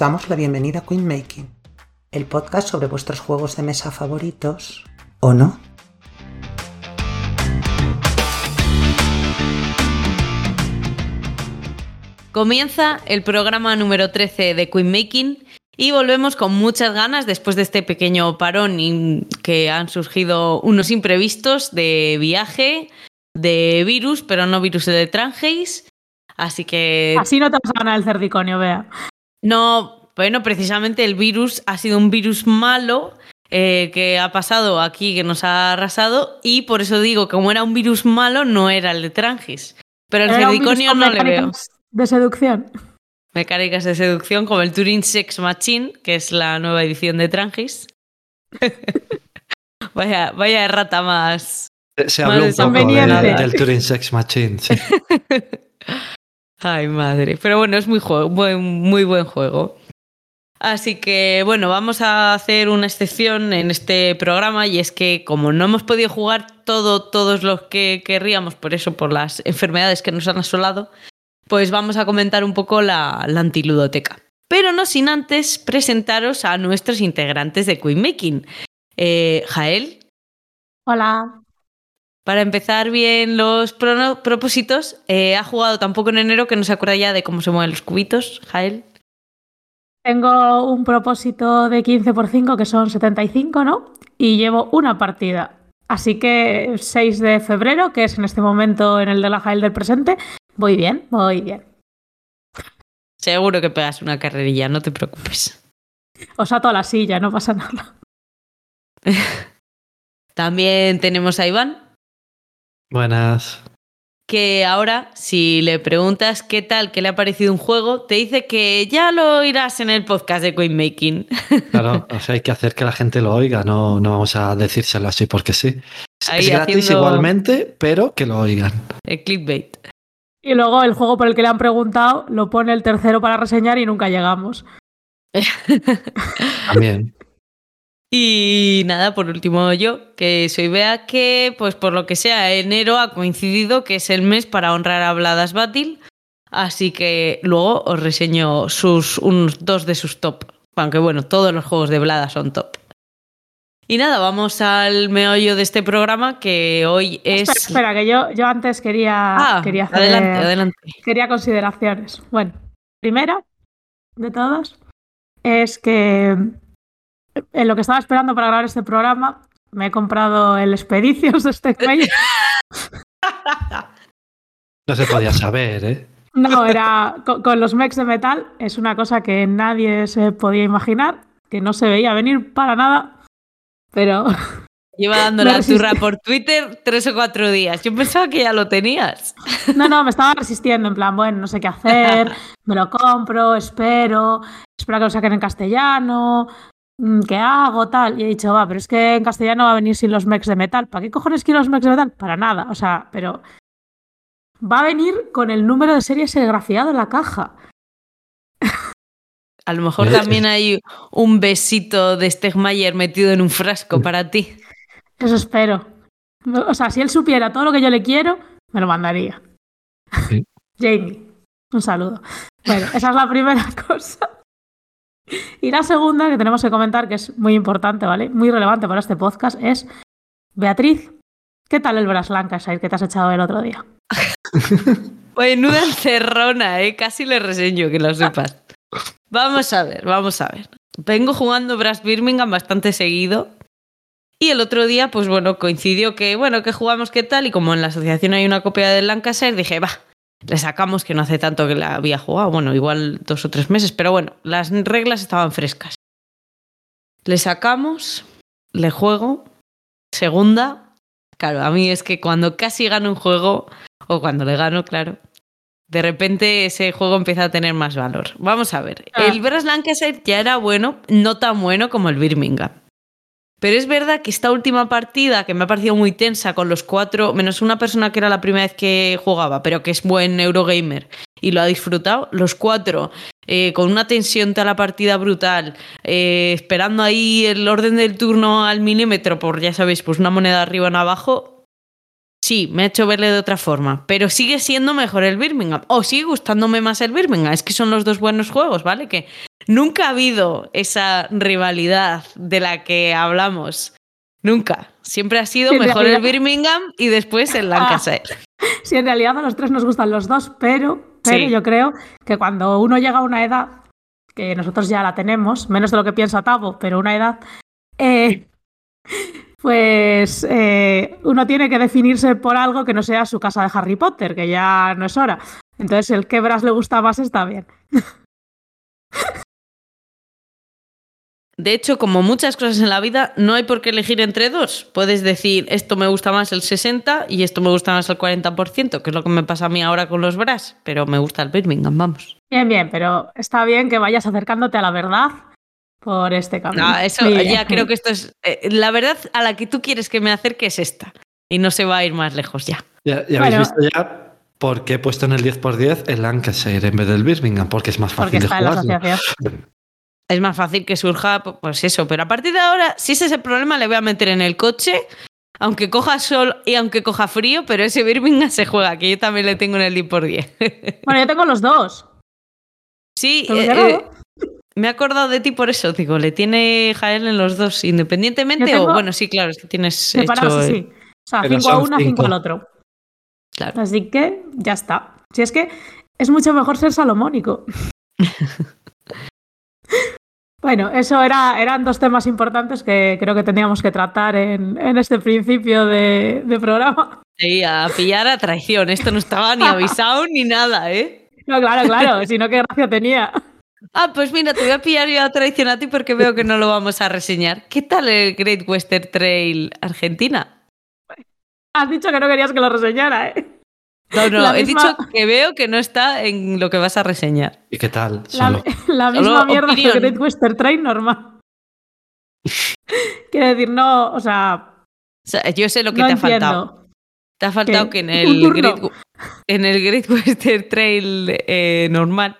Os damos la bienvenida a Queen Making, el podcast sobre vuestros juegos de mesa favoritos, ¿o no? Comienza el programa número 13 de Queen Making y volvemos con muchas ganas después de este pequeño parón y que han surgido unos imprevistos de viaje, de virus, pero no virus de Trangeis. Así que. Así no te vas a ganar el cerdiconio, vea. No, bueno, precisamente el virus ha sido un virus malo eh, que ha pasado aquí, que nos ha arrasado, y por eso digo, como era un virus malo, no era el de Trangis. Pero el cerdiconio con no le veo. mecánicas De seducción. Mecánicas de seducción como el Turing Sex Machine, que es la nueva edición de Trangis. vaya, vaya errata más. Se Más habló un poco del, del Turing Sex Machine. sí. Ay, madre. Pero bueno, es muy, buen, muy buen juego. Así que bueno, vamos a hacer una excepción en este programa y es que como no hemos podido jugar todo, todos los que querríamos, por eso, por las enfermedades que nos han asolado, pues vamos a comentar un poco la, la antiludoteca. Pero no sin antes presentaros a nuestros integrantes de Queen Making. Eh, Jael, Hola. Para empezar bien los propósitos, eh, ha jugado tan poco en enero que no se acuerda ya de cómo se mueven los cubitos, Jael. Tengo un propósito de 15 por 5, que son 75, ¿no? Y llevo una partida. Así que 6 de febrero, que es en este momento en el de la Jael del presente, voy bien, voy bien. Seguro que pegas una carrerilla, no te preocupes. Os ato a la silla, no pasa nada. También tenemos a Iván, Buenas. que ahora, si le preguntas qué tal, qué le ha parecido un juego, te dice que ya lo oirás en el podcast de Queen Making. Claro, o sea, hay que hacer que la gente lo oiga, no, no vamos a decírselo así porque sí. Es, Ahí es gratis haciendo- igualmente, pero que lo oigan. El clickbait. Y luego el juego por el que le han preguntado lo pone el tercero para reseñar y nunca llegamos. También. Y nada, por último yo, que soy Bea, que pues por lo que sea, enero ha coincidido que es el mes para honrar a Bladas Battle, así que luego os reseño sus, unos dos de sus top, aunque bueno, todos los juegos de Blada son top. Y nada, vamos al meollo de este programa, que hoy es... Espera, espera, que yo, yo antes quería, Ah, quería hacer adelante, adelante. quería consideraciones. Bueno, primera de todas es que en lo que estaba esperando para grabar este programa me he comprado el Expeditions de Stegmaier. No se podía saber, ¿eh? No, era con, con los mechs de metal, es una cosa que nadie se podía imaginar, que no se veía venir para nada, pero Lleva dando la turra por Twitter tres o cuatro días. Yo pensaba que ya lo tenías. no, no, me estaba resistiendo, en plan, bueno, no sé qué hacer, me lo compro, espero, espero que lo saquen en castellano, ¿qué hago? Tal. Y he dicho, va, pero es que en castellano va a venir sin los mechs de metal. ¿Para qué cojones quiero los mechs de metal? Para nada, o sea, pero va a venir con el número de serie serigrafiado en la caja. A lo mejor Eh, también hay un besito de Stegmayer metido en un frasco para ti. Eso espero. O sea, si él supiera todo lo que yo le quiero, me lo mandaría. Sí. Jamie, un saludo. Bueno, esa es la primera cosa. Y la segunda que tenemos que comentar, que es muy importante, ¿vale? Muy relevante para este podcast, es Beatriz, ¿qué tal el Brass Lancashire que te has echado el otro día? Menuda encerrona, ¿eh? Casi le reseño, que lo sepas. Vamos a ver, vamos a ver. Vengo jugando Brass Birmingham bastante seguido. Y el otro día, pues bueno, coincidió que, bueno, que jugamos qué tal. Y como en la asociación hay una copia del Lancashire, dije, va, le sacamos que no hace tanto que la había jugado. Bueno, igual dos o tres meses, pero bueno, las reglas estaban frescas. Le sacamos, le juego, segunda. Claro, a mí es que cuando casi gano un juego, o cuando le gano, claro, de repente ese juego empieza a tener más valor. Vamos a ver. Ah. El Brass Lancashire ya era bueno, no tan bueno como el Birmingham. Pero es verdad que esta última partida, que me ha parecido muy tensa con los cuatro, menos una persona que era la primera vez que jugaba, pero que es buen Eurogamer y lo ha disfrutado, los cuatro, eh, con una tensión toda la partida brutal, eh, esperando ahí el orden del turno al milímetro por, ya sabéis, pues una moneda arriba o abajo, sí, me ha hecho verle de otra forma, pero sigue siendo mejor el Birmingham, o sigue gustándome más el Birmingham, es que son los dos buenos juegos, ¿vale? Que Nunca ha habido esa rivalidad de la que hablamos. Nunca. Siempre ha sido mejor el Birmingham y después el Lancashire. Sí, en realidad a los tres nos gustan los dos, pero, pero Sí. yo creo que cuando uno llega a una edad, que nosotros ya la tenemos, menos de lo que piensa Tavo, pero una edad, eh, pues eh, uno tiene que definirse por algo que no sea su casa de Harry Potter, que ya no es hora. Entonces, el que Bras le gusta más está bien. De hecho, como muchas cosas en la vida, no hay por qué elegir entre dos. Puedes decir, esto me gusta más el 60 y esto me gusta más el 40%, que es lo que me pasa a mí ahora con los Brass, pero me gusta el Birmingham, vamos. Bien, bien, pero está bien que vayas acercándote a la verdad por este camino. No, eso Muy bien. ya creo que esto es... eh, la verdad a la que tú quieres que me acerque es esta. Y no se va a ir más lejos ya. Ya, ya habéis visto ya por qué he puesto en el 10x10 el Lancashire en vez del Birmingham, porque es más Porque fácil de está en la jugarlo. asociación. Es más fácil que surja, pues eso. Pero a partir de ahora, si ese es el problema, le voy a meter en el coche, aunque coja sol y aunque coja frío, pero ese Birmingham se juega, que yo también le tengo en el 10 por 10. Bueno, yo tengo los dos. Sí, ¿Te lo he eh, eh, me he acordado de ti por eso, digo, le tiene Jael en los dos, independientemente, tengo o bueno, sí, claro, es que tienes Separados, hecho... sí, sí. O sea, Pero 5 a 1, 5 cinco. al otro. Claro. Así que ya está. Si es que es mucho mejor ser salomónico. bueno, eso era, eran dos temas importantes que creo que teníamos que tratar en, en este principio de, de programa. Sí, a pillar a traición. Esto no estaba ni avisado ni nada, ¿eh? No, claro, claro, si no, qué gracia tenía. Ah, pues mira, te voy a pillar yo a traición a ti porque veo que no lo vamos a reseñar. ¿Qué tal el Great Western Trail Argentina? Has dicho que no querías que lo reseñara, ¿eh? No, no, La he misma- dicho que veo que no está en lo que vas a reseñar. ¿Y qué tal? La, Solo. la Solo misma mierda que opinión. el Great Western Train normal. Quiero decir, no, o sea, O sea, yo sé lo que no te ha faltado. Te ha faltado ¿Qué? que en ¿Un el? Great, en el Great Western Trail eh, normal,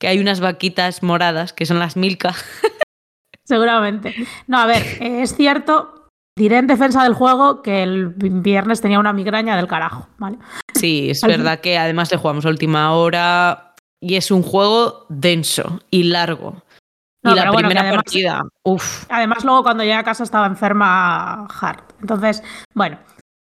que hay unas vaquitas moradas, que son las Milka. Seguramente. No, a ver, eh, es cierto, diré en defensa del juego que el viernes tenía una migraña del carajo, ¿vale? Sí, es verdad que además le jugamos a última hora y es un juego denso y largo. No, y la bueno, primera además- partida, uff. Además, luego cuando llegué a casa estaba enferma hard. Entonces, bueno,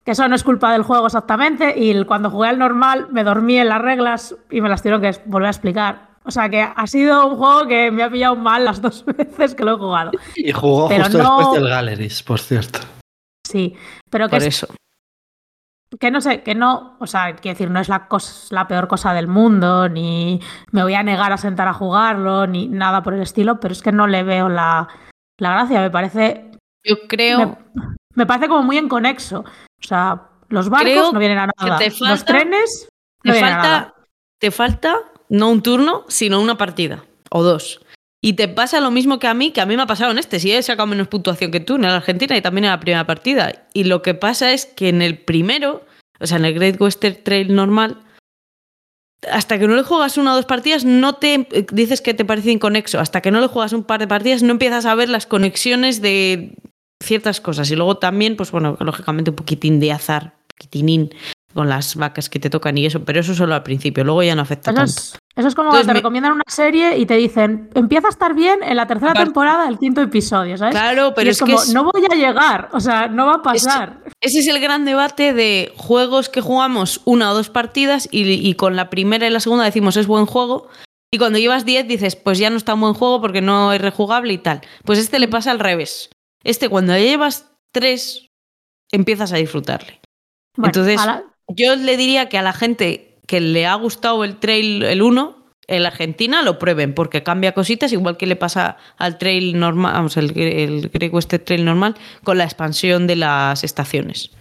que eso no es culpa del juego exactamente. Y cuando jugué al normal me dormí en las reglas y me las tuvieron que volver a explicar. O sea que ha sido un juego que me ha pillado mal las dos veces que lo he jugado. Y jugó Pero justo no- después del Galleries, por cierto. Sí, pero que Por es eso. que no sé, que no, o sea, quiero decir, no es la, cos- la peor cosa del mundo, ni me voy a negar a sentar a jugarlo, ni nada por el estilo, pero es que no le veo la, la gracia, me parece, Yo creo me, me parece como muy inconexo. O sea, los barcos Creo no vienen a nada, los falta- trenes no te vienen a nada. falta, te falta no un turno, sino una partida o dos. Y te pasa lo mismo que a mí, que a mí me ha pasado en este. Sí, he sacado menos puntuación que tú en la Argentina y también en la primera partida. Y lo que pasa es que en el primero, o sea, en el Great Western Trail normal, hasta que no le juegas una o dos partidas, no te eh, dices que te parece inconexo. Hasta que no le juegas un par de partidas, no empiezas a ver las conexiones de ciertas cosas. Y luego también, pues bueno, lógicamente un poquitín de azar, poquitinín con las vacas que te tocan y eso, pero eso solo al principio, luego ya no afecta Eso tanto. es, eso es como Entonces cuando te me- recomiendan una serie y te dicen, empieza a estar bien en la tercera temporada del quinto episodio, ¿sabes? Claro, pero Y es, es como, que es- no voy a llegar, o sea, no va a pasar. ese es el gran debate de juegos que jugamos una o dos partidas y, y con la primera y la segunda decimos es buen juego. Y cuando llevas 10 dices, pues ya no está un buen juego porque no es rejugable y tal. Pues este le pasa al revés. Este cuando ya llevas 3 empiezas a disfrutarle. Bueno, Entonces, a la- Yo le diría que a la gente que le ha gustado el trail, el 1, en la Argentina lo prueben, porque cambia cositas, igual que le pasa al trail normal, vamos, el, el Great Western Trail normal, con la expansión de las estaciones.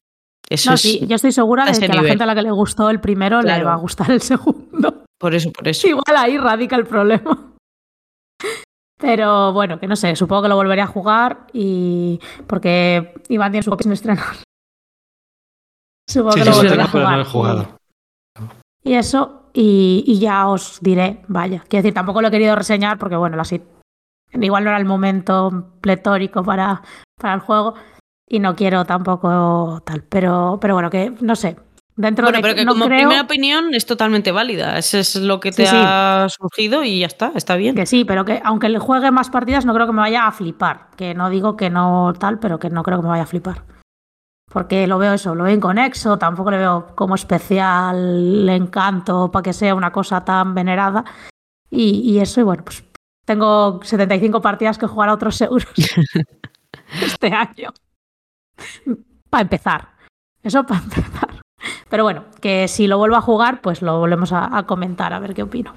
Eso no, es sí, yo estoy segura de que a la gente a la que le gustó el primero le va a gustar el segundo. por eso, por eso. Igual ahí radica el problema. Pero bueno, que no sé, supongo que lo volveré a jugar y porque Iván tiene su copia sin estrenar. Supongo Sí, que sí, lo sí, volveré a jugar. jugado. Y eso, y, y ya os diré, vaya. Quiero decir, tampoco lo he querido reseñar porque, bueno, así igual no era el momento pletórico para, para el juego y no quiero tampoco tal. Pero, pero bueno, que no sé. Dentro Bueno, de pero que no como creo primera opinión es totalmente válida. Eso es lo que te Sí, sí. ha surgido y ya está, está bien. que sí, pero que aunque le juegue más partidas, no creo que me vaya a flipar. Que no digo que no tal, pero que no creo que me vaya a flipar. Porque lo veo eso, lo veo inconexo, tampoco le veo como especial encanto para que sea una cosa tan venerada. Y, y eso, y bueno, pues tengo 75 partidas que jugar a otros euros este año. Para empezar. Eso para empezar. Pero bueno, que si lo vuelvo a jugar, pues lo volvemos a, a comentar, a ver qué opino.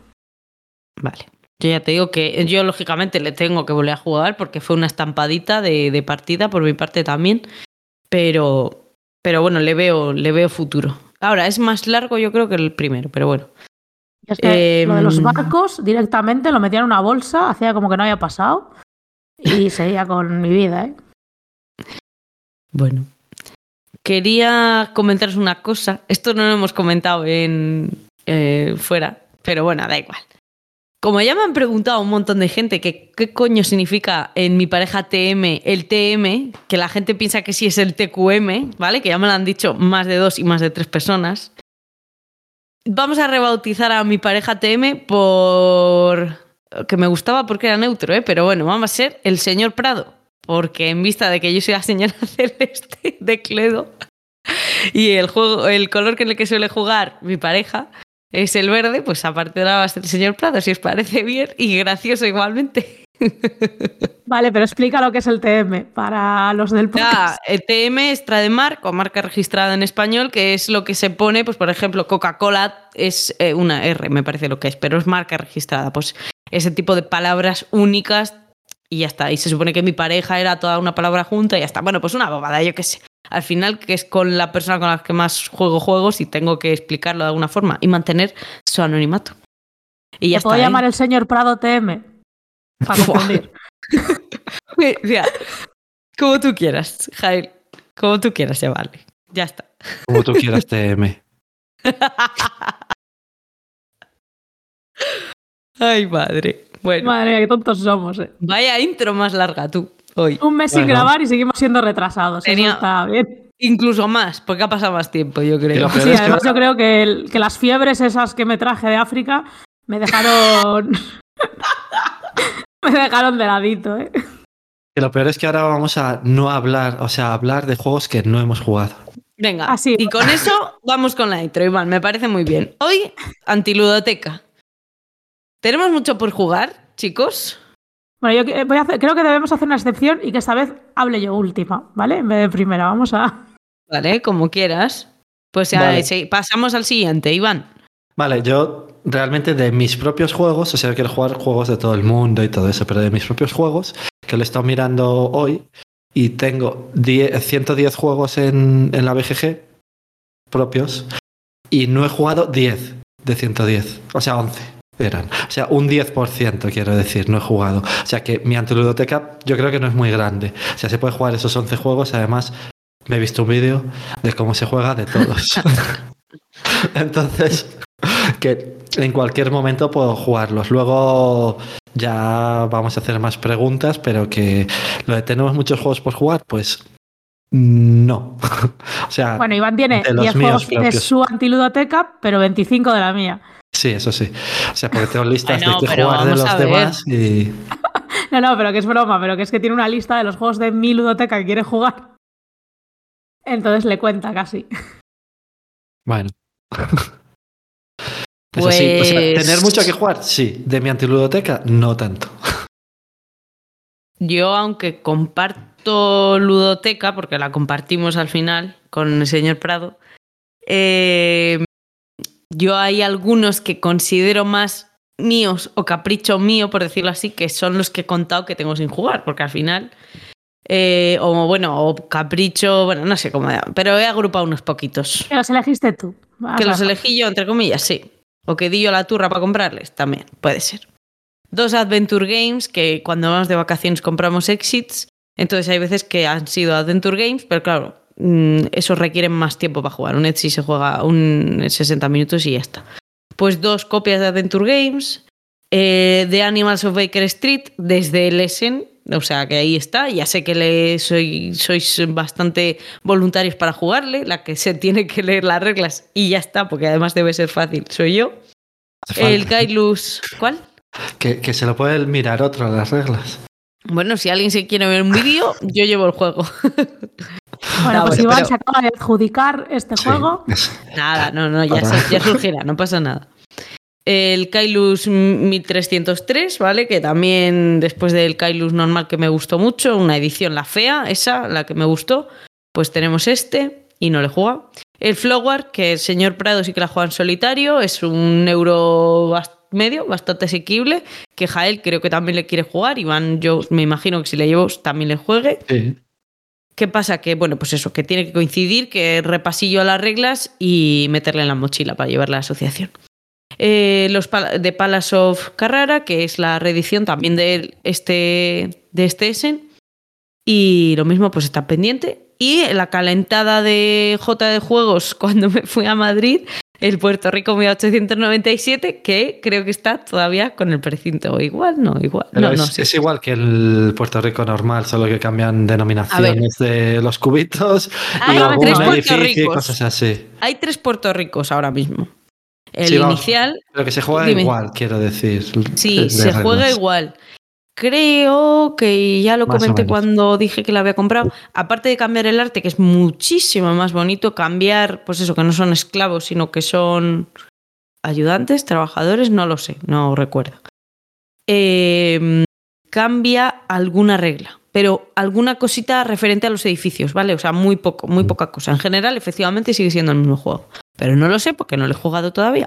Vale. Yo ya te digo que yo lógicamente le tengo que volver a jugar porque fue una estampadita de, de partida por mi parte también. Pero, pero bueno, le veo, le veo futuro. Ahora, es más largo yo creo que el primero, pero bueno. Es que lo de los Em. barcos directamente lo metía en una bolsa, hacía como que no había pasado y seguía con mi vida, ¿eh? Bueno. Quería comentaros una cosa. Esto no lo hemos comentado en eh, fuera, pero bueno, da igual. Como ya me han preguntado un montón de gente que qué coño significa en mi pareja TM el TM, que la gente piensa que sí es el TQM, ¿vale? Que ya me lo han dicho más de dos y más de tres personas. Vamos a rebautizar a mi pareja TM por que me gustaba porque era neutro, ¿eh? pero bueno, vamos a ser el señor Prado, porque en vista de que yo soy la señora celeste de Cledo y el juego, el color en el que suele jugar mi pareja es el verde, pues a partir de ahora va a ser el señor Prado, si os parece bien y gracioso igualmente. Vale, pero explica lo que es el TM para los del Ya, podcast. el TM es trademark o marca registrada en español, que es lo que se pone, pues por ejemplo, Coca-Cola es eh, una R, me parece lo que es, pero es marca registrada. Pues ese tipo de palabras únicas y ya está. Y se supone que mi pareja era toda una palabra junta y ya está. Bueno, pues una bobada, yo qué sé. Al final, que es con la persona con la que más juego juegos y tengo que explicarlo de alguna forma y mantener su anonimato. Y ya ¿Te puedo. ¿eh? llamar el señor Prado TM? Para confundir. Mira, como tú quieras, Jael. Como tú quieras llamarle. Ya está. Como tú quieras, TM. Ay, madre. Bueno, Madre mía, qué tontos somos, ¿eh? vaya intro más larga tú hoy. Un mes sin grabar y seguimos siendo retrasados. Tenía- Eso está bien. Incluso más, porque ha pasado más tiempo, yo creo. Sí, es que además yo creo que, el- que las fiebres esas que me traje de África me dejaron. me dejaron de ladito, ¿eh? que lo peor es que ahora vamos a no hablar, o sea, hablar de juegos que no hemos jugado. Venga, Así. y con eso vamos con la intro, Iván, me parece muy bien. Hoy, antiludoteca. ¿Tenemos mucho por jugar, chicos? Bueno, yo que- voy a hacer- creo que debemos hacer una excepción y que esta vez hable yo última, ¿vale? En vez de primera. Vamos a. Vale, como quieras. Pues ya Vale. sí, pasamos al siguiente, Iván. Vale, yo realmente de mis propios juegos, o sea, quiero jugar juegos de todo el mundo y todo eso, pero de mis propios juegos, que lo he estado mirando hoy, y tengo 10 110 juegos en, en la BGG propios, y no he jugado 10 de 110, o sea, 11 O sea, un 10% quiero decir, no he jugado. O sea que mi antiludoteca yo creo que no es muy grande. O sea, se puede jugar esos 11 juegos, además me he visto un vídeo de cómo se juega de todos. Entonces, que en cualquier momento puedo jugarlos. Luego ya vamos a hacer más preguntas, pero que lo de tenemos muchos juegos por jugar, pues no. o sea, Bueno, Iván tiene de los 10 míos juegos de propios. su antiludoteca, pero 25 de la mía. Sí, eso sí. O sea, porque tengo listas de pero jugar de los demás y No, no, pero que es broma, pero que es que tiene una lista de los juegos de mi ludoteca que quiere jugar. Entonces le cuenta casi. bueno. Eso sí, o sea, Pues- tener mucho que jugar, sí. De mi antiludoteca, no tanto. Yo, aunque comparto ludoteca, porque la compartimos al final con el señor Prado, eh, yo hay algunos que considero más míos o capricho mío, por decirlo así, que son los que he contado que tengo sin jugar, porque al final, eh, o bueno, o capricho, bueno, no sé cómo, pero he agrupado unos poquitos. Que los elegiste tú. Vas Que los elegí yo, entre comillas, sí. O que di yo la turra para comprarles, también, puede ser. Dos Adventure Games, que cuando vamos de vacaciones compramos exits. Entonces hay veces que han sido Adventure Games, pero claro, mm, eso requiere más tiempo para jugar. Un exit se juega un 60 minutos y ya está. Pues dos copias de Adventure Games, Eh, The Animals of Baker Street desde el Essen, o sea que ahí está. Ya sé que le soy, sois bastante voluntarios para jugarle, la que se tiene que leer las reglas y ya está, porque además debe ser fácil, soy yo. El. Kailus, ¿cuál? Que, que se lo puede mirar otro las reglas. Bueno, si alguien se quiere ver un vídeo, yo llevo el juego. Bueno, No, pues bueno, Iván pero- se acaba de adjudicar este Sí, juego. Nada, no, no, ya, su- ya surgirá, no pasa nada. El Kailus 1303, ¿vale? Que también después del Kailus normal que me gustó mucho, una edición la fea, esa, la que me gustó, pues tenemos este y no le juega. El Flower, que el señor Prado sí que la juega en solitario, es un euro bast- medio, bastante asequible, que Jael creo que también le quiere jugar, Iván yo me imagino que si le llevo también le juegue. sí. ¿Qué pasa? Que, bueno, pues eso, que tiene que coincidir, que repasillo las reglas y meterle en la mochila para llevarla a la asociación. Eh, los de Palace of Carrara, que es la reedición también de este, de este Essen. Y lo mismo, pues está pendiente. Y la calentada de J de Juegos cuando me fui a Madrid, el Puerto Rico 1897, que creo que está todavía con el precinto. Igual, no, igual. No, es, no, sí. es igual que el Puerto Rico normal, solo que cambian denominaciones de los cubitos Ah, y algún edificio y cosas así. Hay tres Puerto Ricos ahora mismo. El Sí, vamos. inicial, Pero que se juega Dime. igual, quiero decir. sí, de se reglas. juega igual. Creo que ya lo Más comenté cuando dije que la había comprado. Aparte de cambiar el arte, que es muchísimo más bonito, cambiar, pues eso, que no son esclavos, sino que son ayudantes, trabajadores, no lo sé, no recuerdo. Eh, cambia alguna regla, pero alguna cosita referente a los edificios, ¿vale? O sea, muy poco, muy poca cosa. En general, efectivamente, sigue siendo el mismo juego. Pero no lo sé porque no lo he jugado todavía.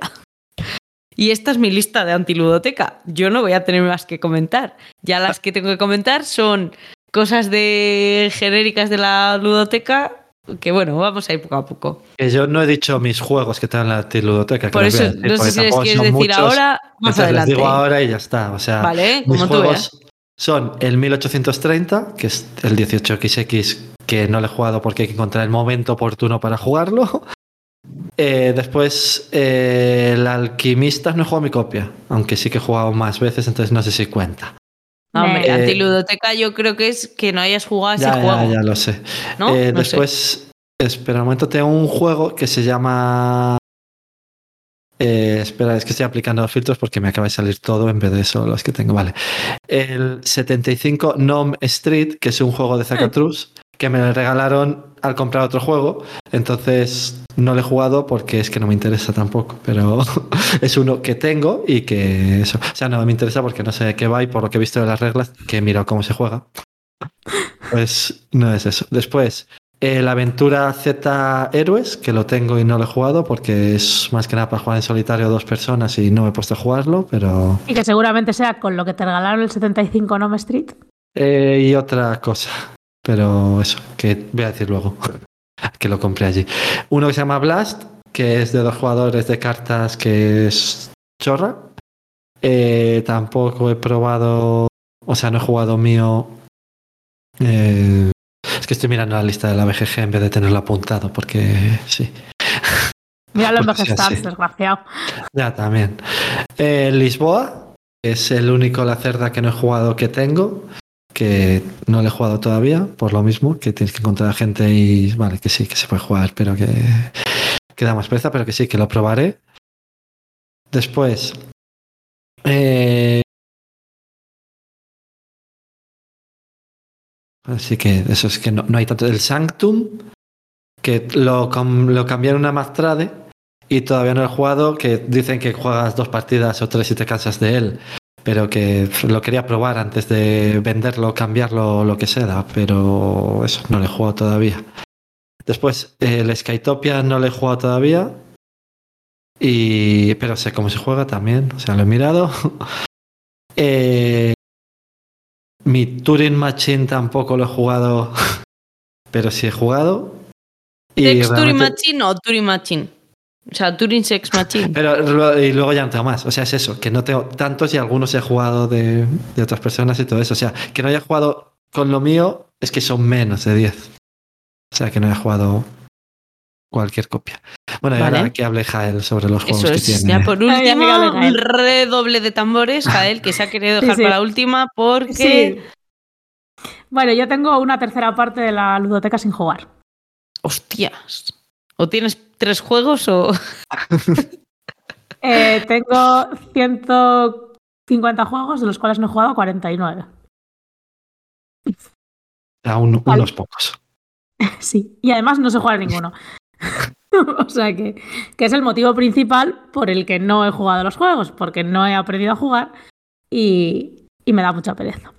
Y esta es mi lista de antiludoteca. Yo no voy a tener más que comentar. Ya las que tengo que comentar son cosas de genéricas de la ludoteca que bueno, vamos a ir poco a poco. Que yo no he dicho mis juegos que están en la ludoteca. Por eso, decir, no sé si les quieres son decir muchos. ahora, más adelante. Les digo ahora y ya está. O sea, Vale, mis como tú juegos son el 1830, que es el 18XX, que no le he jugado porque hay que encontrar el momento oportuno para jugarlo. Eh, después, eh, el Alquimista no he jugado mi copia, aunque sí que he jugado más veces, entonces no sé si cuenta. No, hombre, Eh, antiludoteca yo creo que es que no hayas jugado ese Ya, ya, juego. ya lo sé. ¿no? Eh, No sé. después, espera un momento, tengo un juego que se llama. Eh, espera, es que estoy aplicando los filtros porque me acaba de salir todo en vez de eso los que tengo. Vale. El 75 Nom Street, que es un juego de Zacatrus, que me regalaron al comprar otro juego. Entonces no lo he jugado porque es que no me interesa tampoco. Pero es uno que tengo y que eso. O sea, no me interesa porque no sé de qué va y por lo que he visto de las reglas, que he mirado cómo se juega. Pues no es eso. Después, eh, la aventura Z Héroes, que lo tengo y no lo he jugado porque es más que nada para jugar en solitario dos personas y no me he puesto a jugarlo, pero... Y que seguramente sea con lo que te regalaron el 75 Nome Street. Eh, y otra cosa, pero eso, que voy a decir luego, que lo compré allí. Uno que se llama Blast, que es de dos jugadores de cartas que es chorra. Eh, tampoco he probado, o sea, no he jugado mío. Eh, es que estoy mirando la lista de la BGG en vez de tenerlo apuntado, porque sí. Míralo en Pues sí, Vegestats, sí. desgraciado. Ya, también. Eh, Lisboa es el único la cerda que no he jugado que tengo, que no le he jugado todavía, por lo mismo, que tienes que encontrar gente y vale, que sí, que se puede jugar, pero que, que da más pereza, pero que sí, que lo probaré. Después, eh, así que eso es que no, no hay tanto. El Sanctum, que lo, lo cambiaron a Maztrade y todavía no he jugado, que dicen que juegas dos partidas o tres y te cansas de él, pero que lo quería probar antes de venderlo, cambiarlo, lo que sea, pero eso, no lo he jugado todavía. Después, el Skytopia no lo he jugado todavía, y, pero sé cómo se juega también, o sea, lo he mirado. Eh, mi Turing Machine tampoco lo he jugado, pero sí he jugado. ¿Sex Turing Machine o Turing Machine? O sea, Turing Sex Machine. Pero y luego ya no tengo más. O sea, es eso, que no tengo tantos y algunos he jugado de, de otras personas y todo eso. O sea, que no haya jugado con lo mío es que son menos de 10. O sea, que no he jugado cualquier copia. Bueno, y Vale. ahora que hable Jael sobre los juegos Eso que es. tiene. Ya por último, un redoble de tambores, Jael, que se ha querido Sí, dejar sí. para la última porque. Sí. Bueno, yo tengo una tercera parte de la ludoteca sin jugar. Hostias. O tienes tres juegos o. Eh, tengo 150 juegos, de los cuales no he jugado 49. Aún unos pocos. Sí, y además no sé jugar a ninguno. o sea que, que es el motivo principal por el que no he jugado a los juegos, porque no he aprendido a jugar y, y me da mucha pereza.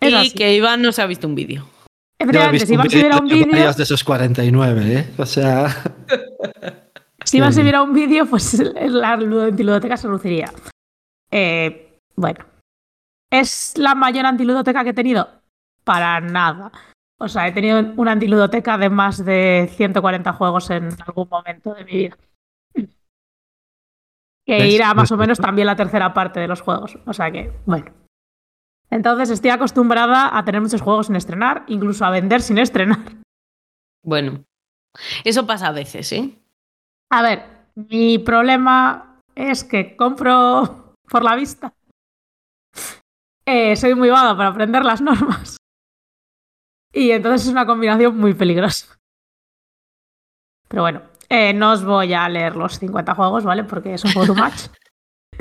Es y así. que Iván no se ha visto un vídeo. Efectivamente, si Iván se viera un vídeo de esos 49, ¿eh? O sea, si Iván se viera un vídeo, pues la ludo- antiludoteca se luciría. Eh, bueno, ¿es la mayor antiludoteca que he tenido? Para nada. O sea, he tenido una antiludoteca de más de 140 juegos en algún momento de mi vida. Que irá más o menos también la tercera parte de los juegos. O sea que, bueno. Entonces estoy acostumbrada a tener muchos juegos sin estrenar, incluso a vender sin estrenar. Bueno. Eso pasa a veces, ¿eh? A ver, mi problema es que compro por la vista. Eh, soy muy vaga para aprender las normas. Y entonces es una combinación muy peligrosa. Pero bueno, eh, no os voy a leer los 50 juegos, ¿vale? Porque es un poco too much.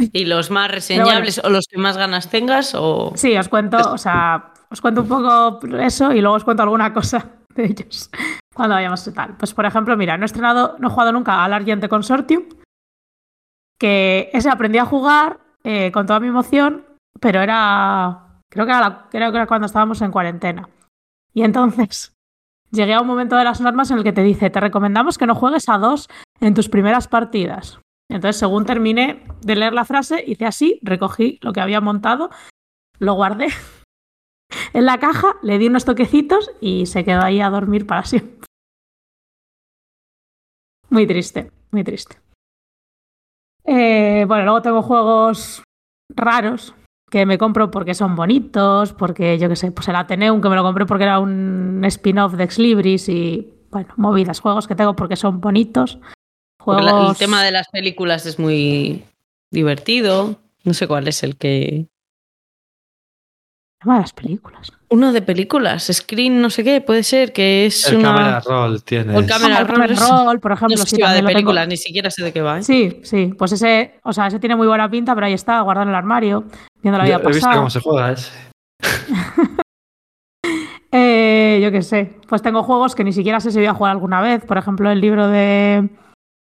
Y los más reseñables o los que más ganas tengas o. Sí, os cuento, o sea, os cuento un poco eso y luego os cuento alguna cosa de ellos cuando vayamos y tal. Pues por ejemplo, mira, no he estrenado, no he jugado nunca al Argente Consortium, que ese aprendí a jugar eh, con toda mi emoción, pero era, creo que era, la- creo que era cuando estábamos en cuarentena. Y entonces llegué a un momento de las normas en el que te dice, te recomendamos que no juegues a dos en tus primeras partidas. Entonces, según terminé de leer la frase, hice así, recogí lo que había montado, lo guardé en la caja, le di unos toquecitos y se quedó ahí a dormir para siempre. Muy triste, muy triste. Eh, bueno, luego tengo juegos raros que me compro porque son bonitos, porque yo qué sé, pues el Ateneum que me lo compré porque era un spin-off de Ex Libris y bueno, movidas, juegos que tengo porque son bonitos. Juegos... el tema de las películas es muy divertido. No sé cuál es el que. tema de las películas. Uno de películas, Screen, no sé qué, puede ser que es el una. cámara roll tiene. El cámara- Ah, el Roll, roll, por ejemplo, no sé sí, si va de películas, ni siquiera sé de qué va. ¿eh? Sí, sí, pues ese, o sea, ese tiene muy buena pinta, pero ahí está, guardado en el armario, viendo la Yo vida he visto pasar. cómo se juega ese. Eh, yo qué sé, pues tengo juegos que ni siquiera sé si voy a jugar alguna vez. Por ejemplo, el libro de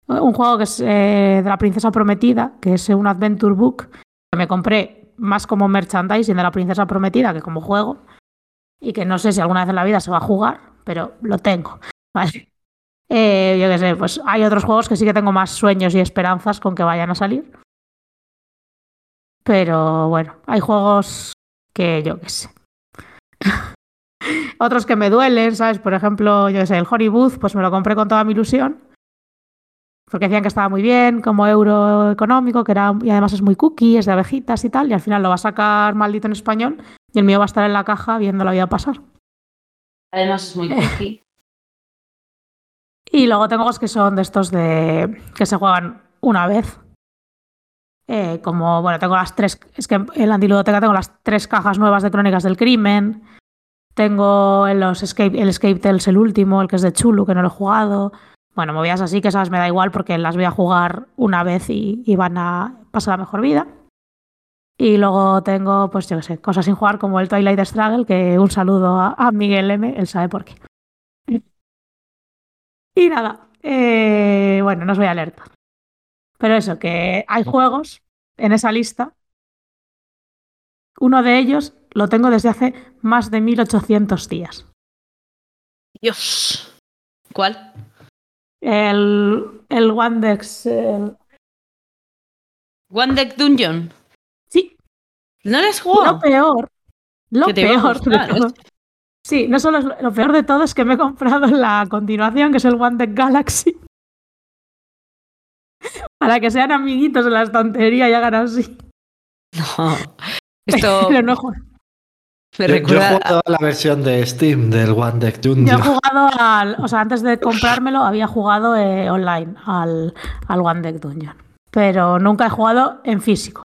un juego que es eh, de la princesa prometida, que es un adventure book que me compré más como merchandising de la princesa prometida que como juego y que no sé si alguna vez en la vida se va a jugar, pero lo tengo. Eh, yo qué sé, pues hay otros juegos que sí que tengo más sueños y esperanzas con que vayan a salir. Pero bueno, hay juegos que yo qué sé. Otros que me duelen, ¿sabes? Por ejemplo, yo qué sé, el Honey Booth, pues me lo compré con toda mi ilusión. Porque decían que estaba muy bien, como euro económico, que era, y además es muy cookie, es de abejitas y tal, y al final lo va a sacar maldito en español, y el mío va a estar en la caja viendo la vida pasar. Además es muy cookie. Y luego tengo los que son de estos de que se juegan una vez. Eh, como, bueno, tengo las tres, es que en la antiludoteca tengo las tres cajas nuevas de Crónicas del Crimen. Tengo en los Escape, el Escape Tales, el último, el que es de Chulu, que no lo he jugado. Bueno, movidas así que esas me da igual porque las voy a jugar una vez y, van a pasar la mejor vida. Y luego tengo, pues yo qué sé, cosas sin jugar como el Twilight Struggle, que un saludo a, Miguel M, él sabe por qué. Y nada, eh, bueno, no os voy a leer. Pero eso, que hay juegos en esa lista. Uno de ellos lo tengo desde hace más de 1800 días. Dios. ¿Cuál? El, el Wandex. el- Deck Dungeon. Sí, ¿No les lo jugado? peor. Lo peor. de todo. Sí, no solo es lo, lo peor de todo es que me he comprado la continuación, que es el Wandex Galaxy. Para que sean amiguitos en la estantería y hagan así. No. Esto. Pero no, Me Yo, yo he jugado a la versión de Steam del One Deck Yo he jugado al. O sea, antes de comprármelo, había jugado eh, online al, al One Deck Dungeon. Pero nunca he jugado en físico.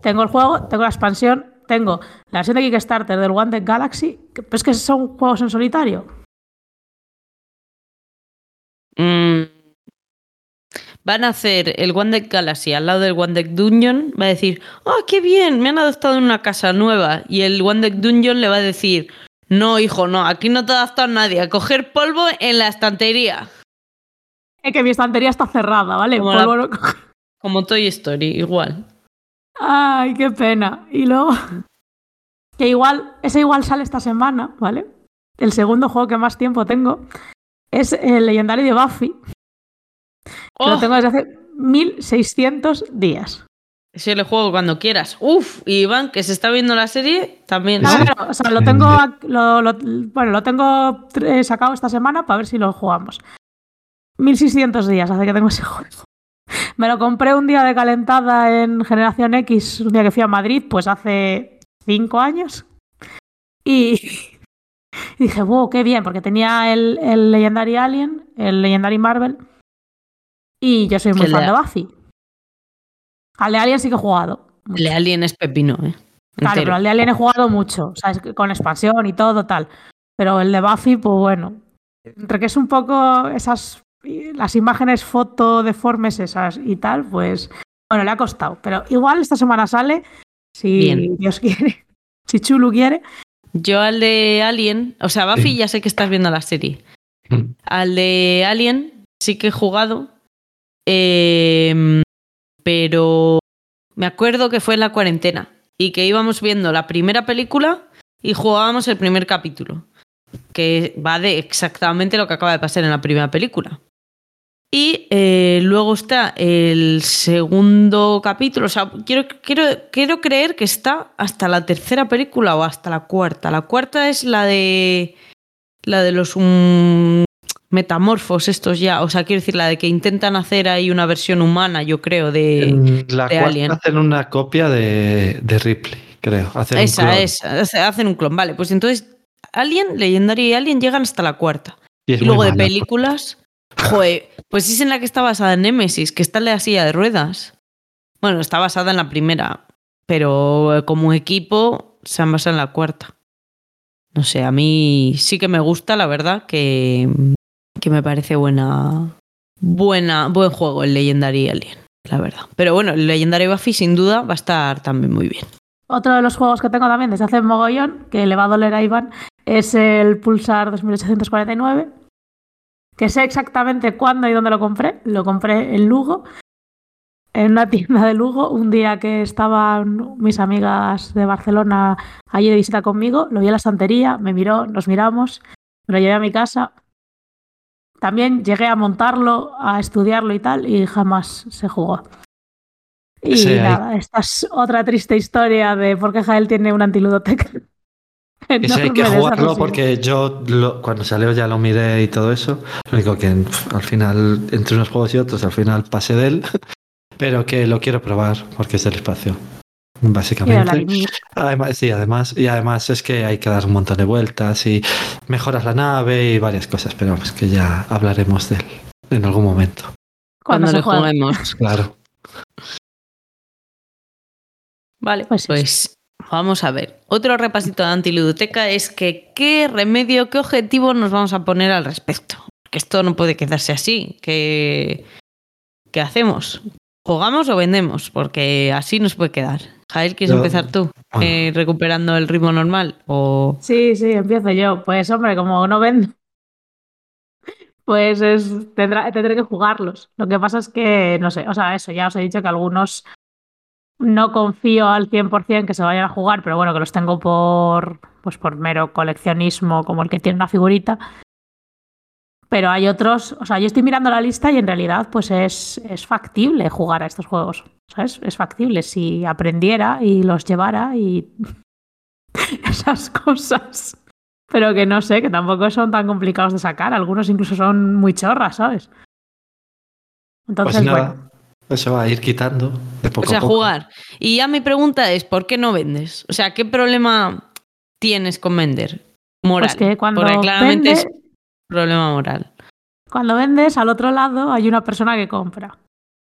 Tengo el juego, tengo la expansión, tengo la versión de Kickstarter del One Deck Galaxy. que- Pero es que son juegos en solitario. Mm, van a hacer el One Deck Galaxy al lado del One Deck Dungeon. Va a decir, ¡oh, qué bien! Me han adoptado en una casa nueva. Y el One Deck Dungeon le va a decir, no, hijo, no, aquí no te ha adaptado nadie. A coger polvo en la estantería. Es que mi estantería está cerrada, ¿vale? Como la- no coge. Como Toy Story, igual. Ay, qué pena. Y luego. Que igual, ese igual sale esta semana, ¿vale? El segundo juego que más tiempo tengo es el legendario de Buffy. Que ¡Oh! Lo tengo desde hace 1600 días. Ese le juego cuando quieras. Uf, y Iván, que se está viendo la serie, también. Pero, o sea, lo tengo, lo- lo- bueno, lo tengo eh, sacado esta semana para ver si lo jugamos. 1600 días hace que tengo ese juego. Me lo compré un día de calentada en Generación X, un día que fui a Madrid, pues hace 5 años. Y, y dije, wow, qué bien, porque tenía el, el Legendary Alien, el Legendary Marvel, y yo soy muy fan de Buffy. Al de Alien sí que he jugado. El de Alien es pepino, ¿eh? Claro, Entero. pero al de Alien he jugado mucho, o sea, es que con expansión y todo tal. Pero el de Buffy, pues bueno, entre que es un poco esas, las imágenes foto deformes esas y tal, pues bueno, le ha costado. Pero igual esta semana sale, si Bien. Dios quiere, si Chulu quiere. Yo al de Alien, o sea, Buffy Sí. ya sé que estás viendo la serie. Mm. Al de Alien sí que he jugado, eh, pero me acuerdo que fue en la cuarentena y que íbamos viendo la primera película y jugábamos el primer capítulo, que va de exactamente lo que acaba de pasar en la primera película. Y eh, luego está el segundo capítulo. O sea, quiero, quiero, quiero creer que está hasta la tercera película o hasta la cuarta. La cuarta es la de. La de los mm, metamorfos, estos ya. O sea, quiero decir, la de que intentan hacer ahí una versión humana, yo creo, de. La de Alien. hacen una copia de, de Ripley, creo. Hacen un Esa, clon. esa. hacen un clon. Vale, pues entonces. Alien, Legendario y Alien llegan hasta la cuarta. Y, luego de películas. Joder, pues es en la que está basada en Nemesis, que está en la silla de ruedas. Bueno, está basada en la primera, pero eh, como equipo se han basado en la cuarta. No sé, a mí sí que me gusta, la verdad, que, que me parece buena, buena, buen juego el Legendary Alien, la verdad. Pero bueno, el Legendary Buffy sin duda va a estar también muy bien. Otro de los juegos que tengo también desde hace mogollón, que le va a doler a Iván, es el Pulsar 2849. Que sé exactamente cuándo y dónde lo compré. Lo compré en Lugo, en una tienda de Lugo, un día que estaban mis amigas de Barcelona allí de visita conmigo. Lo vi en la estantería, me miró, nos miramos, me lo llevé a mi casa. También llegué a montarlo, a estudiarlo y tal, y jamás se jugó. Y Sí, nada, esta es otra triste historia de por qué Jael tiene un antiludoteca. Ese hay que jugarlo porque yo lo- cuando salió ya lo miré y todo eso. Lo único que al final, entre unos juegos y otros, al final pasé de él. Pero que lo quiero probar porque es del espacio. Básicamente. Además, sí, además, y además es que hay que dar un montón de vueltas y mejoras la nave y varias cosas, pero vamos, que ya hablaremos de él en algún momento. Cuando, juegue. juguemos. Claro. Vale, Pues pues, vamos a ver. Otro repasito de antiludoteca es que qué remedio, qué objetivo nos vamos a poner al respecto. Que esto no puede quedarse así. ¿Qué, qué hacemos? ¿Jugamos o vendemos? Porque así nos puede quedar. Jael, ¿quieres Yo- empezar tú? Bueno. Eh, recuperando el ritmo normal. O... Sí, sí, empiezo yo. Pues hombre, como no vendo, pues es, tendrá, tendré que jugarlos. Lo que pasa es que, no sé, o sea, eso, ya os he dicho que algunos no confío al 100% que se vayan a jugar, pero bueno, que los tengo por, pues por mero coleccionismo, como el que tiene una figurita. Pero hay otros, o sea, yo estoy mirando la lista y en realidad pues es, es factible jugar a estos juegos. ¿Sabes? Es factible si aprendiera y los llevara y esas cosas. Pero que no sé, que tampoco son tan complicados de sacar. Algunos incluso son muy chorras, ¿sabes? Entonces, Pues nada, bueno. eso va a ir quitando de poco o sea, a poco. jugar. Y ya mi pregunta es, ¿por qué no vendes? O sea, ¿qué problema tienes con vender? Moral. Pues que cuando Porque claramente vende- es problema moral. Cuando vendes, al otro lado hay una persona que compra.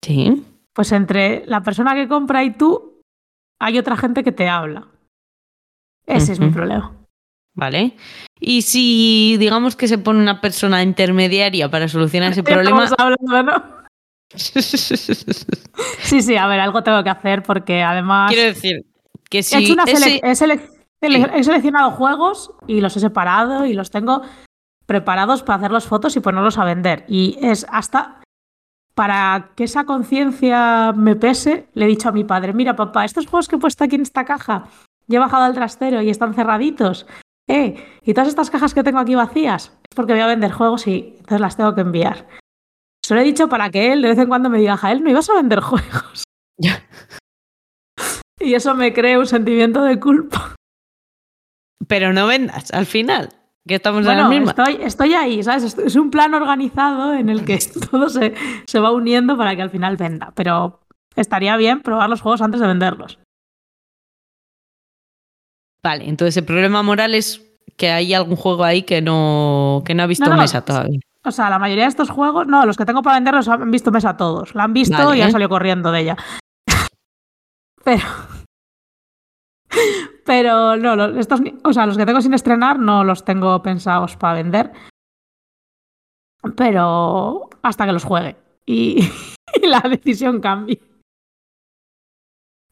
Sí. Pues entre la persona que compra y tú, hay otra gente que te habla. Ese es mi problema. ¿Vale? Y si digamos que se pone una persona intermediaria para solucionar ese problema. Estamos hablando, ¿no? Sí, sí, a ver, algo tengo que hacer porque además Quiero decir que si he, hecho una ese- sele- he selec- sele- he seleccionado juegos y los he separado y los tengo preparados para hacer las fotos y ponerlos a vender. Y es hasta para que esa conciencia me pese, le he dicho a mi padre, mira papá, estos juegos que he puesto aquí en esta caja, y he bajado al trastero y están cerraditos. Eh, y todas estas cajas que tengo aquí vacías, es porque voy a vender juegos y entonces las tengo que enviar. Se lo he dicho para que él de vez en cuando me diga, Jael, no ibas a vender juegos. Ya. Y eso me crea un sentimiento de culpa. Pero no vendas al final. Que estamos en la Bueno, misma. estoy, estoy ahí, ¿sabes? Es un plan organizado en el que todo se, se va uniendo para que al final venda. Pero estaría bien probar los juegos antes de venderlos. Vale, entonces el problema moral es que hay algún juego ahí que no, que no ha visto No, no, mesa todavía. O sea, la mayoría de estos juegos, no, los que tengo para venderlos han visto mesa todos. La han visto Vale. y han salido corriendo de ella. Pero. Pero no, los, estos, o sea, los que tengo sin estrenar no los tengo pensados para vender. Pero hasta que los juegue. Y, y la decisión cambie.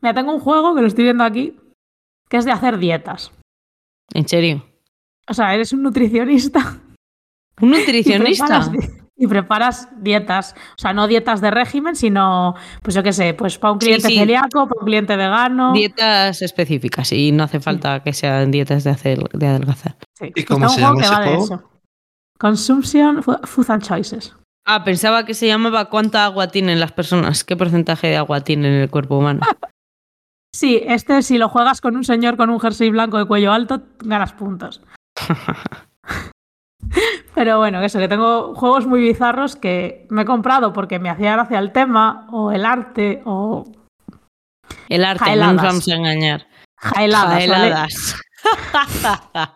Mira, tengo un juego que lo estoy viendo aquí, que es de hacer dietas. En serio. O sea, eres un nutricionista Un nutricionista. Y preparas dietas. O sea, no dietas de régimen, sino, pues yo qué sé, pues para un cliente sí. celíaco, para un cliente vegano. Dietas específicas y no hace falta que sean dietas de, hacer, de adelgazar. Sí. ¿Y cómo se llama ese juego? eso. Consumption Food and Choices. Ah, pensaba que se llamaba cuánta agua tienen las personas, qué porcentaje de agua tienen en el cuerpo humano. Sí, este si lo juegas con un señor con un jersey blanco de cuello alto, ganas puntos. Pero bueno, eso, que tengo juegos muy bizarros que me he comprado porque me hacía gracia el tema, o el arte, o El arte, no nos vamos a engañar. jaeladas. ¿vale? Jaeladas.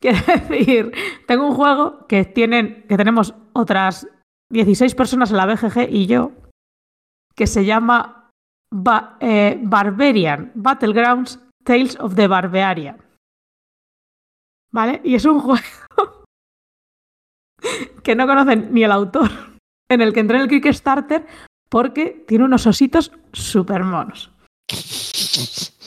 Quiero decir, tengo un juego que tienen, que tenemos otras 16 personas en la BGG y yo, que se llama Ba- eh, Barbarian Battlegrounds Tales of the Barbarian. ¿Vale? Y es un juego que no conocen ni el autor, en el que entré en el Kickstarter porque tiene unos ositos super monos.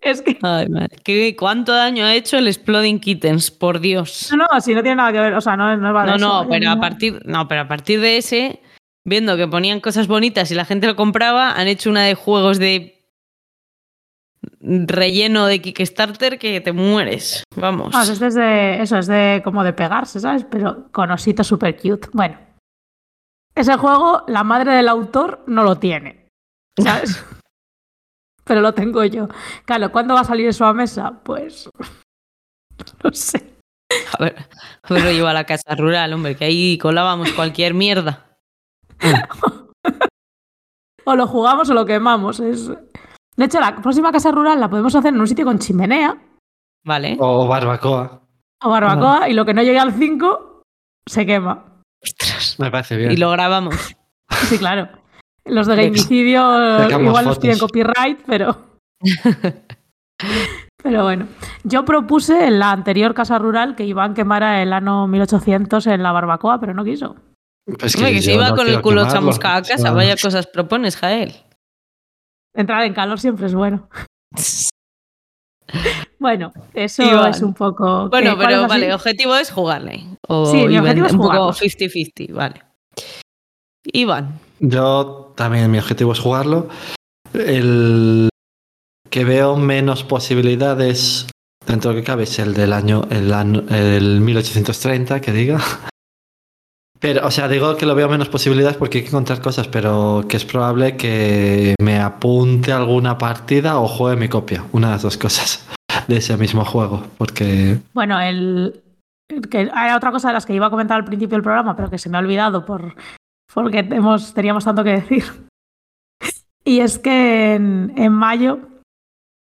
Es que Ay, madre. ¿Qué- ¿Cuánto daño ha hecho el Exploding Kittens? Por Dios. No, no, si no tiene nada que ver, o sea, no, no va No, eso, no, pero a partir, no, pero a partir de ese, viendo que ponían cosas bonitas y la gente lo compraba, han hecho una de juegos de relleno de Kickstarter que te mueres. Vamos. Este es de, eso, es de como de pegarse, ¿sabes? Pero con ositos super cute. Bueno, ese juego, la madre del autor no lo tiene, ¿sabes? Pero lo tengo yo. Claro, ¿cuándo va a salir eso a mesa? Pues. No sé. A ver, a ver, lo llevo a la casa rural, hombre, que ahí colábamos cualquier mierda. O lo jugamos o lo quemamos. Es... De hecho, la próxima casa rural la podemos hacer en un sitio con chimenea Vale. O barbacoa. o barbacoa y lo que no llegue al 5 se quema. Ostras. Me parece bien. Y lo grabamos. Sí, claro. Los de gamicidio igual fotos. piden copyright, pero. Pero bueno, yo propuse en la anterior casa rural que Iván quemara el año 1800 en la barbacoa, pero no quiso. Pues que se iba no con el culo chamuscado a casa. Vaya cosas propones, Jael. Entrar en calor siempre es bueno. Bueno, eso es un poco. Bueno, que- ¿cuál pero vale, el objetivo es jugarle. O Sí, mi objetivo es un poco jugarlos. 50-50, vale. Iván. Yo también, mi objetivo es jugarlo. El que veo menos posibilidades dentro de lo que cabe es el del año, el, año- el 1830, que diga. Pero, o sea, digo que lo veo menos posibilidades porque hay que encontrar cosas, pero que es probable que me apunte alguna partida o juegue mi copia. Una de las dos cosas de ese mismo juego. Porque Bueno, el. el que hay otra cosa de las que iba a comentar al principio del programa, pero que se me ha olvidado por, porque hemos, teníamos tanto que decir. Y es que en, en mayo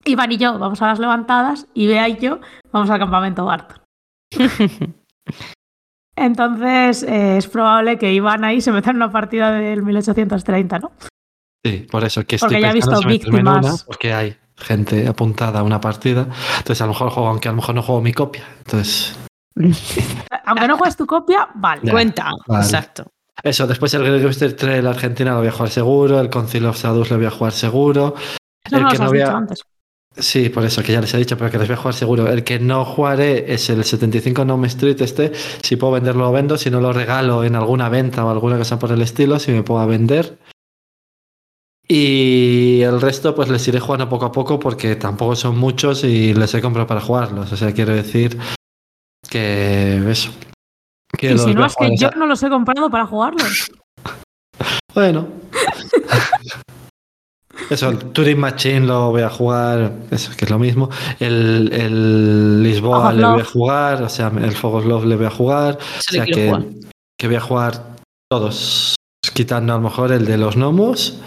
Iván y yo vamos a las levantadas y Bea y yo vamos al campamento Barton. Entonces eh, es probable que Iván ahí se meta en una partida del 1830, ¿no? Sí, por eso que Porque estoy ya he visto víctimas. una, porque hay gente apuntada a una partida. Entonces a lo mejor juego, aunque a lo mejor no juego mi copia. Entonces, Aunque no juegues tu copia, vale. Ya. Cuenta, Vale. exacto. eso, después el Great Trail Argentina lo voy a jugar seguro, el Concil of Sadus lo voy a jugar seguro. Eso el no que no has voy a- dicho antes. Sí, por eso que ya les he dicho, pero que les voy a jugar seguro. El que no jugaré es el 75 Nome Street este. Si puedo venderlo, lo vendo. Si no, lo regalo en alguna venta o alguna cosa por el estilo, si me puedo vender. Y el resto, pues les iré jugando poco a poco porque tampoco son muchos y les he comprado para jugarlos. O sea, quiero decir que eso. Que Y si no, es que yo no los he comprado para jugarlos. Bueno. Eso, el Turing Machine lo voy a jugar, eso que es lo mismo. El, el Lisboa le voy a jugar, o sea, el Fog of Love le voy a jugar. O Se sea que, jugar. que voy a jugar todos, quitando a lo mejor el de los gnomos.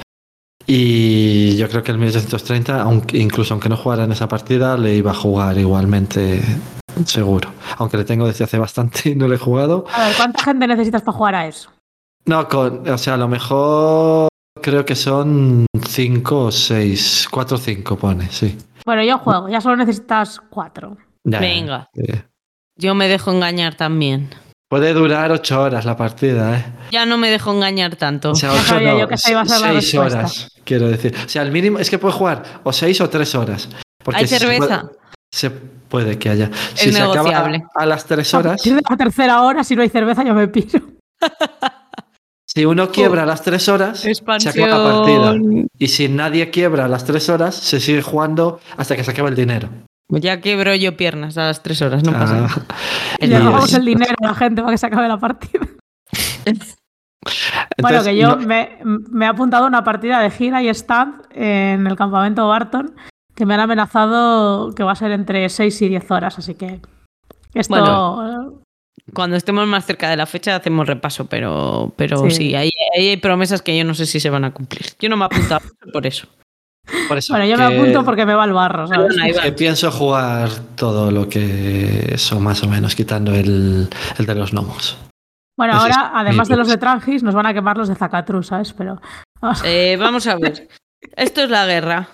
Y yo creo que el 1830, aunque, incluso aunque no jugara en esa partida, le iba a jugar igualmente, seguro. Aunque le tengo desde hace bastante y no le he jugado. A ver, ¿cuánta gente necesitas para jugar a eso? No, con, o sea, a lo mejor creo que son 5 o 6, 4 o 5 pone, sí. Bueno, yo juego, ya solo necesitas cuatro. Ya, Venga. eh. Yo me dejo engañar también. Puede durar 8 horas la partida, ¿eh? Ya no me dejo engañar tanto. O sea, Ya 8 sabía no, yo que esa iba a ser la 6 respuesta. horas, quiero decir. O sea, el mínimo es que puede jugar o 6 o 3 horas. Porque ¿Hay si se cerveza? puede- Se puede que haya. Si se acaba negociable. a las 3 A horas, partir de la tercera hora, si no hay cerveza, yo me piro. si uno quiebra a las 3 horas, se acaba la partida. Y si nadie quiebra a las 3 horas, se sigue jugando hasta que se acabe el dinero. Ya quebro yo piernas a las tres horas, no pasa nada. Ah, El Y le es- el dinero a la gente para que se acabe la partida. bueno, que yo no- me, me he apuntado a una partida de gira y stand en el campamento Barton que me han amenazado que va a ser entre 6 y 10 horas, así que esto Bueno. Cuando estemos más cerca de la fecha hacemos repaso, pero, pero sí, Sí. ahí, ahí hay promesas que yo no sé si se van a cumplir. Yo no me he apuntado por eso. por eso Bueno, yo que- me apunto porque me va el barro, ¿sabes? Perdona, que pienso jugar todo lo que eso más o menos, quitando el, el de los gnomos. Bueno, Ese ahora, además de los de. Trangis, nos van a quemar los de Zacatru, ¿sabes? Pero Eh, vamos a ver. Esto es la guerra.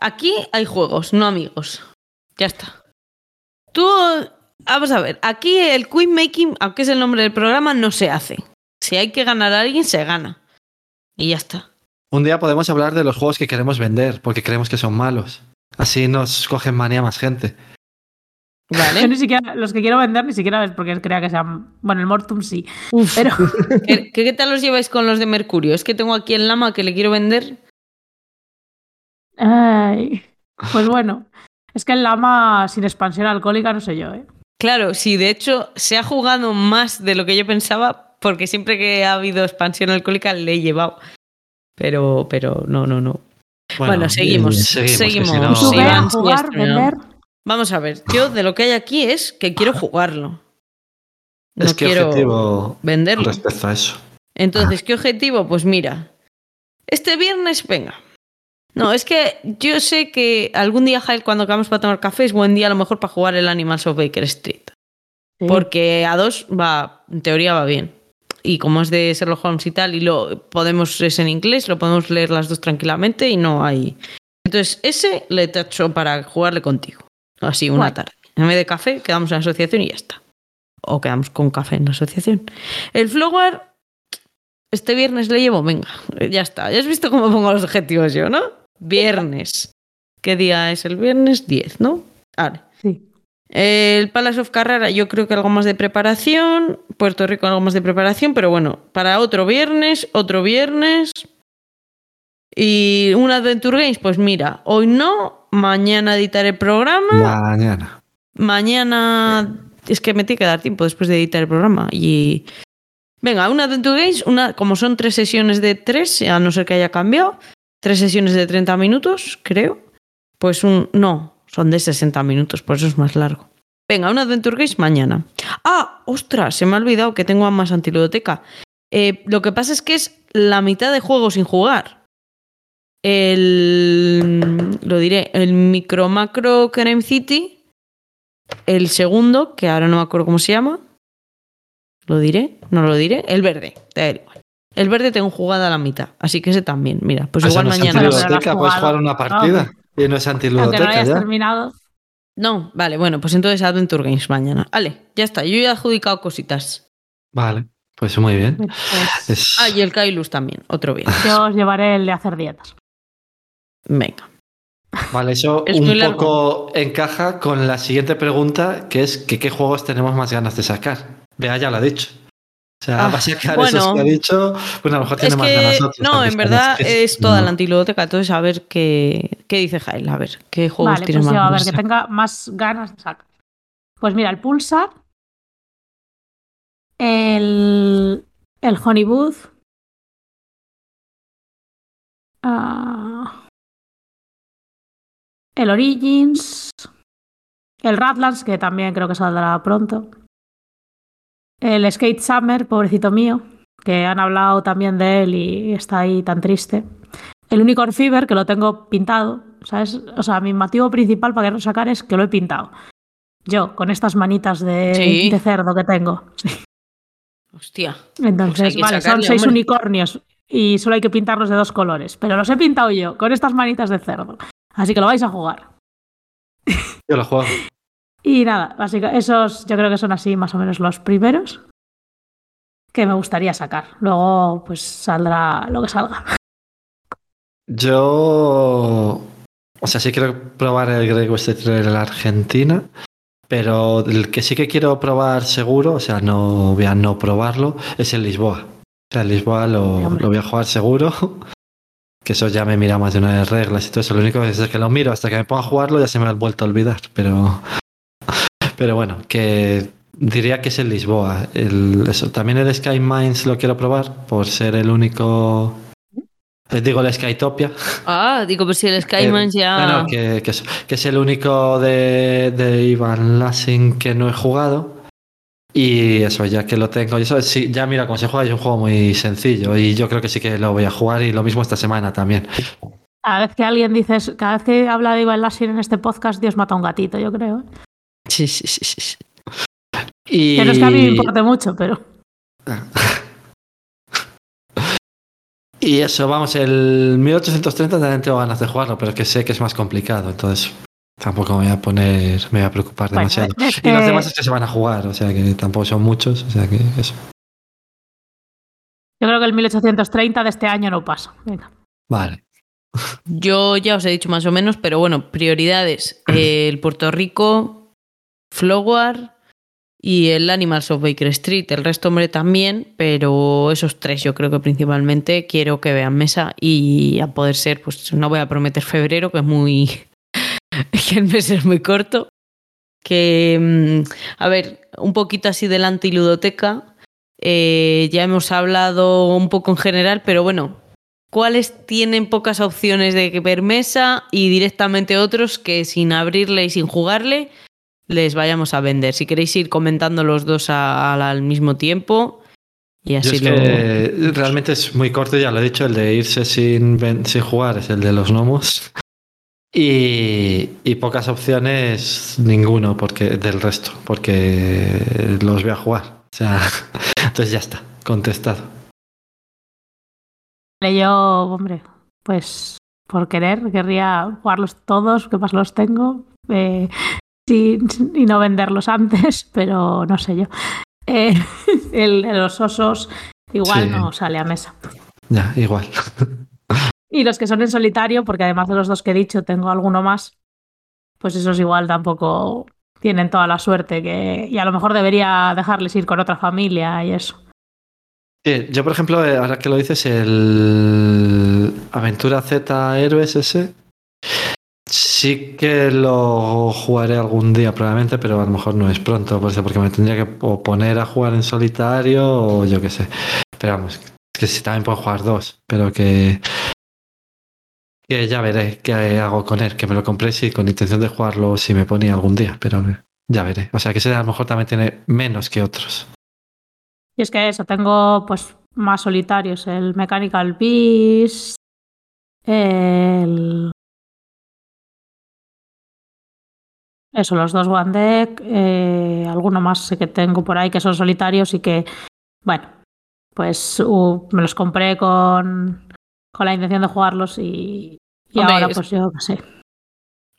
Aquí hay juegos, no amigos. Ya está. Tú, vamos a ver. Aquí el Queen Making, aunque es el nombre del programa, no se hace. Si hay que ganar a alguien, se gana. Y ya está. Un día podemos hablar de los juegos que queremos vender, porque creemos que son malos. Así nos cogen manía más gente. yo ¿Vale? ni siquiera, los que quiero vender ni siquiera es porque crea que sean. Bueno, el Mortum sí. Uf. Pero ¿Qué, qué tal os lleváis con los de Mercurio? Es que tengo aquí el Lama que le quiero vender. Ay, pues bueno, es que el lama sin expansión alcohólica no sé yo, ¿eh? Claro, sí, de hecho se ha jugado más de lo que yo pensaba, porque siempre que ha habido expansión alcohólica le he llevado. Pero, pero no, no, no. Bueno, seguimos, eh, seguimos. que si ¿Y no- tú Sí, ve a Iván, sí, jugar, esto, ¿no? vender? Vamos a ver, yo de lo que hay aquí es que quiero jugarlo. No es que quiero objetivo venderlo. respecto a eso. Entonces, ¿qué objetivo? Pues mira, este viernes, venga. No, es que yo sé que algún día, Jael, cuando acabamos para tomar café, es buen día a lo mejor para jugar el Animals of Baker Street. Sí. Porque a dos va, en teoría va bien. Y como es de Sherlock Holmes y tal, y lo podemos, es en inglés, lo podemos leer las dos tranquilamente y no hay. Entonces, ese le tacho para jugarle contigo. Así, una Guay. tarde. En vez de café, quedamos en la asociación y ya está. O quedamos con café en la asociación. El Flower, este viernes le llevo, venga, ya está. Ya has visto cómo pongo los objetivos yo, ¿no? Viernes. ¿Qué día es el viernes? 10, ¿no? Vale. Sí. El Palace of Carrara, yo creo que algo más de preparación. Puerto Rico, algo más de preparación. Pero bueno, para otro viernes, otro viernes. Y un Adventure Games, pues mira, hoy no, mañana editaré el programa. Mañana. Mañana es que me tiene que dar tiempo después de editar el programa. Y venga, una Adventure Games, una, como son tres sesiones de tres, a no ser que haya cambiado, tres sesiones de 30 minutos, creo. Pues un. No, son de 60 minutos, por eso es más largo. Venga, una Adventure Games mañana. Ah, ostras, se me ha olvidado que tengo a más antiludoteca. Eh, lo que pasa es que es la mitad de juego sin jugar. El. lo diré, el Micro Macro Creme City, el segundo, que ahora no me acuerdo cómo se llama, lo diré, no lo diré, el verde, da igual. El verde tengo jugada a la mitad, así que ese también, mira, pues Eso igual no mañana... antiludoteca. antiludoteca, puedes jugar una partida. Y no es Aunque no antiludoteca hayas ya. terminado. No, vale, bueno, pues entonces Adventure Games mañana. Vale, ya está, yo ya he adjudicado cositas. Vale, pues muy bien. Pues, Es- Ah, y el Kailus también, otro bien. yo os llevaré el de hacer dietas. Venga. Vale, eso Es un poco encaja con la siguiente pregunta, que es que qué juegos tenemos más ganas de sacar. Vea, ya lo ha dicho. O sea, Ah, va a sacar bueno. esos que ha dicho, pues a lo mejor tiene más que, ganas otros. no, en verdad es es toda no. la antiludoteca, entonces a ver qué, qué dice Jael, a ver, qué juegos Vale, tienes pues más yo a ver, que tenga más ganas de sacar. Pues mira, el Pulsar, el, el Honeybooth, ah, el Origins, el Radlands, que también creo que saldrá pronto, el Skate Summer, pobrecito mío, que han hablado también de él y está ahí tan triste. El Unicorn Fever, que lo tengo pintado, ¿sabes? O sea, mi motivo principal para quererlo sacar es que lo he pintado. Yo, con estas manitas de, Sí. de cerdo que tengo. Sí. Hostia. Entonces, Pues vale, son seis hombre. unicornios y solo hay que pintarlos de dos colores. Pero los he pintado yo, con estas manitas de cerdo. Así que lo vais a jugar. Yo lo juego. Y nada, básicamente, esos yo creo que son así más o menos los primeros que me gustaría sacar. Luego, pues saldrá lo que salga. Yo. O sea, sí quiero probar el Grey West Trail en la Argentina. Pero el que sí que quiero probar seguro, o sea, no voy a no probarlo, es el Lisboa. O sea, el Lisboa lo, lo voy a jugar seguro. Que eso ya me mira más de una de reglas y todo eso. Lo único es que lo miro hasta que me ponga a jugarlo ya se me ha vuelto a olvidar. Pero. Pero bueno, que diría que es el Lisboa. El, eso. También el Sky Mines lo quiero probar por ser el único. Les digo el Skytopia. Ah, digo, pues si el Skyman Eh, ya. No, no, que, que es, que es el único de, de Ivan Lassing que no he jugado. Y eso, ya que lo tengo, y eso sí, ya mira cómo se juega, es un juego muy sencillo. Y yo creo que sí que lo voy a jugar, y lo mismo esta semana también. Cada vez que alguien dice, cada vez que habla de Ivan Lassin en este podcast, Dios mata a un gatito, yo creo. Sí, sí, sí, sí, sí. Y, Que no es que a mí me importe mucho, pero. y eso, vamos, el 1830 también tengo ganas de jugarlo, pero que sé que es más complicado, entonces tampoco me voy a poner, me voy a preocupar Bueno, demasiado. es Y los demás es que se van a jugar, o sea que tampoco son muchos, o sea que eso. Yo creo que el 1830 de este año no pasa. Venga. Vale. Yo ya os he dicho más o menos, pero bueno, prioridades. el Puerto Rico, Flowar y el Animals of Baker Street. El resto, hombre, también, pero esos tres yo creo que principalmente quiero que vean mesa y a poder ser, pues no voy a prometer febrero, que es muy... que el mes es muy corto. Que, mm, a ver, un poquito así de la antiludoteca. eh, ya hemos hablado un poco en general, pero bueno, cuáles tienen pocas opciones de ver mesa y directamente otros que sin abrirle y sin jugarle les vayamos a vender. Si queréis ir comentando los dos a- a- al mismo tiempo y Yo así es lo... que realmente es muy corto, ya lo he dicho, el de irse sin, sin jugar es el de los gnomos. Y, y pocas opciones, ninguno porque del resto, porque los voy a jugar. O sea, entonces ya está, contestado. Yo, hombre, pues por querer, querría jugarlos todos, que más los tengo, eh, y no venderlos antes, pero no sé yo. Eh, el los osos igual Sí. no sale a mesa. Ya, igual. Y los que son en solitario, porque además de los dos que he dicho, tengo alguno más, pues esos igual tampoco tienen toda la suerte que. Y a lo mejor debería dejarles ir con otra familia y eso. Sí, yo, por ejemplo, eh, ahora que lo dices, el Aventura Z Héroes ese, sí que lo jugaré algún día probablemente, pero a lo mejor no es pronto, por eso, porque me tendría que poner a jugar en solitario o yo qué sé. Pero vamos, que sí también puedo jugar dos, pero que, que ya veré qué hago con él, que me lo compré sí con intención de jugarlo si me ponía algún día, pero ya veré. O sea, que ese a lo mejor también tiene menos que otros. Y es que eso, tengo pues más solitarios, el Mechanical Beast, el Eso, los dos One Deck, eh, alguno más sé que tengo por ahí que son solitarios y que, bueno, pues uh, me los compré con, con la intención de jugarlos y, y Hombre, ahora es- pues yo qué sé.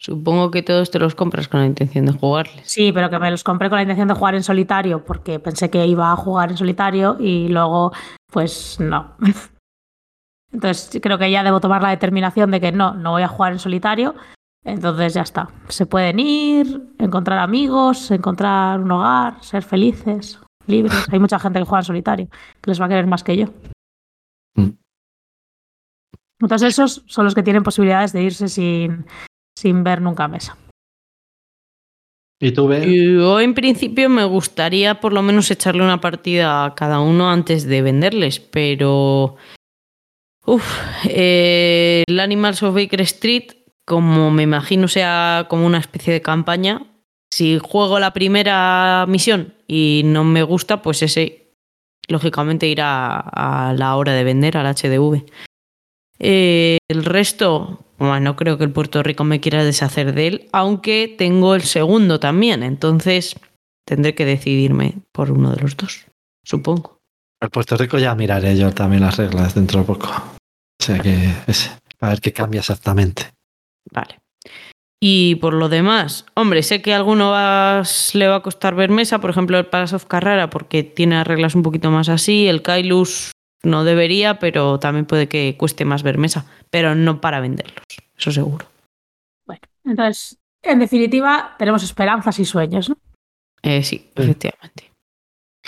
Supongo que todos te los compras con la intención de jugarles. Sí, pero que me los compré con la intención de jugar en solitario porque pensé que iba a jugar en solitario y luego, pues no. Entonces creo que ya debo tomar la determinación de que no, no voy a jugar en solitario. Entonces ya está. Se pueden ir, encontrar amigos, encontrar un hogar, ser felices, libres. Hay mucha gente que juega en solitario, que les va a querer más que yo. Mm. Entonces esos son los que tienen posibilidades de irse sin, sin ver nunca mesa. ¿Y tú, Ben? Yo en principio me gustaría por lo menos echarle una partida a cada uno antes de venderles, pero... Uf, eh, el Animals of Baker Street, como me imagino sea como una especie de campaña, si juego la primera misión y no me gusta, pues ese lógicamente irá a la hora de vender al HDV. Eh, el resto, bueno, no creo que el Puerto Rico me quiera deshacer de él, aunque tengo el segundo también, entonces tendré que decidirme por uno de los dos, supongo. En Puerto Rico ya miraré yo también las reglas dentro de poco. O sea que a ver qué cambia exactamente. Vale. Y por lo demás, hombre, sé que a alguno vas- le va a costar ver mesa, por ejemplo el Palace of Carrara, porque tiene las reglas un poquito más así, el Kailus no debería, pero también puede que cueste más ver mesa, pero no para venderlos, eso seguro. Bueno, entonces, en definitiva, tenemos esperanzas y sueños, ¿no? Eh, sí, efectivamente.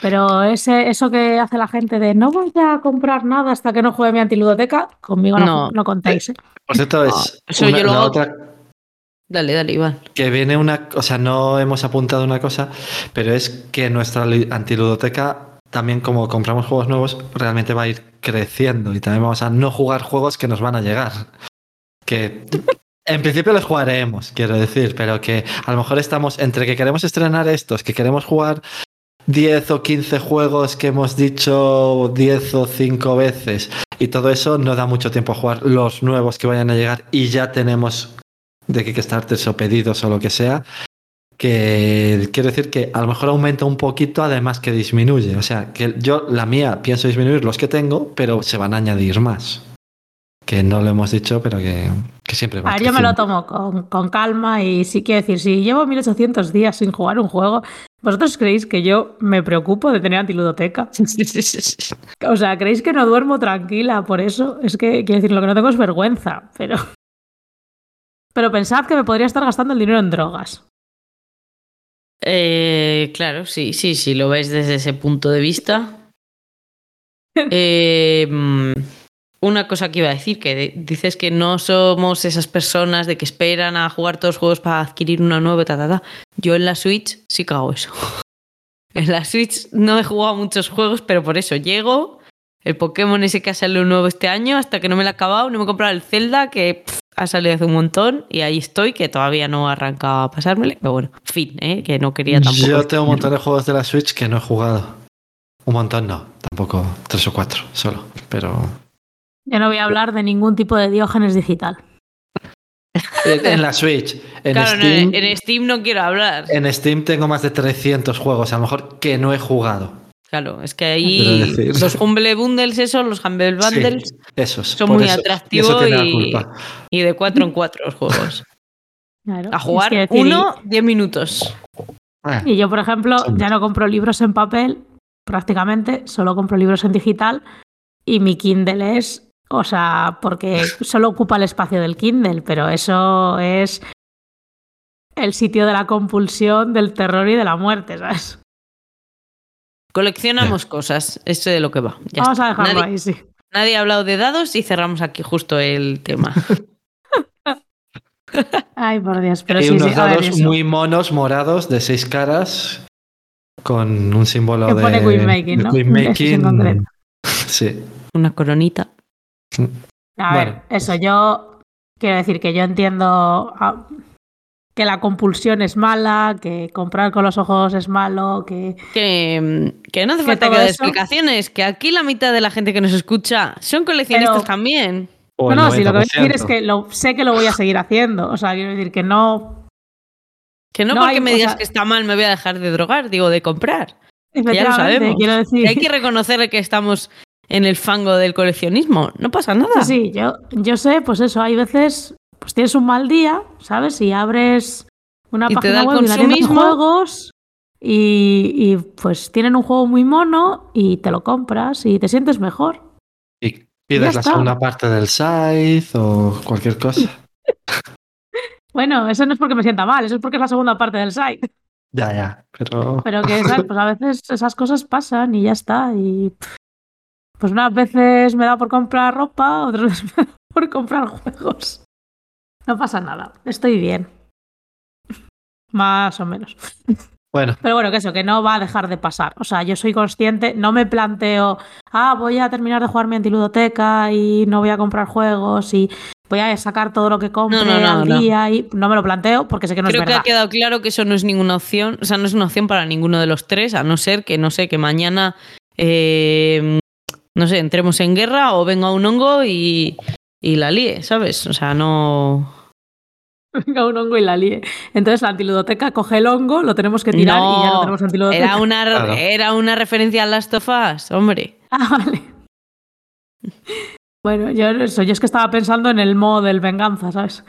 Pero ese, eso que hace la gente de no voy a comprar nada hasta que no juegue mi antiludoteca, conmigo no, No. no contéis. ¿eh? Por cierto, es eso una- yo lo otra Dale, dale, Iván. que viene una, o sea, no hemos apuntado una cosa, pero es que nuestra antiludoteca también como compramos juegos nuevos realmente va a ir creciendo y también vamos a no jugar juegos que nos van a llegar. Que en principio los jugaremos, quiero decir, pero que a lo mejor estamos entre que queremos estrenar estos, que queremos jugar 10 o 15 juegos que hemos dicho 10 o 5 veces y todo eso no da mucho tiempo a jugar los nuevos que vayan a llegar y ya tenemos de Kickstarters o pedidos o lo que sea, que quiero decir que a lo mejor aumenta un poquito, además que disminuye. O sea, que yo, la mía, pienso disminuir los que tengo, pero se van a añadir más. Que no lo hemos dicho, pero que, que siempre va A ver, yo me lo tomo con, con calma y sí quiero decir, si llevo 1800 días sin jugar un juego, ¿vosotros creéis que yo me preocupo de tener antiludoteca? O sea, ¿creéis que no duermo tranquila por eso? Es que, quiero decir, lo que no tengo es vergüenza, pero... Pero pensad que me podría estar gastando el dinero en drogas. Eh, claro, sí, sí, sí, lo ves desde ese punto de vista. Eh, mm, una cosa que iba a decir, que de- dices que no somos esas personas de que esperan a jugar todos los juegos para adquirir uno nuevo, ta, ta, ta. Yo en la Switch sí que hago eso. En la Switch no he jugado muchos juegos, pero por eso llego, el Pokémon ese que ha salido nuevo este año, hasta que no me lo he acabado, no me he comprado el Zelda, que pff, ha salido hace un montón, y ahí estoy, que todavía no he arrancado a pasármele, pero bueno, fin, ¿eh? que no quería tampoco. Yo tengo un montón de juegos de la Switch que no he jugado. Un montón no, tampoco tres o cuatro solo, pero Yo no voy a hablar de ningún tipo de diógenes digital. en, en la Switch, en claro, no, en Steam no quiero hablar. en Steam tengo más de 300 juegos, a lo mejor que no he jugado. Claro, es que ahí decir. los Humble Bundles, esos, los Humble Bundles, Sí, esos. son muy eso- atractivos y- de cuatro en cuatro los juegos. Claro. A Es jugar que decir, y- uno, diez minutos. Ah, Y yo, por ejemplo, ya no compro libros en papel, prácticamente, solo compro libros en digital y mi Kindle es, o sea, porque solo ocupa el espacio del Kindle, pero eso es el sitio de la compulsión, del terror y de la muerte, ¿sabes? Coleccionamos cosas, eso es de lo que va. Ya Vamos está. a dejarlo nadie, ahí, sí. nadie ha hablado de dados y cerramos aquí justo el tema. Ay, por Dios, pero Hay sí, unos dados muy monos morados de seis caras con un símbolo Que de pone Queen Making, de ¿no? Queen Making. concreto. Sí. Una coronita. A Bueno. ver, eso yo quiero decir que yo entiendo ah, que la compulsión es mala, que comprar con los ojos es malo, que Que, mm, que no hace Que falta que dé explicaciones, que aquí la mitad de la gente que nos escucha son coleccionistas Pero- también. O no, no, sí, lo que voy a decir 90%. es que lo, sé que lo voy a seguir haciendo. O sea, quiero decir que no. Que no, No porque hay- me o digas sea- que está mal me voy a dejar de drogar, digo, de comprar. Ya lo sabemos. quiero decir. Y hay que reconocer que estamos en el fango del coleccionismo. No pasa nada. Sí, sí, yo, yo sé, pues eso, hay veces, pues tienes un mal día, ¿sabes? Y abres una Y te página web de una tienda de consumismo. juegos y, y, pues tienen un juego muy mono y te lo compras y te sientes mejor. Y pides la está. segunda parte del Scythe o cualquier cosa. Bueno, eso no es porque me sienta mal, eso es porque es la segunda parte del site. ya, ya. Pero Pero que, ¿sabes? Pues a veces esas cosas pasan y ya está. Y pff, pues unas veces me da por comprar ropa, otras veces me da por comprar juegos. No pasa nada, estoy bien. Más o menos. bueno, Pero bueno, que eso, que no va a dejar de pasar. O sea, yo soy consciente, no me planteo, ah, voy a terminar de jugar mi antiludoteca y no voy a comprar juegos y voy a sacar todo lo que compre No, no, no, al no. día y no me lo planteo porque sé que no Creo es que verdad. ha quedado claro que eso no es ninguna opción, o sea, no es una opción para ninguno de los tres, a no ser que, no sé, que mañana, eh, no sé, entremos en guerra o venga un hongo y, y la líe, ¿sabes? O sea, no... Venga un hongo y la líe. Entonces la antiludoteca coge el hongo, lo tenemos que tirar y ya no tenemos antiludoteca. Era una, Claro. era una referencia a Last of Us, hombre. Ah, vale. Bueno, yo, eso, yo es que estaba pensando en el modo del venganza, ¿sabes?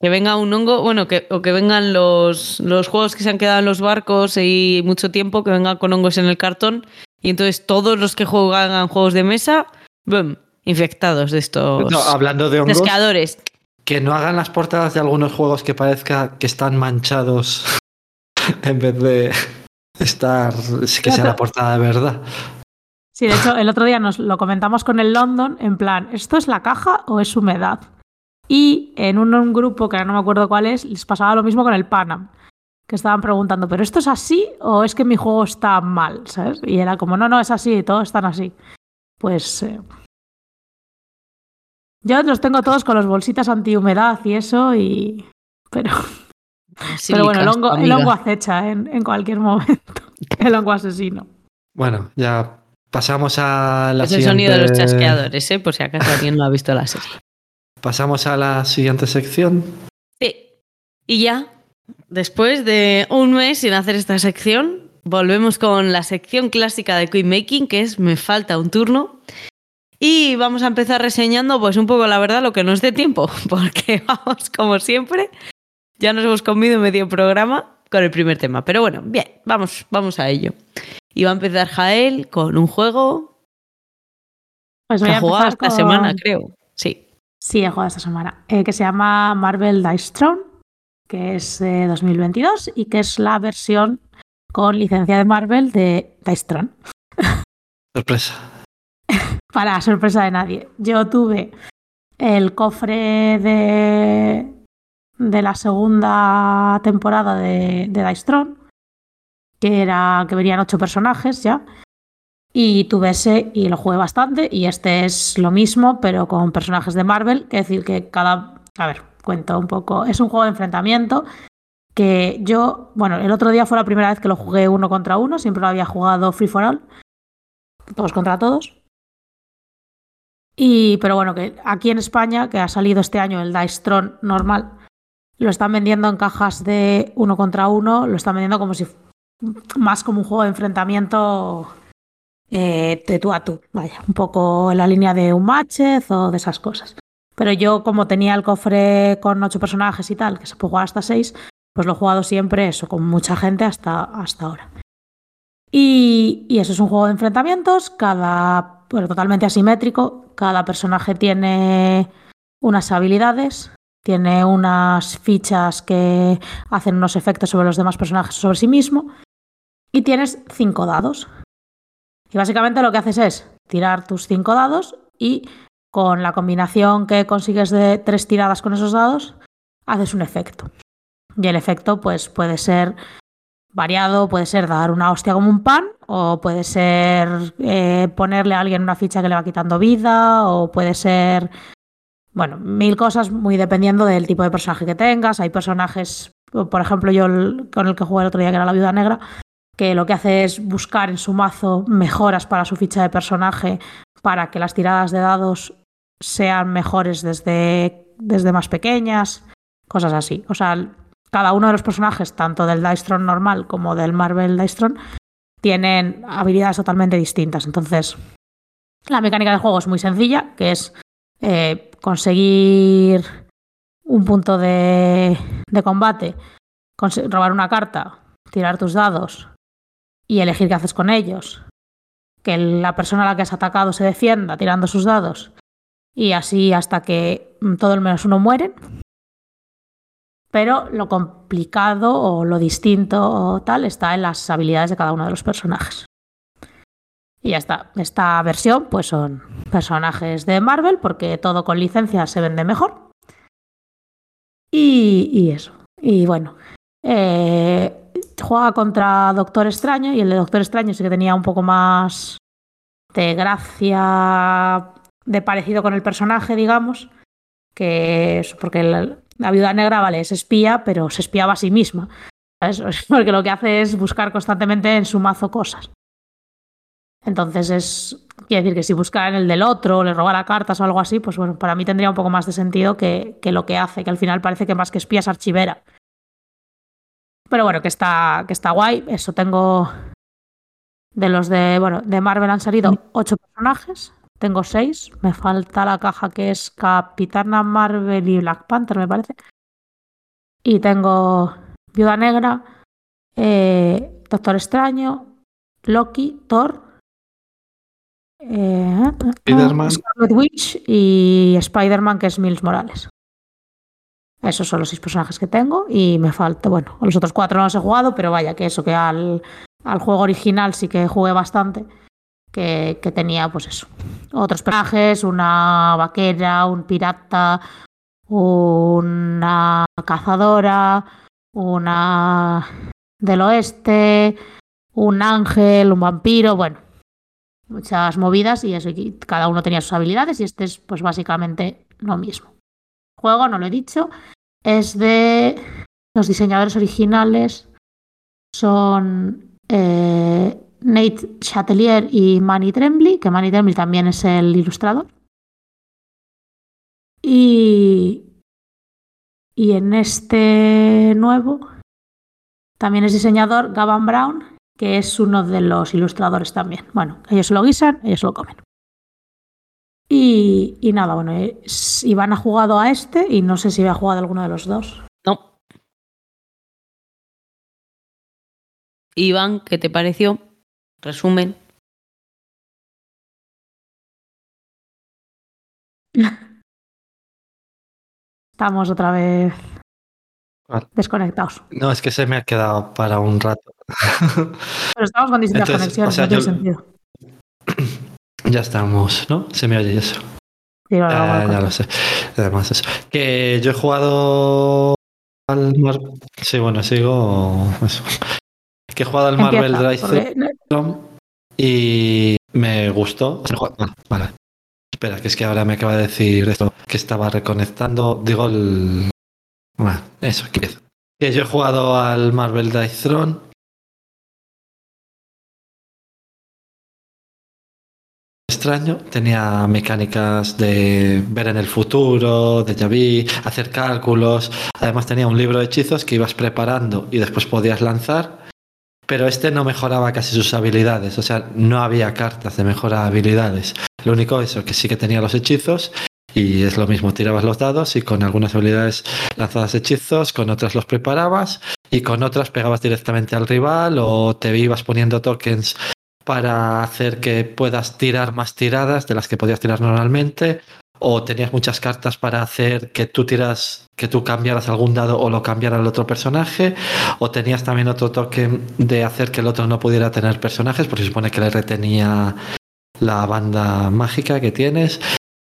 Que venga un hongo, bueno, que, o que vengan los, los juegos que se han quedado en los barcos y mucho tiempo, que vengan con hongos en el cartón. Y entonces todos los que juegan juegos de mesa, boom, infectados de estos no, hablando de hongos, pescadores. que no hagan las portadas de algunos juegos que parezca que están manchados en vez de estar que sea la portada de verdad. Sí, de hecho, el otro día nos lo comentamos con el London, en plan, ¿esto es la caja o es humedad? Y en un, un grupo, que ahora no me acuerdo cuál es, les pasaba lo mismo con el Panam, que estaban preguntando, ¿pero esto es así o es que mi juego está mal? ¿Sabes? Y era como, no, no, es así, todos están así. Pues... eh, Yo los tengo todos con los bolsitas antihumedad y eso, y... Pero, pero bueno, el hongo, el hongo acecha en, en cualquier momento. El hongo asesino. Bueno, ya pasamos a la Es el sonido de los chasqueadores, ¿eh? por si acaso alguien no ha visto la serie. Pasamos a la siguiente sección. Sí. Y ya, después de un mes sin hacer esta sección, volvemos con la sección clásica de Queen Making, que es Me falta un turno. Y vamos a empezar reseñando, pues un poco la verdad, lo que nos dé tiempo, porque vamos, como siempre, ya nos hemos comido medio programa con el primer tema. Pero bueno, bien, vamos, vamos a ello. Y va a empezar Jael con un juego Pues que voy ha jugado esta con- semana, creo. Sí. Sí, he jugado esta semana. eh, que se llama Marvel Dice Throne, que es de 2022 y que es la versión con licencia de Marvel de Throne. Sorpresa. Para sorpresa de nadie. Yo tuve el cofre de, de la segunda temporada de, de Dice Throne, que, era, que venían ocho personajes ya. Y tuve ese y lo jugué bastante. Y este es lo mismo, pero con personajes de Marvel. Que decir que cada. A ver, cuento un poco. Es un juego de enfrentamiento que yo. Bueno, el otro día fue la primera vez que lo jugué uno contra uno. Siempre lo había jugado free for all. Todos contra todos. Y, pero bueno, que aquí en España, que ha salido este año el Dice Throne normal, lo están vendiendo en cajas de uno contra uno. Lo están vendiendo como si. Más como un juego de enfrentamiento eh, de tú a tú, vaya, un poco en la línea de un matchez o de esas cosas. Pero yo, como tenía el cofre con ocho personajes y tal, que se puede jugar hasta seis, pues lo he jugado siempre eso, con mucha gente hasta, hasta ahora. Y, eso es un juego de enfrentamientos, cada, bueno, totalmente asimétrico, cada personaje tiene unas habilidades, tiene unas fichas que hacen unos efectos sobre los demás personajes o sobre sí mismo, y tienes cinco dados. Y básicamente lo que haces es tirar tus cinco dados y con la combinación que consigues de tres tiradas con esos dados, haces un efecto. Y el efecto pues puede ser variado, puede ser dar una hostia como un pan, o puede ser eh, ponerle a alguien una ficha que le va quitando vida, o puede ser, bueno, mil cosas muy dependiendo del tipo de personaje que tengas. Hay personajes, por ejemplo, yo con el que jugué el otro día, que era la viuda negra, que lo que hace es buscar en su mazo mejoras para su ficha de personaje para que las tiradas de dados sean mejores desde, desde más pequeñas, cosas así. O sea, cada uno de los personajes, tanto del Dice Throne normal como del Marvel Dice Throne, tienen habilidades totalmente distintas. Entonces, la mecánica del juego es muy sencilla, que es eh, conseguir un punto de, de combate, robar una carta, tirar tus dados y elegir qué haces con ellos. Que la persona a la que has atacado se defienda tirando sus dados y así hasta que mm, todo el menos uno mueren. Pero lo complicado o lo distinto o tal está en las habilidades de cada uno de los personajes. Y ya está. Esta versión, pues son personajes de Marvel, porque todo con licencia se vende mejor. Y, y eso. Y bueno. eh, juega contra Doctor Extraño. Y el de Doctor Extraño sí que tenía un poco más de gracia. De parecido con el personaje, digamos. Que es porque la, la viuda negra, vale, es espía, pero se espiaba a sí misma. ¿sabes? Porque lo que hace es buscar constantemente en su mazo cosas. Entonces es. Quiere decir que si buscara en el del otro o le robara cartas o algo así, pues bueno, para mí tendría un poco más de sentido que, que lo que hace, que al final parece que más que espía es archivera. Pero bueno, que está, que está guay. Eso tengo. De los de. Bueno, de Marvel han salido ocho personajes. Tengo seis. Me falta la caja que es Capitana Marvel y Black Panther, me parece. Y tengo Viuda Negra, eh, Doctor Extraño, Loki, Thor, eh, Spider-Man. Scarlet Witch y Spider-Man, que es Miles Morales. Esos son los seis personajes que tengo y me falta, bueno, a los otros cuatro no los he jugado, pero vaya, que eso, que al, al juego original sí que jugué bastante, que, tenía pues eso, otros personajes, una vaquera, un pirata, una cazadora, una del oeste, un ángel, un vampiro, bueno, muchas movidas y eso, cada uno tenía sus habilidades y este es pues básicamente lo mismo. El juego, no lo he dicho, es de los diseñadores originales son eh, Nate Chatelier y Manny Tremblay, que Manny Tremblay también es el ilustrador. Y, y en este nuevo también es diseñador Gavin Brown, que es uno de los ilustradores también. Bueno, ellos lo guisan, ellos lo comen. Y, y nada, bueno, es- Iván ha jugado a este y no sé si había jugado alguno de los dos. No. Iván, ¿qué te pareció? Resumen. Estamos otra vez Vale. desconectados. No, es que se me ha quedado para un rato. Pero estamos con distintas Entonces, conexiones, o sea, no tiene yo- sentido. ya estamos, ¿no? Se me oye eso. Sí, Ah, ya lo sé. Además, eso. Que yo he jugado al Mar... Sí, bueno, sigo. Eso. Que he jugado al Marvel Drive y me gustó. Vale. Espera, que es que ahora me acaba de decir esto que estaba reconectando. Digo el. Bueno, eso, que que yo he jugado al Marvel Dice Throne. Extraño, tenía mecánicas de ver en el futuro, de vu, hacer cálculos. Además, tenía un libro de hechizos que ibas preparando y después podías lanzar. Pero este no mejoraba casi sus habilidades, o sea, no había cartas de mejora de habilidades. Lo único eso, que sí que tenía los hechizos y es lo mismo, tirabas los dados y con algunas habilidades lanzabas hechizos, con otras los preparabas y con otras pegabas directamente al rival o te ibas poniendo tokens para hacer que puedas tirar más tiradas de las que podías tirar normalmente o tenías muchas cartas para hacer que tú tiras que tú cambiaras algún dado o lo cambiara el otro personaje o tenías también otro token de hacer que el otro no pudiera tener personajes porque se supone que le retenía la banda mágica que tienes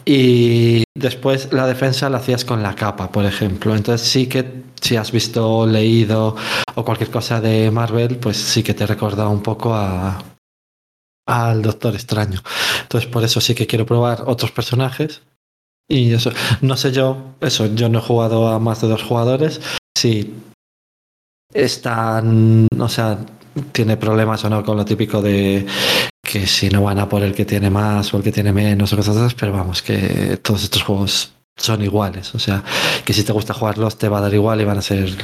y después la defensa la hacías con la capa, por ejemplo. Entonces sí que si has visto, leído o cualquier cosa de Marvel, pues sí que te recordaba un poco a al Doctor Extraño. Entonces por eso sí que quiero probar otros personajes. Y eso, no sé yo, eso, yo no he jugado a más de dos jugadores. Si están, o sea, tiene problemas o no con lo típico de que si no van a por el que tiene más o el que tiene menos o cosas así, pero vamos, que todos estos juegos son iguales. O sea, que si te gusta jugarlos te va a dar igual y van a ser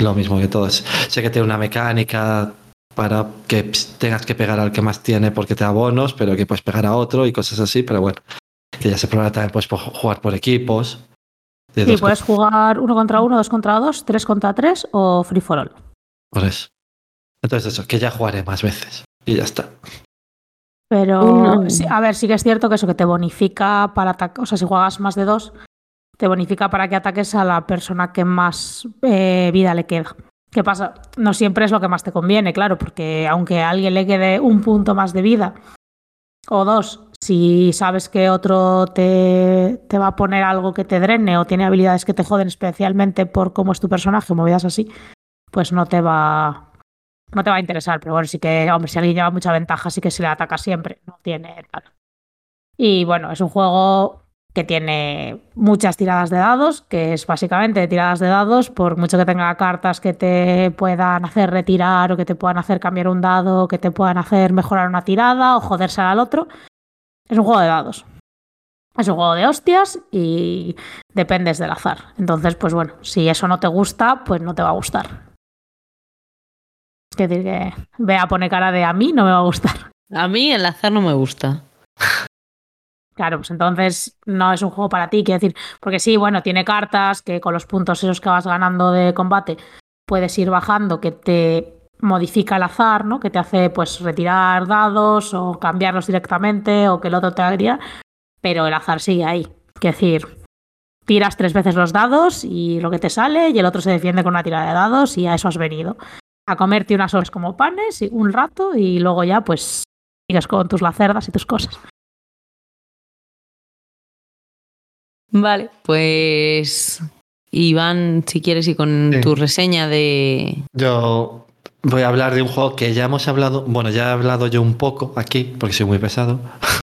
lo mismo que todos. Sé que tiene una mecánica para que tengas que pegar al que más tiene porque te da bonos, pero que puedes pegar a otro y cosas así, pero bueno, que ya se prueba también puedes jugar por equipos. Sí, puedes jugar uno contra uno, dos contra dos, tres contra tres o free for all. Por eso. Entonces eso, que ya jugaré más veces y ya está. Pero, a ver, sí que es cierto que eso que te bonifica para atacar, o sea, si juegas más de dos, te bonifica para que ataques a la persona que más eh, vida le queda. ¿Qué pasa? No siempre es lo que más te conviene, claro, porque aunque a alguien le quede un punto más de vida o dos, si sabes que otro te, te, va a poner algo que te drene o tiene habilidades que te joden especialmente por cómo es tu personaje, movidas así, pues no te va, no te va a interesar. Pero bueno, sí que, hombre, si alguien lleva mucha ventaja, sí que se le ataca siempre, no tiene Y bueno, es un juego que tiene muchas tiradas de dados, que es básicamente tiradas de dados, por mucho que tenga cartas que te puedan hacer retirar o que te puedan hacer cambiar un dado, o que te puedan hacer mejorar una tirada o joderse al otro. Es un juego de dados. Es un juego de hostias y dependes del azar. Entonces, pues bueno, si eso no te gusta, pues no te va a gustar. Es decir, que vea, pone cara de a mí no me va a gustar. A mí el azar no me gusta. Claro, pues entonces no es un juego para ti, quiero decir, porque sí, bueno, tiene cartas que con los puntos esos que vas ganando de combate puedes ir bajando, que te modifica el azar, ¿no? Que te hace pues retirar dados o cambiarlos directamente o que el otro te haría, pero el azar sigue ahí. Quiero decir, tiras tres veces los dados y lo que te sale y el otro se defiende con una tirada de dados y a eso has venido. A comerte unas horas como panes y un rato y luego ya pues sigues con tus lacerdas y tus cosas. Vale, pues Iván, si quieres y con tu reseña de... Yo voy a hablar de un juego que ya hemos hablado, bueno, ya he hablado yo un poco aquí, porque soy muy pesado.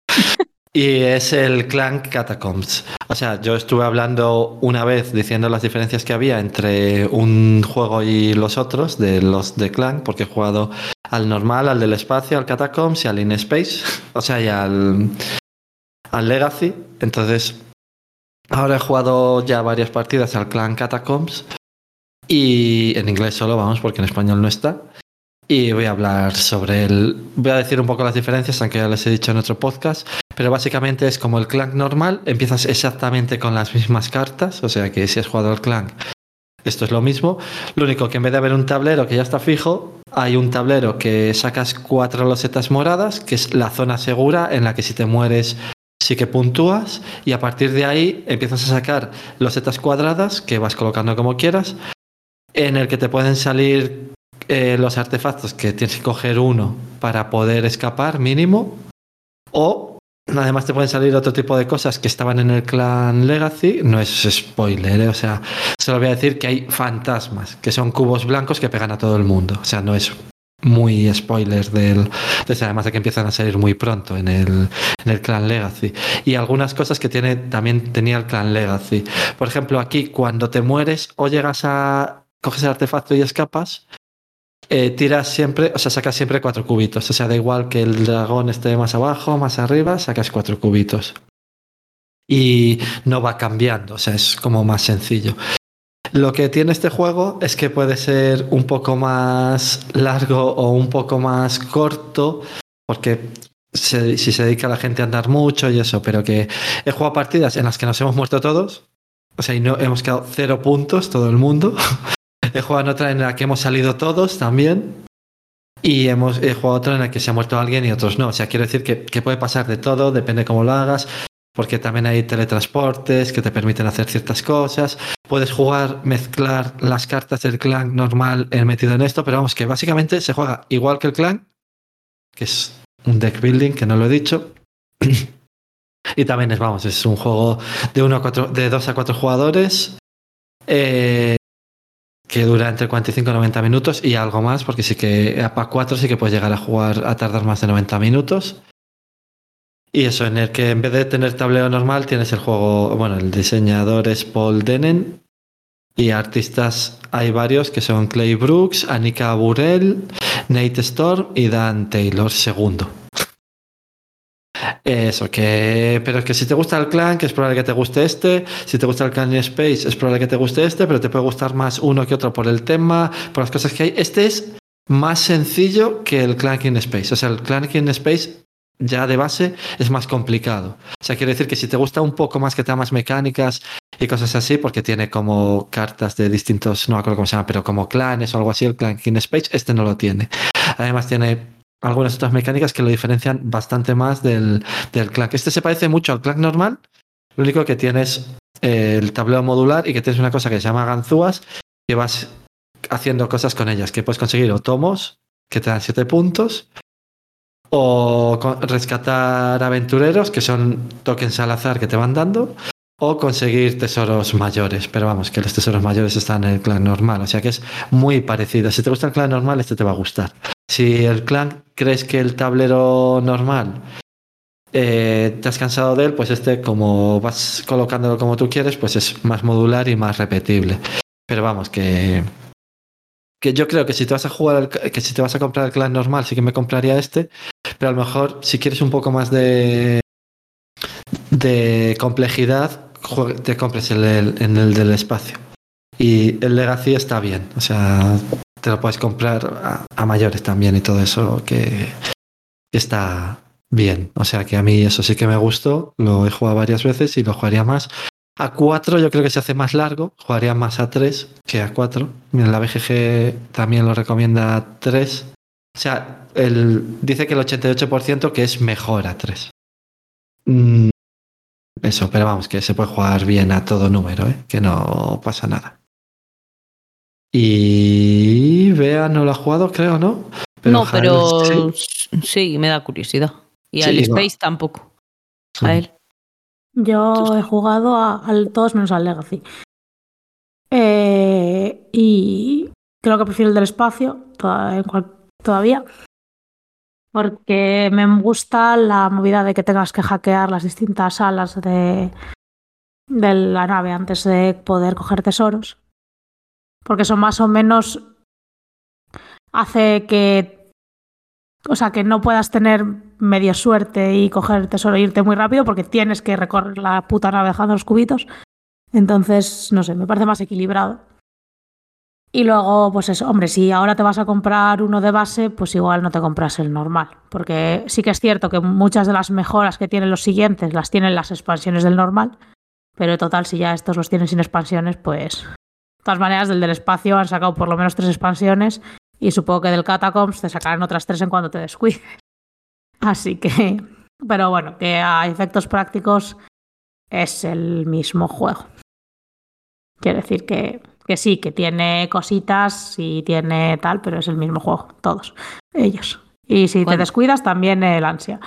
y es el Clank Catacombs. O sea, yo estuve hablando una vez diciendo las diferencias que había entre un juego y los otros, de los de Clank, porque he jugado al normal, al del espacio, al Catacombs y al In Space, o sea, y al, al Legacy. Entonces, Ahora he jugado ya varias partidas al clan Catacombs y en inglés solo, vamos, porque en español no está. Y voy a hablar sobre el. Voy a decir un poco las diferencias, aunque ya les he dicho en otro podcast. Pero básicamente es como el clan normal. Empiezas exactamente con las mismas cartas. O sea que si has jugado al clan, esto es lo mismo. Lo único que en vez de haber un tablero que ya está fijo, hay un tablero que sacas cuatro losetas moradas, que es la zona segura en la que si te mueres sí que puntúas y a partir de ahí empiezas a sacar losetas cuadradas que vas colocando como quieras, en el que te pueden salir eh, los artefactos que tienes que coger uno para poder escapar mínimo o además te pueden salir otro tipo de cosas que estaban en el clan Legacy, no es spoiler, eh, o sea, solo voy a decir que hay fantasmas, que son cubos blancos que pegan a todo el mundo, o sea, no es muy spoilers del, además de que empiezan a salir muy pronto en el, en el clan Legacy. Y algunas cosas que tiene también tenía el clan Legacy. Por ejemplo aquí cuando te mueres o llegas a coges el artefacto y escapas eh, tiras siempre o sea sacas siempre cuatro cubitos o sea da igual que el dragón esté más abajo más arriba sacas cuatro cubitos y no va cambiando o sea es como más sencillo lo que tiene este juego es que puede ser un poco más largo o un poco más corto, porque si se dedica a la gente a andar mucho y eso, pero que he jugado partidas en las que nos hemos muerto todos, o sea, y no hemos quedado cero puntos todo el mundo. he jugado otra en la que hemos salido todos también. Y hemos, he jugado otra en la que se ha muerto alguien y otros no. O sea, quiero decir que, que puede pasar de todo, depende cómo lo hagas porque también hay teletransportes que te permiten hacer ciertas cosas. Puedes jugar, mezclar las cartas del clan normal metido en esto, pero vamos, que básicamente se juega igual que el clan, que es un deck building, que no lo he dicho. y también es, vamos, es un juego de, uno a cuatro, de 2 a 4 jugadores. Eh, que dura entre 45 y 90 minutos y algo más, porque sí que para 4 sí que puedes llegar a jugar a tardar más de 90 minutos. Y eso, en el que en vez de tener tablero normal tienes el juego, bueno, el diseñador es Paul Denen y artistas hay varios que son Clay Brooks, Anika Burrell, Nate Storm y Dan Taylor II. Eso, que. Pero que si te gusta el clan, que es probable que te guste este. Si te gusta el clan in Space, es probable que te guste este, pero te puede gustar más uno que otro por el tema, por las cosas que hay. Este es más sencillo que el clan in Space. O sea, el clan in Space ya de base es más complicado. O sea, quiere decir que si te gusta un poco más que temas mecánicas y cosas así, porque tiene como cartas de distintos, no me acuerdo cómo se llama, pero como clanes o algo así, el clan King Space, este no lo tiene. Además tiene algunas otras mecánicas que lo diferencian bastante más del, del. Este se parece mucho al clan normal, lo único que tienes eh, el tablero modular y que tienes una cosa que se llama ganzúas, que vas haciendo cosas con ellas, que puedes conseguir o tomos, que te dan 7 puntos, o rescatar aventureros, que son tokens al azar que te van dando, o conseguir tesoros mayores. Pero vamos, que los tesoros mayores están en el clan normal, o sea que es muy parecido. Si te gusta el clan normal, este te va a gustar. Si el clan crees que el tablero normal eh, te has cansado de él, pues este, como vas colocándolo como tú quieres, pues es más modular y más repetible. Pero vamos, que que yo creo que si te vas a jugar que si te vas a comprar el clan normal sí que me compraría este pero a lo mejor si quieres un poco más de de complejidad te compres el, en el del espacio y el Legacy está bien o sea te lo puedes comprar a, mayores también y todo eso que está bien o sea que a mí eso sí que me gustó lo he jugado varias veces y lo jugaría más a 4 yo creo que se hace más largo, jugaría más a 3 que a 4. Mira, la BGG también lo recomienda a 3. O sea, el, dice que el 88% que es mejor a 3. Mm, eso, pero vamos, que se puede jugar bien a todo número, ¿eh? que no pasa nada. Y Bea no lo ha jugado, creo, ¿no? no, Jael pero sí. sí, me da curiosidad. Y Sí, al. Space tampoco. A él. Yo he jugado a, al todos menos al Legacy. Eh, y creo que prefiero el del espacio toda- en cual- todavía. Porque me gusta la movida de que tengas que hackear las distintas salas de, la nave antes de poder coger tesoros. Porque eso más o menos hace que o sea, que no puedas tener medio suerte y coger tesoro e irte muy rápido porque tienes que recorrer la puta nave dejando los cubitos. Entonces, no sé, me parece más equilibrado. Y luego, pues eso, hombre, si ahora te vas a comprar uno de base, pues igual no te compras el normal. Porque sí que es cierto que muchas de las mejoras que tienen los siguientes las tienen las expansiones del normal. Pero en total, si ya estos los tienen sin expansiones, pues. De todas maneras, del del espacio han sacado por lo menos tres expansiones y supongo que del Catacombs te sacarán otras tres en cuanto te descuides. Así que, pero bueno, que a efectos prácticos es el mismo juego. Quiere decir que, que sí, que tiene cositas y tiene tal, pero es el mismo juego, todos ellos. Y si te descuidas, también el ansia.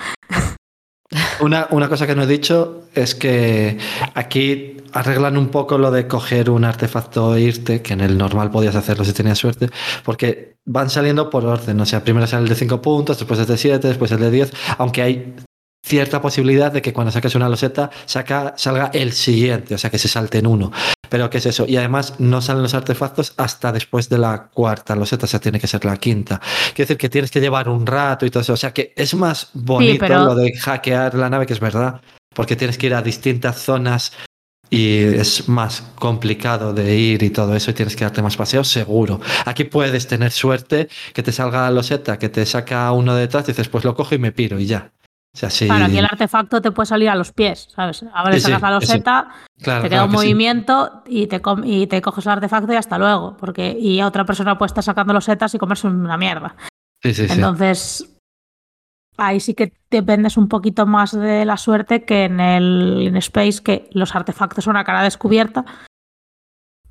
Una, una cosa que no he dicho es que aquí arreglan un poco lo de coger un artefacto e irte, que en el normal podías hacerlo si tenías suerte, porque van saliendo por orden. O sea, primero sale el de 5 puntos, después el de 7, después el de 10, aunque hay cierta posibilidad de que cuando saques una loseta saca, salga el siguiente, o sea, que se salte en uno. Pero ¿qué es eso? Y además no salen los artefactos hasta después de la cuarta loseta, o sea, tiene que ser la quinta. Quiere decir que tienes que llevar un rato y todo eso. O sea, que es más bonito pero- lo de hackear la nave, que es verdad, porque tienes que ir a distintas zonas y es más complicado de ir y todo eso y tienes que darte más paseos, seguro. Aquí puedes tener suerte que te salga la loseta, que te saca uno detrás, dices, pues lo cojo y me piro y ya. O sea, sí. Claro, aquí el artefacto te puede salir a los pies, ¿sabes? Ahora Sí, sí, sacas la loseta, Claro, te queda claro un que sí. movimiento y, te com- y te coges el artefacto y hasta luego. Porque, y a otra persona puede estar sacando losetas y comerse una mierda. Sí, sí, sí. Entonces, ahí sí que dependes un poquito más de la suerte que en el in Space, que los artefactos son a cara descubierta.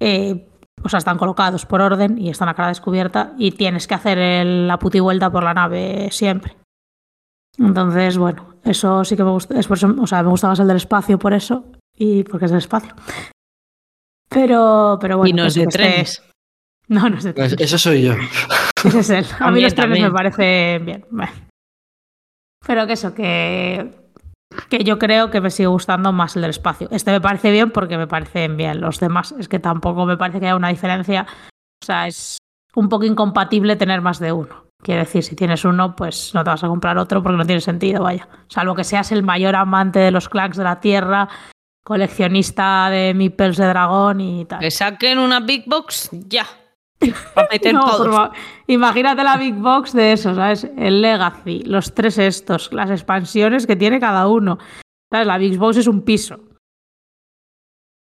Eh, o sea, están colocados por orden y están a cara descubierta y tienes que hacer el- la puti vuelta por la nave siempre. Entonces, bueno, eso sí que me gusta. Es por eso, o sea, me gusta más el del espacio por eso y porque es del espacio. Pero, pero bueno. y no es eso de trenes. No, no es de trenes. Eso soy yo. Ese es él. A mí También, los trenes me parecen bien. Bueno. Pero que eso, que, que yo creo que me sigue gustando más el del espacio. Este me parece bien porque me parecen bien los demás. Es que tampoco me parece que haya una diferencia. O sea, es un poco incompatible tener más de uno. Quiero decir, si tienes uno, pues no te vas a comprar otro porque no tiene sentido, vaya. Salvo que seas el mayor amante de los clans de la tierra, coleccionista de meeples de dragón y tal. Que saquen una Big Box ya. Para meter No, todos. Imagínate la Big Box de eso, ¿sabes? El Legacy, los tres estos, las expansiones que tiene cada uno. ¿Sabes? La Big Box es un piso.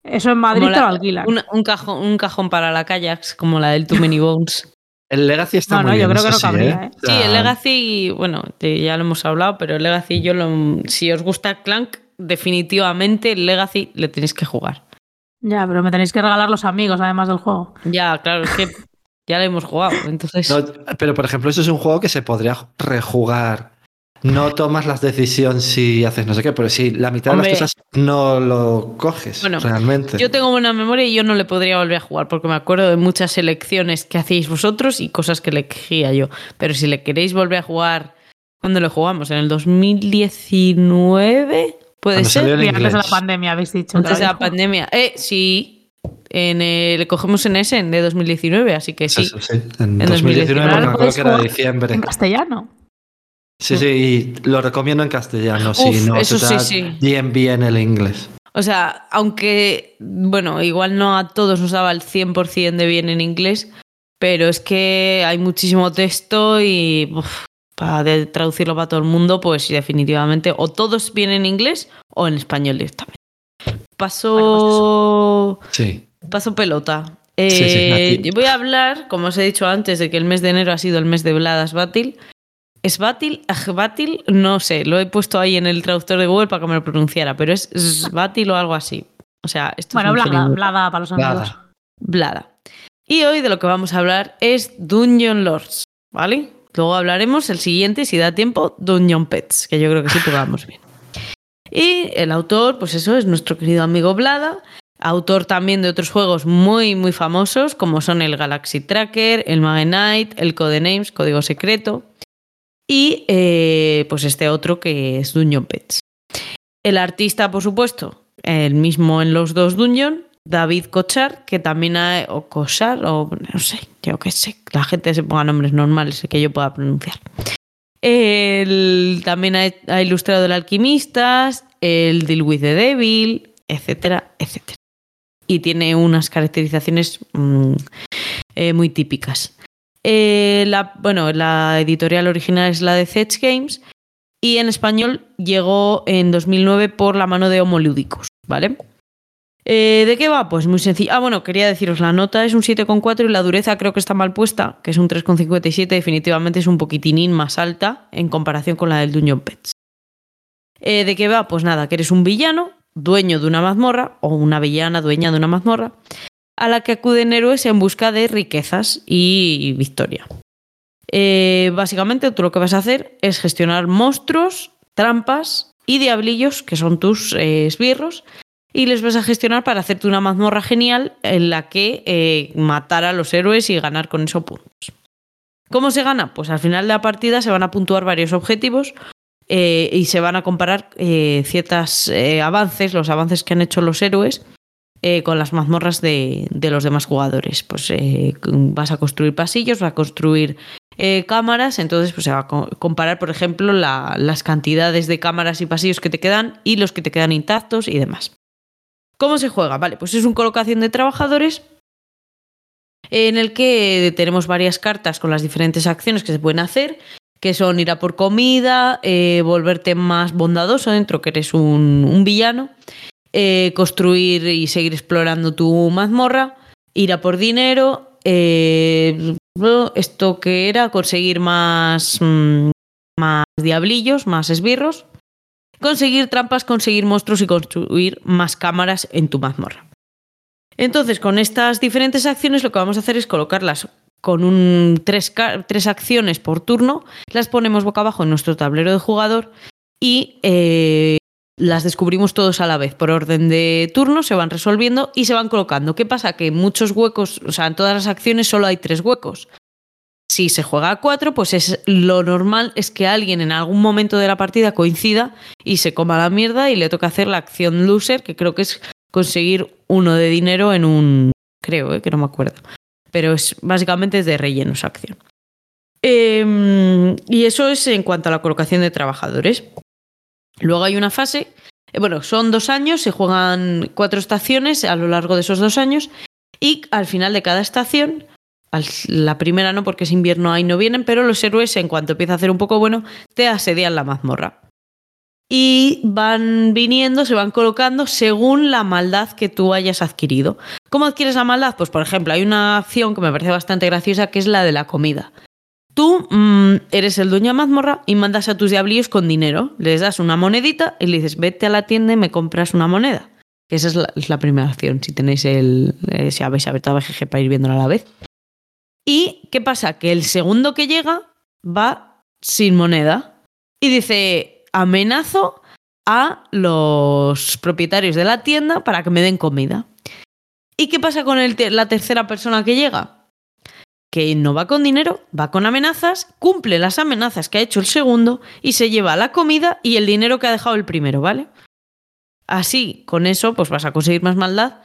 Eso en Madrid Como te lo la- alquilan. una- un, cajón, un cajón para la kayaks, como la del Too Many Bones. El Legacy está No, muy no, yo bien. creo que no sí, cabría, ¿eh? O Sí, el Legacy, bueno, te- ya lo hemos hablado, pero el Legacy, yo lo, si os gusta Clank, definitivamente el Legacy le tenéis que jugar. Ya, pero me tenéis que regalar los amigos además del juego. Ya, claro, es que ya lo hemos jugado, entonces... no, pero por ejemplo, eso es un juego que se podría rejugar. No tomas las decisiones si haces no sé qué, pero si la mitad Hombre. de las cosas no lo coges Bueno, realmente. Yo tengo buena memoria y yo no le podría volver a jugar porque me acuerdo de muchas selecciones que hacíais vosotros y cosas que elegía yo. Pero si le queréis volver a jugar, ¿cuándo lo jugamos? ¿En el 2019? ¿Puede Cuando ser? antes de la pandemia habéis dicho. Antes de la pandemia. Eh, sí. En el, le cogemos en ese, en de 2019, así que sí. Eso sí, en, En 2019 2019 me acuerdo puedes que era jugar diciembre. En castellano. Sí, sí, y lo recomiendo en castellano, si Uf, no eso sí, sí. bien bien el inglés. O sea, aunque, bueno, igual no a todos nos daba el 100% de bien en inglés, pero es que hay muchísimo texto y uf, para de- traducirlo para todo el mundo, pues definitivamente o todos vienen en inglés o en español directamente. Paso, Sí. paso pelota. Sí, sí, Eh, voy a hablar, como os he dicho antes, de que el mes de enero ha sido el mes de Bladas Batil. ¿Es Batil? ¿Batil? No sé, lo he puesto ahí en el traductor de Google para que me lo pronunciara, pero es Batil o algo así. O sea, esto Bueno, es blada, blada para los amigos. Blada. Y hoy de lo que vamos a hablar es Dungeon Lords, ¿vale? Luego hablaremos el siguiente, si da tiempo, Dungeon Pets, que yo creo que sí, vamos bien. Y el autor, pues eso, es nuestro querido amigo Blada, autor también de otros juegos muy, muy famosos, como son el Galaxy Tracker, el Magenite, el Codenames, Código Secreto, y eh, pues este otro que es Dungeon Pets. El artista, por supuesto, el mismo en los dos Dungeon, David Cochar, que también ha, o Cochar, o no sé, yo qué sé, la gente se ponga nombres normales que yo pueda pronunciar. También ha, ha ilustrado El Alquimistas, el Deal with the Devil, etcétera, etcétera. Y tiene unas caracterizaciones mm, eh, muy típicas. Eh, la, bueno, la editorial original es la de Zedge Games y en español llegó en 2009 por la mano de Homolúdicos, ¿vale? Eh, ¿De qué va? Pues muy sencillo. Ah, bueno, quería deciros, la nota es un 7,4 y la dureza creo que está mal puesta, que es un 3,57. Definitivamente es un poquitinín más alta en comparación con la del Dungeon Pets. Eh, ¿De qué va? Pues nada, que eres un villano, dueño de una mazmorra, o una villana dueña de una mazmorra, a la que acuden héroes en busca de riquezas y victoria. Eh, básicamente, tú lo que vas a hacer es gestionar monstruos, trampas y diablillos, que son tus eh, esbirros, y les vas a gestionar para hacerte una mazmorra genial en la que eh, matar a los héroes y ganar con eso puntos. ¿Cómo se gana? Pues al final de la partida se van a puntuar varios objetivos y se van a comparar eh, ciertos avances, los avances que han hecho los héroes eh, con las mazmorras de, de los demás jugadores. Pues eh, vas a construir pasillos, vas a construir eh, cámaras, entonces pues se va a co- comparar, por ejemplo, la- las cantidades de cámaras y pasillos que te quedan y los que te quedan intactos y demás. ¿Cómo se juega? Vale, pues es un colocación de trabajadores en el que tenemos varias cartas con las diferentes acciones que se pueden hacer, que son ir a por comida, volverte más bondadoso dentro que eres un villano, eh, construir y seguir explorando tu mazmorra, ir a por dinero, eh, esto que era conseguir más, mm, más diablillos, más esbirros, conseguir trampas, conseguir monstruos y construir más cámaras en tu mazmorra. Entonces, con estas diferentes acciones, lo que vamos a hacer es colocarlas con un, tres, tres acciones por turno, las ponemos boca abajo en nuestro tablero de jugador y eh, las descubrimos todos a la vez. Por orden de turno se van resolviendo y se van colocando. ¿Qué pasa? Que muchos huecos, o sea, en todas las acciones solo hay tres huecos. Si se juega a cuatro, pues es lo normal es que alguien en algún momento de la partida coincida y se coma la mierda y le toca hacer la acción loser, que creo que es conseguir uno de dinero en un. Creo, ¿eh? que no me acuerdo. Pero es básicamente es de relleno esa acción. Em, y eso es en cuanto a la colocación de trabajadores. Luego hay una fase, eh, bueno, son dos años, se juegan cuatro estaciones a lo largo de esos dos años y al final de cada estación, la primera no porque es invierno ahí no vienen, pero los héroes en cuanto empieza a hacer un poco bueno, te asedian la mazmorra. Y van viniendo, se van colocando según la maldad que tú hayas adquirido. ¿Cómo adquieres la maldad? Pues por ejemplo, hay una acción que me parece bastante graciosa que es la de la comida. Tú mm, eres el dueño de mazmorra y mandas a tus diablillos con dinero. Les das una monedita y le dices, vete a la tienda y me compras una moneda. Que esa es la, la primera acción, si tenéis el. eh, si habéis abierto a BGG para ir viéndola a la vez. ¿Y qué pasa? Que el segundo que llega va sin moneda y dice: amenazo a los propietarios de la tienda para que me den comida. ¿Y qué pasa con el la tercera persona que llega? Que no va con dinero, va con amenazas, cumple las amenazas que ha hecho el segundo y se lleva la comida y el dinero que ha dejado el primero, ¿vale? Así, con eso, pues vas a conseguir más maldad.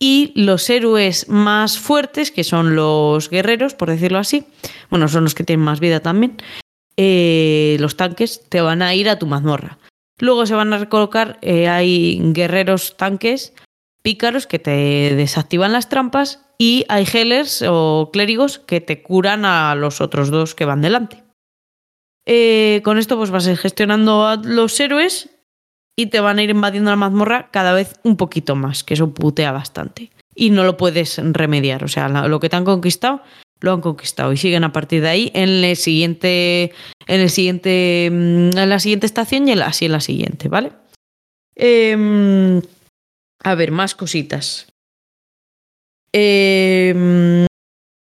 Y los héroes más fuertes, que son los guerreros, por decirlo así, bueno, son los que tienen más vida también, eh, los tanques, te van a ir a tu mazmorra. Luego se van a recolocar, eh, hay guerreros tanques, pícaros que te desactivan las trampas y hay healers o clérigos que te curan a los otros dos que van delante. Eh, con esto pues vas a ir gestionando a los héroes y te van a ir invadiendo la mazmorra cada vez un poquito más, que eso putea bastante. Y no lo puedes remediar, o sea, lo que te han conquistado, lo han conquistado y siguen a partir de ahí en el siguiente, en el siguiente, mm, en la siguiente estación y así en la siguiente, ¿vale? Em, a ver, más cositas. Em,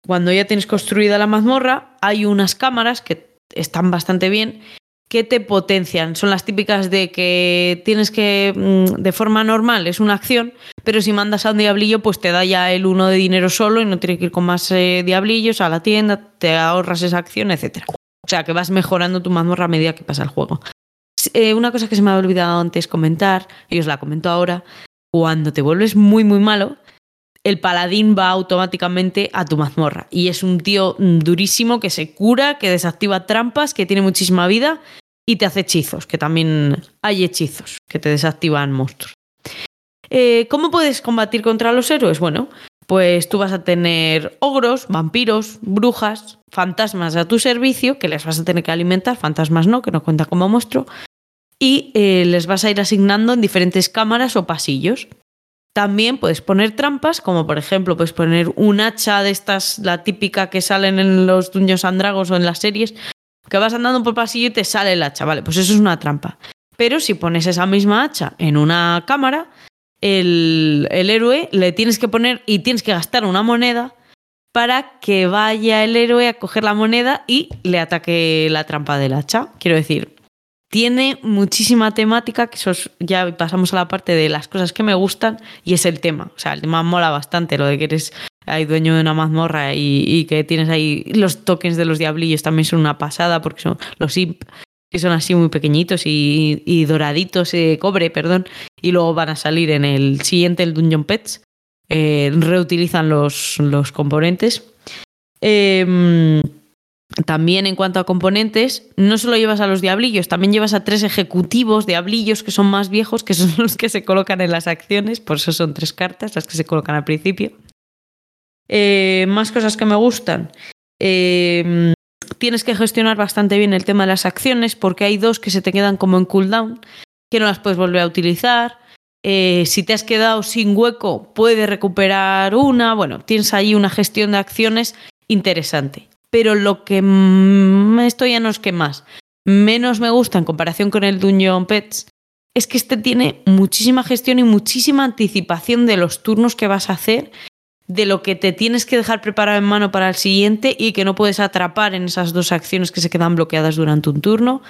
cuando ya tienes construida la mazmorra, hay unas cámaras que están bastante bien que te potencian. Son las típicas de que tienes que, mm, de forma normal, es una acción, pero si mandas a un diablillo, pues te da ya el uno de dinero solo y no tienes que ir con más eh, diablillos a la tienda, te ahorras esa acción, etc. O sea, que vas mejorando tu mazmorra a medida que pasa el juego. Eh, una cosa que se me ha olvidado antes comentar, y os la comento ahora, cuando te vuelves muy, muy malo, el paladín va automáticamente a tu mazmorra. Y es un tío durísimo que se cura, que desactiva trampas, que tiene muchísima vida y te hace hechizos, que también hay hechizos que te desactivan monstruos. Eh, ¿Cómo puedes combatir contra los héroes? Bueno, pues tú vas a tener ogros, vampiros, brujas, fantasmas a tu servicio, que les vas a tener que alimentar, fantasmas no, que no cuenta como monstruo, y eh, les vas a ir asignando en diferentes cámaras o pasillos. También puedes poner trampas, como por ejemplo puedes poner un hacha de estas, la típica que salen en los Dungeons and Dragons o en las series, que vas andando por pasillo y te sale el hacha, vale, pues eso es una trampa. Pero si pones esa misma hacha en una cámara, el, el héroe le tienes que poner y tienes que gastar una moneda para que vaya el héroe a coger la moneda y le ataque la trampa del hacha. Quiero decir, tiene muchísima temática, que eso es- ya pasamos a la parte de las cosas que me gustan, y es el tema. O sea, el tema mola bastante, lo de que eres ahí dueño de una mazmorra y, que tienes ahí los tokens de los diablillos también son una pasada, porque son los imp, que son así muy pequeñitos y, y doraditos, eh, cobre, perdón, y luego van a salir en el siguiente, el Dungeon Pets. Eh, reutilizan los, los componentes. Em, también en cuanto a componentes, no solo llevas a los diablillos, también llevas a tres ejecutivos diablillos que son más viejos, que son los que se colocan en las acciones, por eso son tres cartas las que se colocan al principio. Eh, más cosas que me gustan. Eh, tienes que gestionar bastante bien el tema de las acciones porque hay dos que se te quedan como en cooldown, que no las puedes volver a utilizar. Eh, si te has quedado sin hueco, puedes recuperar una. Bueno, tienes ahí una gestión de acciones interesante. Pero lo que mm, esto ya no es que más, menos me gusta en comparación con el Dungeon Pets, es que este tiene muchísima gestión y muchísima anticipación de los turnos que vas a hacer, de lo que te tienes que dejar preparado en mano para el siguiente y que no puedes atrapar en esas dos acciones que se quedan bloqueadas durante un turno.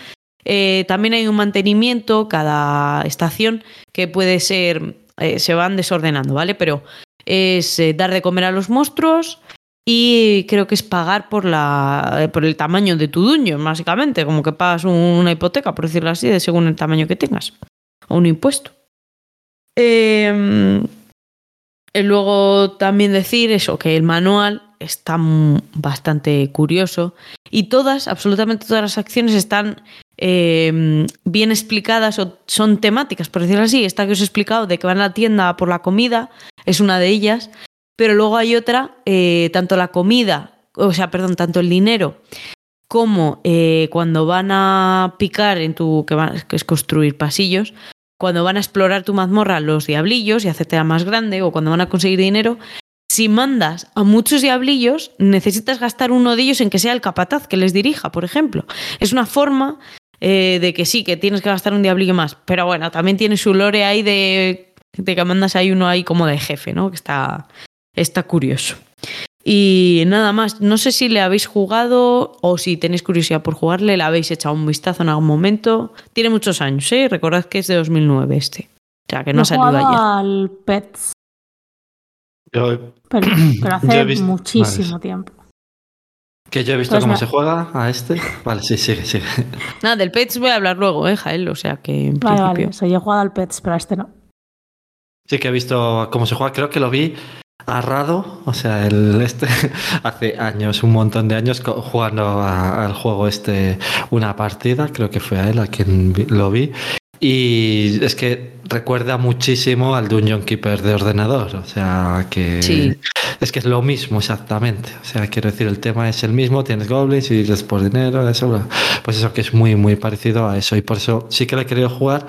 Eh, también hay un mantenimiento cada estación que puede ser, eh, se van desordenando, ¿vale? Pero es eh, dar de comer a los monstruos y creo que es pagar por, la, eh, por el tamaño de tu dungeon, básicamente, como que pagas un- una hipoteca, por decirlo así, de según el tamaño que tengas, o un impuesto. Eh, y luego también decir eso, que el manual está bastante curioso. Y todas, absolutamente todas las acciones están eh, bien explicadas o son temáticas, por decirlo así. Esta que os he explicado de que van a la tienda por la comida es una de ellas, pero luego hay otra, eh, tanto la comida, o sea, perdón, tanto el dinero como eh, cuando van a picar en tu, que, van- que es construir pasillos, cuando van a explorar tu mazmorra los diablillos y hacerte más grande, o cuando van a conseguir dinero, si mandas a muchos diablillos, necesitas gastar uno de ellos en que sea el capataz que les dirija, por ejemplo. Es una forma eh, de que sí, que tienes que gastar un diablillo más, pero bueno, también tiene su lore ahí de, de que mandas ahí uno ahí como de jefe, ¿no? Que está, está curioso. Y nada más, no sé si le habéis jugado o si tenéis curiosidad por jugarle, le habéis echado un vistazo en algún momento. Tiene muchos años, ¿eh? Recordad que es de 2009 este. O sea, que no ha salido ayer. al Pets, Yo- pero, pero hace visto- muchísimo vale. tiempo. que yo he visto Pues cómo me- se juega a este. Vale, sí, sigue, sigue. Nada, del Pets voy a hablar luego, ¿eh, Jael? O sea que en Vale, principio. vale. So, yo he jugado al Pets, pero a este no. Sí que he visto cómo se juega. Creo que lo vi a Rado, o sea, el este hace años, un montón de años, jugando a- al juego este una partida. Creo que fue a él a quien lo vi. Y es que recuerda muchísimo al Dungeon Keeper de ordenador. O sea, que Sí. es que es lo mismo exactamente. O sea, quiero decir, el tema es el mismo. Tienes goblins y les por dinero, eso. Pues eso que es muy, muy parecido a eso. Y por eso sí que le he querido jugar.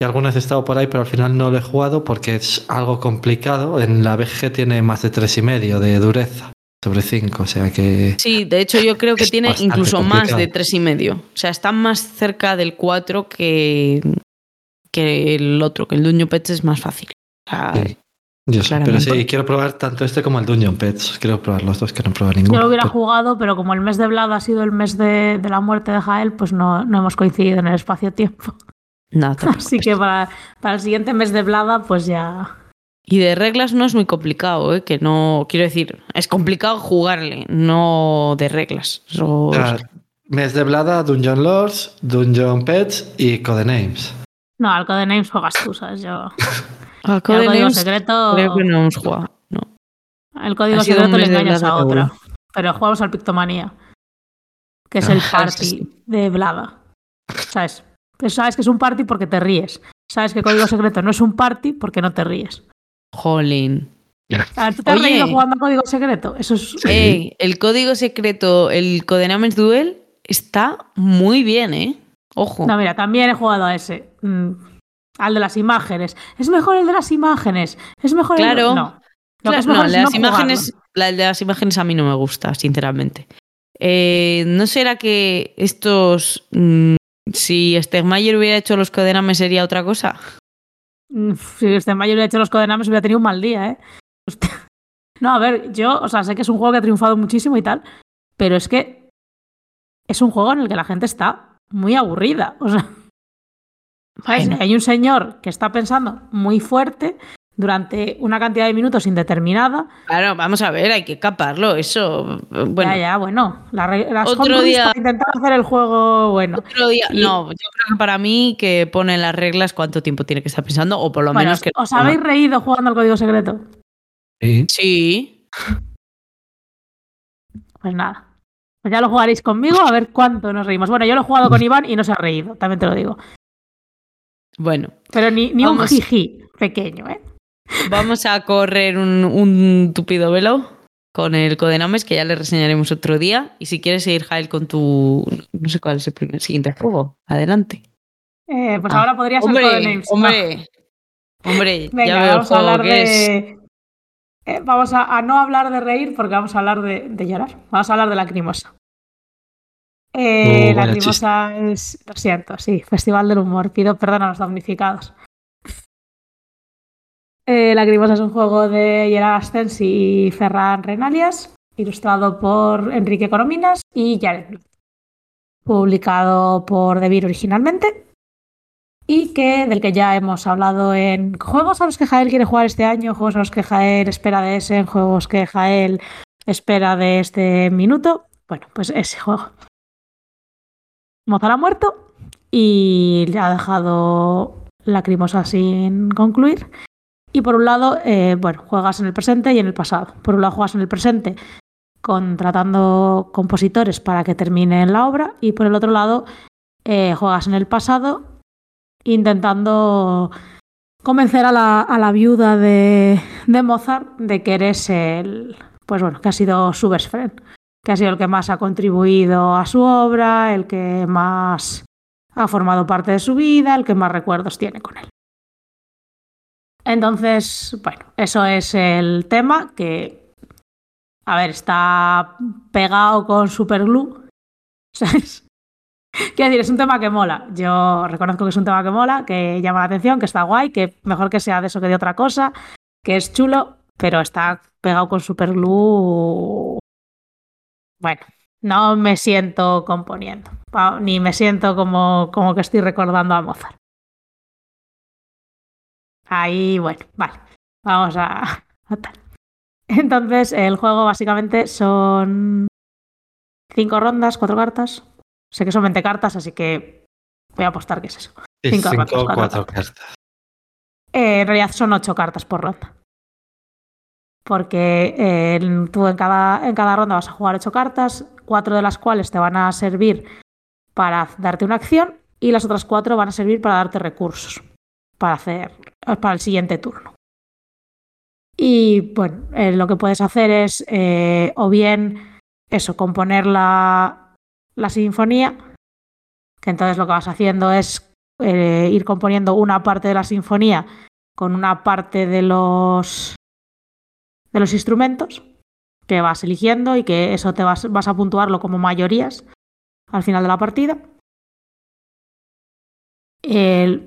Y algunas he estado por ahí, pero al final no lo he jugado porque es algo complicado. En la BG tiene más de tres y medio de dureza sobre 5, o sea que Sí, de hecho yo creo que tiene incluso más de tres y medio. O sea, está más cerca del 4 que, que el otro, que el Dungeon Pets es más fácil. O sea, Sí. yo sé, pero sí, quiero probar tanto este como el Dungeon Pets. Quiero probar los dos que no he probado ninguno. Yo lo hubiera Pero- jugado, pero como el mes de Vlad ha sido el mes de, de la muerte de Jael, pues no, no hemos coincidido en el espacio-tiempo. Nada, te Así que para, para el siguiente mes de Vlada, pues ya. Y de reglas no es muy complicado, ¿eh? que no, quiero decir, es complicado jugarle, no de reglas. Mes de Blada, Dungeon Lords, Dungeon Pets y Codenames. No, al Codenames juegas tú, ¿sabes? Yo. El Codenames código secreto. creo que no hemos jugado. No. El código secreto le engañas a otra. Pero jugamos al Pictomanía. Que es Ah, el party sí. de Vlada. ¿Sabes? Pero sabes que es un party porque te ríes. Sabes que código secreto no es un party porque no te ríes. Jolín. A ver, ¿tú te has Oye. reído jugando a código secreto? Eso es. Sí. Ey, el código secreto, el Codenames Duel, está muy bien, ¿eh? Ojo. No, mira, también he jugado a ese. Mm, al de las imágenes. Es mejor el de las imágenes. Es mejor el Claro. No. Lo que Claro, no, el de no las imágenes, la el de las imágenes a mí no me gusta, sinceramente. Eh, ¿No será que estos, mm, si Stegmayer hubiera hecho los Codenames sería otra cosa? Mm, Si mayo hubiera hecho los codenames hubiera tenido un mal día, ¿eh? No, a ver, yo, o sea, sé que es un juego que ha triunfado muchísimo y tal, pero es que es un juego en el que la gente está muy aburrida. O sea, hay un señor que está pensando muy fuerte durante una cantidad de minutos indeterminada. Claro, vamos a ver, hay que caparlo, eso. Bueno, ya, ya, bueno. la las Otro día- para intentar hacer el juego bueno. otro día. Y- No, yo creo que para mí que pone las reglas cuánto tiempo tiene que estar pensando, o por lo Bueno, menos que. ¿os habéis reído jugando al código secreto? Sí. Sí. Pues nada. Pues ya lo jugaréis conmigo a ver cuánto nos reímos. Bueno, yo lo he jugado con Iván y no se ha reído, también te lo digo. Bueno, Pero ni, ni un jiji pequeño, ¿eh? Vamos a correr un, un tupido velo con el Codenames, que ya le reseñaremos otro día. Y si quieres seguir, Jael, con tu. No sé cuál es el primer siguiente juego. Adelante. Eh, pues Ah, ahora podría ser Hombre, Codenames. No. hombre. Hombre, Venga, ya veo el vamos a juego hablar que es. de. eh, vamos a, a no hablar de reír porque vamos a hablar de, de llorar. Vamos a hablar de Lacrimosa. Eh, Oh, Lacrimosa es. Lo siento, sí, Festival del Humor. Pido perdón a los damnificados. Eh, Lacrimosa es un juego de Gerard Astens y Ferran Renalias, ilustrado por Enrique Corominas y Jared. Publicado por Devir originalmente y que del que ya hemos hablado en juegos a los que Jael quiere jugar este año, juegos a los que Jael espera de ese, juegos que Jael espera de este minuto. Bueno, pues ese juego. Mozart ha muerto y le ha dejado Lacrimosa sin concluir. Y por un lado, eh, bueno, juegas en el presente y en el pasado. Por un lado, juegas en el presente contratando compositores para que terminen la obra y por el otro lado eh, juegas en el pasado intentando convencer a la, viuda de, de, Mozart de que eres el, pues bueno, que ha sido su best friend, que ha sido el que más ha contribuido a su obra, el que más ha formado parte de su vida, el que más recuerdos tiene con él. Entonces, bueno, eso es el tema que, a ver, está pegado con superglue. ¿Sabes? Quiero decir, es un tema que mola. Yo reconozco que es un tema que mola, que llama la atención, que está guay, que mejor que sea de eso que de otra cosa, que es chulo, pero está pegado con superglue. Bueno, no me siento componiendo, ni me siento como, como que estoy recordando a Mozart. Ahí, bueno, vale. Vamos a, Entonces, el juego básicamente son cinco rondas, cuatro cartas. Sé que son 20 cartas, así que voy a apostar que es eso. Cinco, cinco cuatro cartas. Eh, en realidad son ocho cartas por ronda. Porque eh, tú en cada, en cada ronda vas a jugar ocho cartas, cuatro de las cuales te van a servir para darte una acción y las otras cuatro van a servir para darte recursos para hacer para el siguiente turno. Y bueno, eh, lo que puedes hacer es eh, o bien eso, componer la, la, sinfonía, que entonces lo que vas haciendo es eh, ir componiendo una parte de la sinfonía con una parte de los de los instrumentos que vas eligiendo y que eso te vas, vas a puntuarlo como mayorías al final de la partida.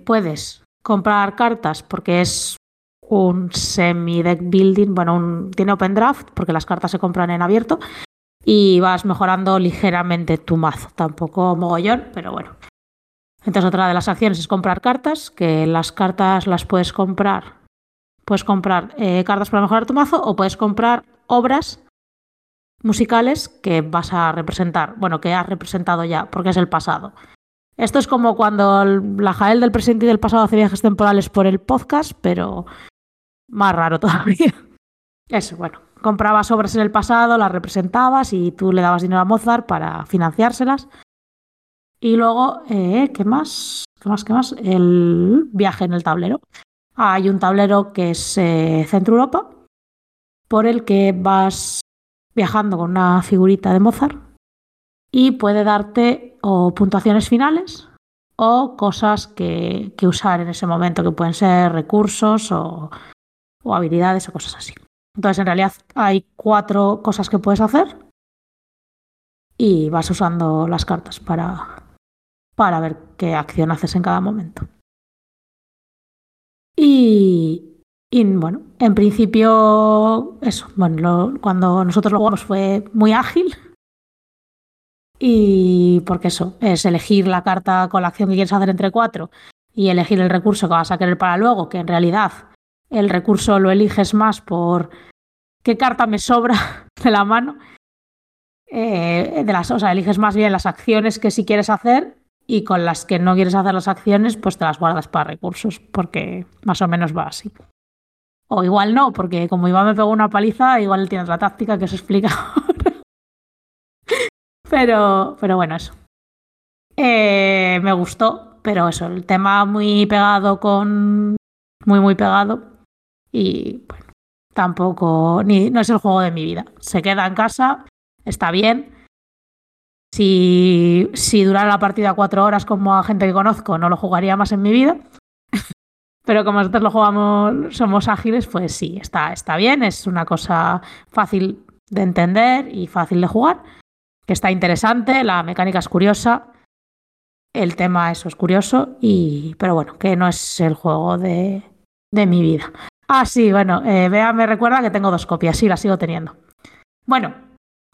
puedes comprar cartas porque es un semi-deck building, bueno, tiene open draft porque las cartas se compran en abierto y vas mejorando ligeramente tu mazo, tampoco mogollón, pero bueno. Entonces otra de las acciones es comprar cartas, que las cartas las puedes comprar, puedes comprar eh, cartas para mejorar tu mazo o puedes comprar obras musicales que vas a representar, bueno, que has representado ya, porque es el pasado. Esto es como cuando la Jael del presente y del pasado hace viajes temporales por el podcast, pero más raro todavía. Eso, bueno, comprabas obras en el pasado, las representabas y tú le dabas dinero a Mozart para financiárselas. Y luego, eh, ¿qué más? ¿Qué más? ¿Qué más? El viaje en el tablero. hay un tablero que es eh, Centro Europa, por el que vas viajando con una figurita de Mozart y puede darte o puntuaciones finales o cosas que, que usar en ese momento, que pueden ser recursos o, o habilidades o cosas así. Entonces, en realidad hay cuatro cosas que puedes hacer y vas usando las cartas para, para ver qué acción haces en cada momento. Y, y bueno, en principio, eso, bueno, cuando nosotros lo jugamos fue muy ágil y porque eso, es elegir la carta con la acción que quieres hacer entre cuatro y elegir el recurso que vas a querer para luego, que en realidad el recurso lo eliges más por qué carta me sobra de la mano. Eh, de las, o sea, eliges más bien las acciones que sí quieres hacer y con las que no quieres hacer las acciones, pues te las guardas para recursos, porque más o menos va así. O igual no, porque como Iván me pegó una paliza, igual tiene otra táctica que os explica pero, pero bueno, eso. Eh, me gustó, pero eso, el tema muy pegado con. Muy, muy pegado. Y bueno, tampoco. Ni, no es el juego de mi vida. Se queda en casa, está bien. Si, si durara la partida cuatro horas como a gente que conozco, no lo jugaría más en mi vida. Pero como nosotros lo jugamos, somos ágiles, pues sí, está, está bien. Es una cosa fácil de entender y fácil de jugar que está interesante, la mecánica es curiosa, el tema eso es curioso, y, pero bueno, que no es el juego de, de mi vida. Ah, sí, bueno, eh, Bea me recuerda que tengo dos copias, sí, las sigo teniendo. Bueno,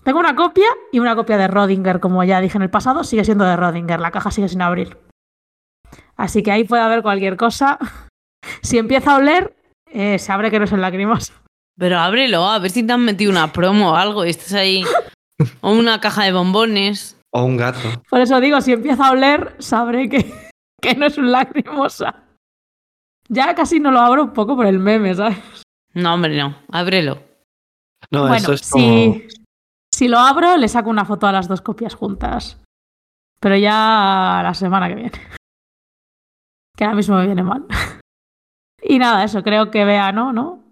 tengo una copia y una copia de Rodinger, como ya dije en el pasado, sigue siendo de Rodinger, la caja sigue sin abrir. Así que ahí puede haber cualquier cosa. Si empieza a oler, eh, se abre que no es el lacrimoso. Pero ábrelo, a ver si te han metido una promo o algo y estás ahí o una caja de bombones. O un gato. Por eso digo, si empieza a oler, sabré que, que no es un lacrimosa. Ya casi no lo abro un poco por el meme, ¿sabes? No, hombre, no. Ábrelo. No, eso es como... Si lo abro, le saco una foto a las dos copias juntas. Pero ya la semana que viene. Que ahora mismo me viene mal. Y nada, eso, creo que vea, ¿no? ¿No?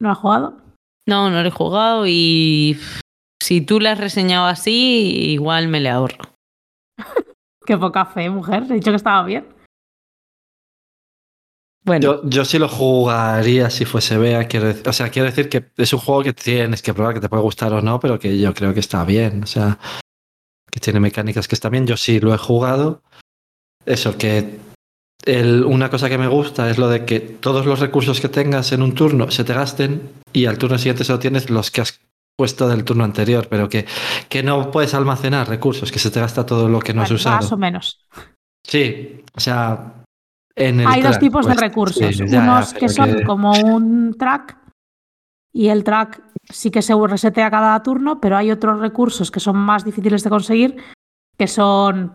¿No ha jugado? No, no lo he jugado y si tú le has reseñado así, igual me le ahorro. Qué poca fe, mujer. He dicho que estaba bien. Bueno, Yo, yo sí lo jugaría si fuese Bea. Quiero, o sea, quiero decir que es un juego que tienes que probar, que te puede gustar o no, pero que yo creo que está bien. O sea, que tiene mecánicas que están bien. Yo sí lo he jugado. Eso, que el- una cosa que me gusta es lo de que todos los recursos que tengas en un turno se te gasten y al turno siguiente solo tienes los que has puesto del turno anterior, pero que, que no puedes almacenar recursos, que se te gasta todo lo que no has usado. más o menos. Sí, o sea, en el Hay dos tipos de pues, recursos. sí, ya, Unos que son como un track y el track sí que se resetea cada turno, pero hay otros recursos que son más difíciles de conseguir que son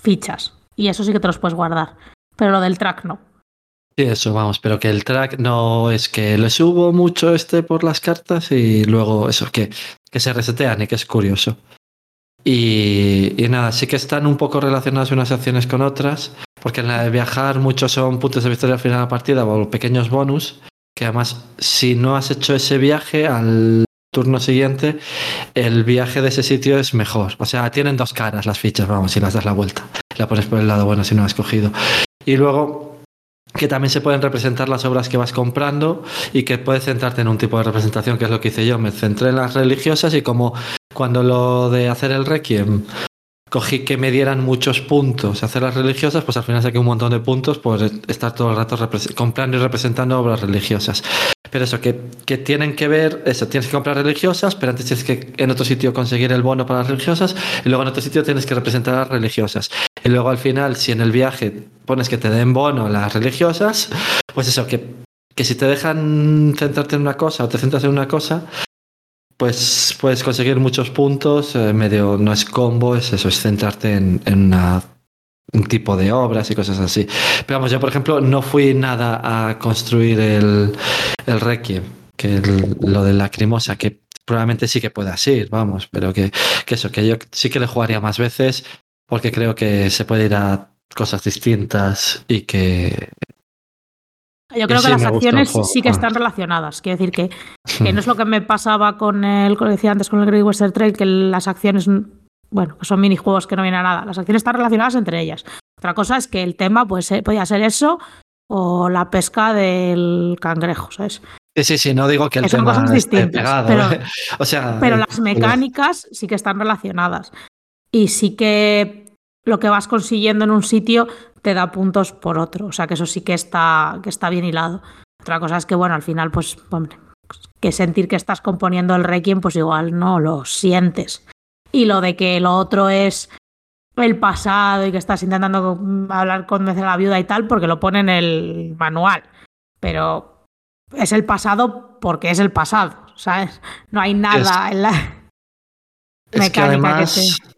fichas. Y eso sí que te los puedes guardar. Pero lo del track no. Sí, eso, vamos, pero que el track no es que le subo mucho este por las cartas y luego eso, que, que se resetean y que es curioso. Y, y nada, sí que están un poco relacionadas unas acciones con otras, porque en la de viajar muchos son puntos de victoria al final de la partida o pequeños bonus, que además si no has hecho ese viaje al turno siguiente, el viaje de ese sitio es mejor. O sea, tienen dos caras las fichas, vamos, si las das la vuelta. La pones por el lado bueno si no has cogido. Y luego que también se pueden representar las obras que vas comprando y que puedes centrarte en un tipo de representación, que es lo que hice yo. Me centré en las religiosas y como cuando lo de hacer el requiem cogí que me dieran muchos puntos hacer las religiosas, pues al final saqué un montón de puntos por estar todo el rato comprando y representando obras religiosas. Pero eso, que, que tienen que ver, eso, tienes que comprar religiosas, pero antes tienes que en otro sitio conseguir el bono para las religiosas, y luego en otro sitio tienes que representar a las religiosas. Y luego al final, si en el viaje pones que te den bono las religiosas, pues eso, que, que si te dejan centrarte en una cosa o te centras en una cosa, pues puedes conseguir muchos puntos, eh, medio no es combo, es eso, es centrarte en, en un tipo de obras y cosas así. Pero vamos, yo por ejemplo no fui nada a construir el, el Requiem, que lo de Lacrimosa, que probablemente sí que puedas ir, vamos, pero que, que eso, que yo sí que le jugaría más veces porque creo que se puede ir a cosas distintas y que... Yo creo sí que las acciones sí que Ah. están relacionadas. Quiero decir que, que no es lo que me pasaba con el, como decía antes, con el Great Western Trail, que las acciones, bueno, son minijuegos que no vienen a nada. Las acciones están relacionadas entre ellas. Otra cosa es que el tema pues, eh, podía ser eso o la pesca del cangrejo, ¿sabes? Sí, sí, sí, no digo que el son tema cosas distintas, pegado, pero- ¿eh? o sea, Pero eh, las mecánicas sí que están relacionadas. Y sí que lo que vas consiguiendo en un sitio te da puntos por otro. O sea que eso sí que está, que está bien hilado. Otra cosa es que, bueno, al final, pues, hombre, que sentir que estás componiendo el Requiem, pues igual no lo sientes. Y lo de que lo otro es el pasado y que estás intentando hablar con la viuda y tal, porque lo pone en el manual. Pero es el pasado porque es el pasado, ¿sabes? No hay nada en la que mecánica que además, te-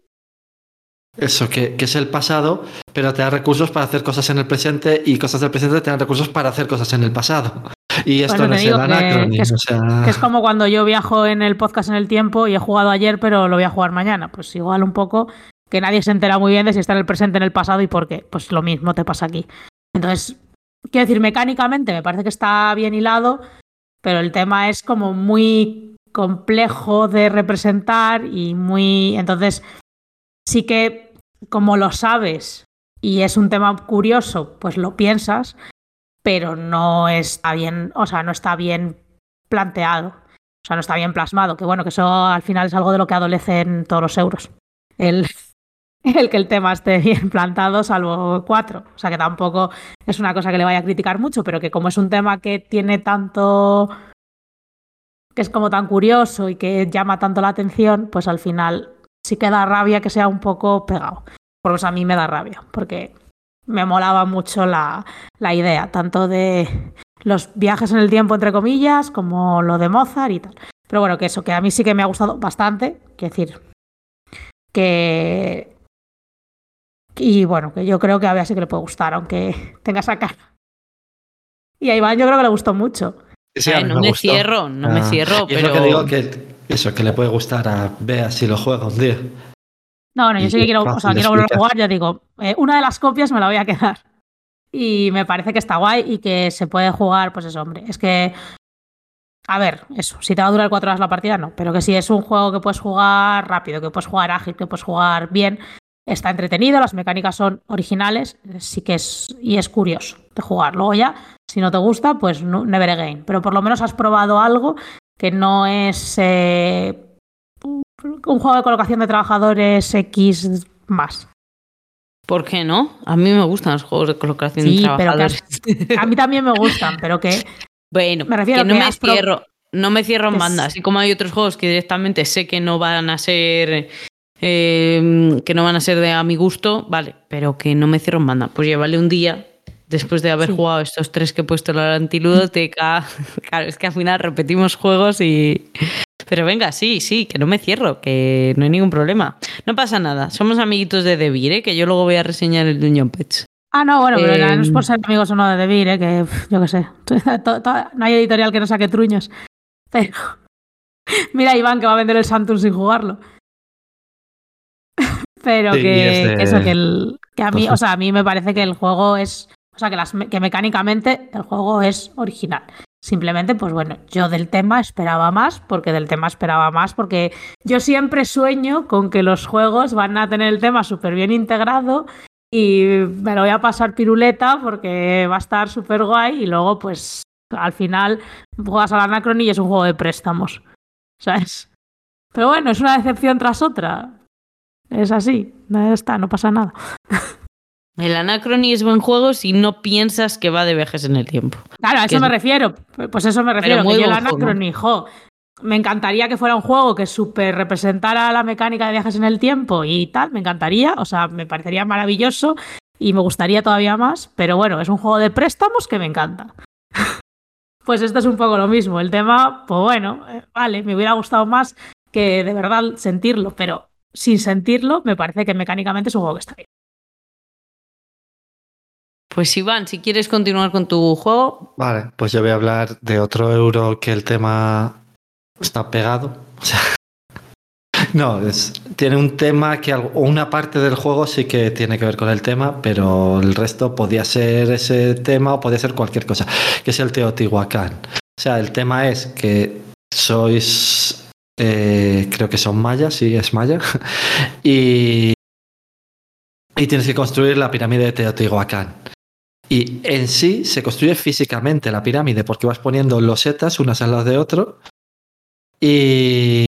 eso, que, que es el pasado, pero te da recursos para hacer cosas en el presente y cosas del presente te dan recursos para hacer cosas en el pasado. Y esto Bueno, no es el anacronismo, que es- o sea, Que es como cuando yo viajo en el podcast en el tiempo y he jugado ayer, pero lo voy a jugar mañana. Pues igual un poco que nadie se entera muy bien de si está en el presente, en el pasado y por qué. Pues lo mismo te pasa aquí. Entonces, quiero decir, mecánicamente me parece que está bien hilado, pero el tema es como muy complejo de representar y muy. Entonces, sí que como lo sabes y es un tema curioso, pues lo piensas, pero no está bien, o sea, no está bien planteado. O sea, no está bien plasmado. Que bueno, que eso al final es algo de lo que adolecen todos los euros. El, el que el tema esté bien plantado, salvo cuatro. O sea, que tampoco es una cosa que le vaya a criticar mucho, pero que como es un tema que tiene tanto. que es como tan curioso y que llama tanto la atención, pues al final sí que da rabia que sea un poco pegado. Por eso a mí me da rabia, porque me molaba mucho la, la idea, tanto de los viajes en el tiempo, entre comillas, como lo de Mozart y tal. Pero bueno, que eso, que a mí sí que me ha gustado bastante, quiero decir, que... Y bueno, que yo creo que a Bea sí que le puede gustar, aunque tenga esa cara. Y a Iván yo creo que le gustó mucho. sí, a no me me gustó. cierro, no me Ah, cierro, y es pero lo que digo que, eso, que le puede gustar a Bea si lo juega un día. No, bueno, yo sí que quiero, o sea, quiero volver a jugar, ya digo, eh, una de las copias me la voy a quedar. Y me parece que está guay y que se puede jugar, pues eso, hombre. Es que, a ver, eso, si te va a durar cuatro horas la partida, no. Pero que si es un juego que puedes jugar rápido, que puedes jugar ágil, que puedes jugar bien, está entretenido, las mecánicas son originales, sí que es, y es curioso de jugar. Luego ya, si no te gusta, pues never again. Pero por lo menos has probado algo que no es eh, un juego de colocación de trabajadores X más. ¿Por qué no? A mí me gustan los juegos de colocación de trabajadores. a, mí también me gustan, pero que. Bueno, me refiero que no me cierro. No me cierro en banda, así como hay otros juegos que directamente sé que no van a ser eh, que no van a ser de a mi gusto, vale, pero que no me cierro en banda. Pues llévale un día después de haber jugado estos tres que he puesto en la antiludoteca. claro, es que al final repetimos juegos y. Pero venga, sí, sí, que no me cierro, que no hay ningún problema. No pasa nada, somos amiguitos de Debir, ¿eh? que yo luego voy a reseñar el Dungeon Pets. Ah, no, bueno, pero no es por em, ser amigos o no de Debir, ¿eh? que yo qué sé. No hay editorial que no saque truños. Pero. Mira, Iván, que va a vender el Santur sin jugarlo. Pero que, eso, que, el, que a mí, o sea, a mí me parece que el juego es o sea, que, mecánicamente el juego es original. Simplemente, pues bueno, yo del tema esperaba más, porque del tema esperaba más, porque yo siempre sueño con que los juegos van a tener el tema súper bien integrado y me lo voy a pasar piruleta porque va a estar súper guay y luego pues al final juegas al Anacron y es un juego de préstamos, ¿sabes? Pero bueno, es una decepción tras otra. Es así, está, no pasa nada. El Anacrony es buen juego si no piensas que va de viajes en el tiempo. Claro, a eso me refiero. Pues eso me refiero. Que yo el Anacrony, jo, me encantaría que fuera un juego que súper representara la mecánica de viajes en el tiempo y tal. Me encantaría. O sea, me parecería maravilloso y me gustaría todavía más. Pero bueno, es un juego de préstamos que me encanta. pues esto es un poco lo mismo. El tema, pues bueno, eh, vale, me hubiera gustado más que de verdad sentirlo, pero sin sentirlo, me parece que mecánicamente es un juego que está bien. Pues Iván, si quieres continuar con tu juego. Vale, pues yo voy a hablar de otro euro que el tema está pegado. O sea, no, es, tiene un tema que una parte del juego sí que tiene que ver con el tema, pero el resto podía ser ese tema o podía ser cualquier cosa, que es el Teotihuacán. O sea, el tema es que sois, eh, creo que son mayas, sí, es maya, y, y tienes que construir la pirámide de Teotihuacán. Y en sí se construye físicamente la pirámide porque vas poniendo losetas unas al lado de otro. Y,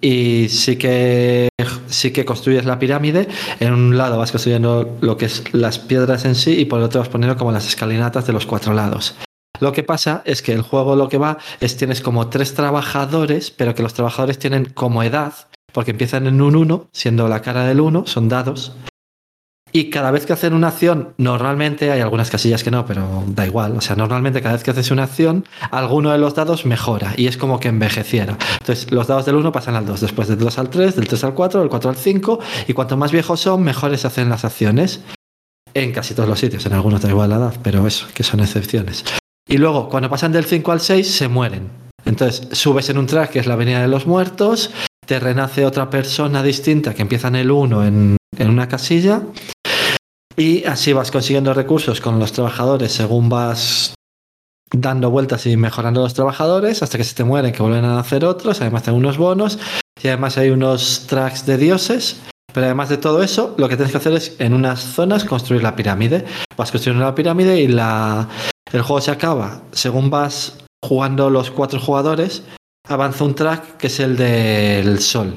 y sí que sí que construyes la pirámide. En un lado vas construyendo lo que es las piedras en sí y por el otro vas poniendo como las escalinatas de los cuatro lados. Lo que pasa es que el juego lo que va es tienes como tres trabajadores, pero que los trabajadores tienen como edad, porque empiezan en un 1, siendo la cara del 1, son dados, y cada vez que hacen una acción, normalmente hay algunas casillas que no, pero da igual. O sea, normalmente cada vez que haces una acción, alguno de los dados mejora y es como que envejeciera. Entonces, los dados del 1 pasan al 2, después del 2 al 3, del 3 al 4, del 4 al 5, y cuanto más viejos son, mejores hacen las acciones. En casi todos los sitios, en algunos da igual la edad, pero eso, que son excepciones. Y luego, cuando pasan del 5 al 6, se mueren. Entonces, subes en un track que es la Avenida de los Muertos, te renace otra persona distinta que empieza en el 1 en, en una casilla y así vas consiguiendo recursos con los trabajadores según vas dando vueltas y mejorando los trabajadores hasta que se te mueren, que vuelven a hacer otros. Además, hay unos bonos y además hay unos tracks de dioses. Pero además de todo eso, lo que tienes que hacer es en unas zonas construir la pirámide. Vas construyendo la pirámide y la, el juego se acaba. Según vas jugando los cuatro jugadores, avanza un track que es el del sol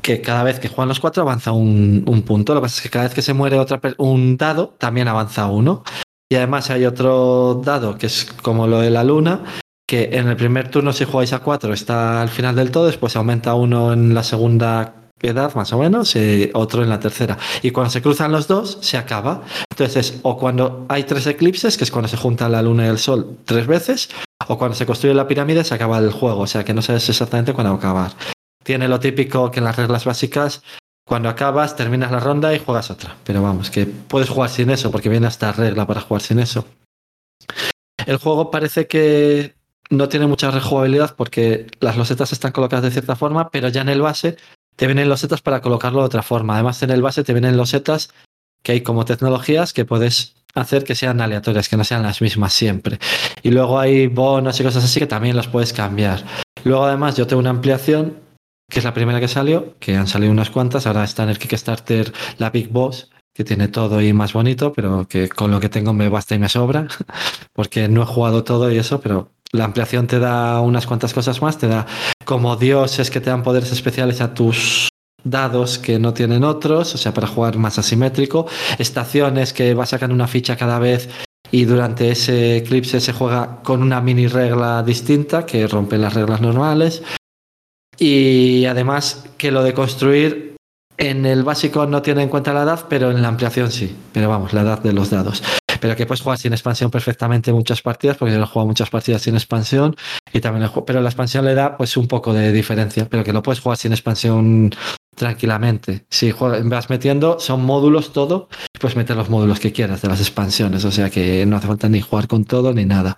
que cada vez que juegan los cuatro avanza un, punto. Lo que pasa es que cada vez que se muere otra un dado, también avanza uno. Y además hay otro dado que es como lo de la luna, que en el primer turno si jugáis a cuatro está al final del todo, después aumenta uno en la segunda edad más o menos y otro en la tercera. Y cuando se cruzan los dos, se acaba. Entonces, o cuando hay tres eclipses, que es cuando se juntan la luna y el sol tres veces, o cuando se construye la pirámide, se acaba el juego. O sea que no sabes exactamente cuándo acabar tiene lo típico que en las reglas básicas, cuando acabas, terminas la ronda y juegas otra. Pero vamos, que puedes jugar sin eso, porque viene esta regla para jugar sin eso. El juego parece que no tiene mucha rejugabilidad porque las losetas están colocadas de cierta forma, pero ya en el base te vienen losetas para colocarlo de otra forma. Además, en el base te vienen losetas que hay como tecnologías que puedes hacer que sean aleatorias, que no sean las mismas siempre. Y luego hay bonos y cosas así que también los puedes cambiar. Luego, además, yo tengo una ampliación, que es la primera que salió, que han salido unas cuantas. Ahora está en el Kickstarter la Big Boss, que tiene todo y más bonito, pero que con lo que tengo me basta y me sobra, porque no he jugado todo y eso, pero la ampliación te da unas cuantas cosas más, te da como dioses que te dan poderes especiales a tus dados que no tienen otros, o sea, para jugar más asimétrico, estaciones que va sacar una ficha cada vez y durante ese eclipse se juega con una mini regla distinta que rompe las reglas normales. Y además que lo de construir en el básico no tiene en cuenta la edad, pero en la ampliación sí. Pero vamos, la edad de los dados. Pero que puedes jugar sin expansión perfectamente muchas partidas, porque yo he jugado muchas partidas sin expansión. Y también pero la expansión le da pues un poco de diferencia, pero que lo puedes jugar sin expansión tranquilamente. Si vas metiendo, son módulos todo, puedes meter los módulos que quieras de las expansiones, o sea que no hace falta ni jugar con todo ni nada.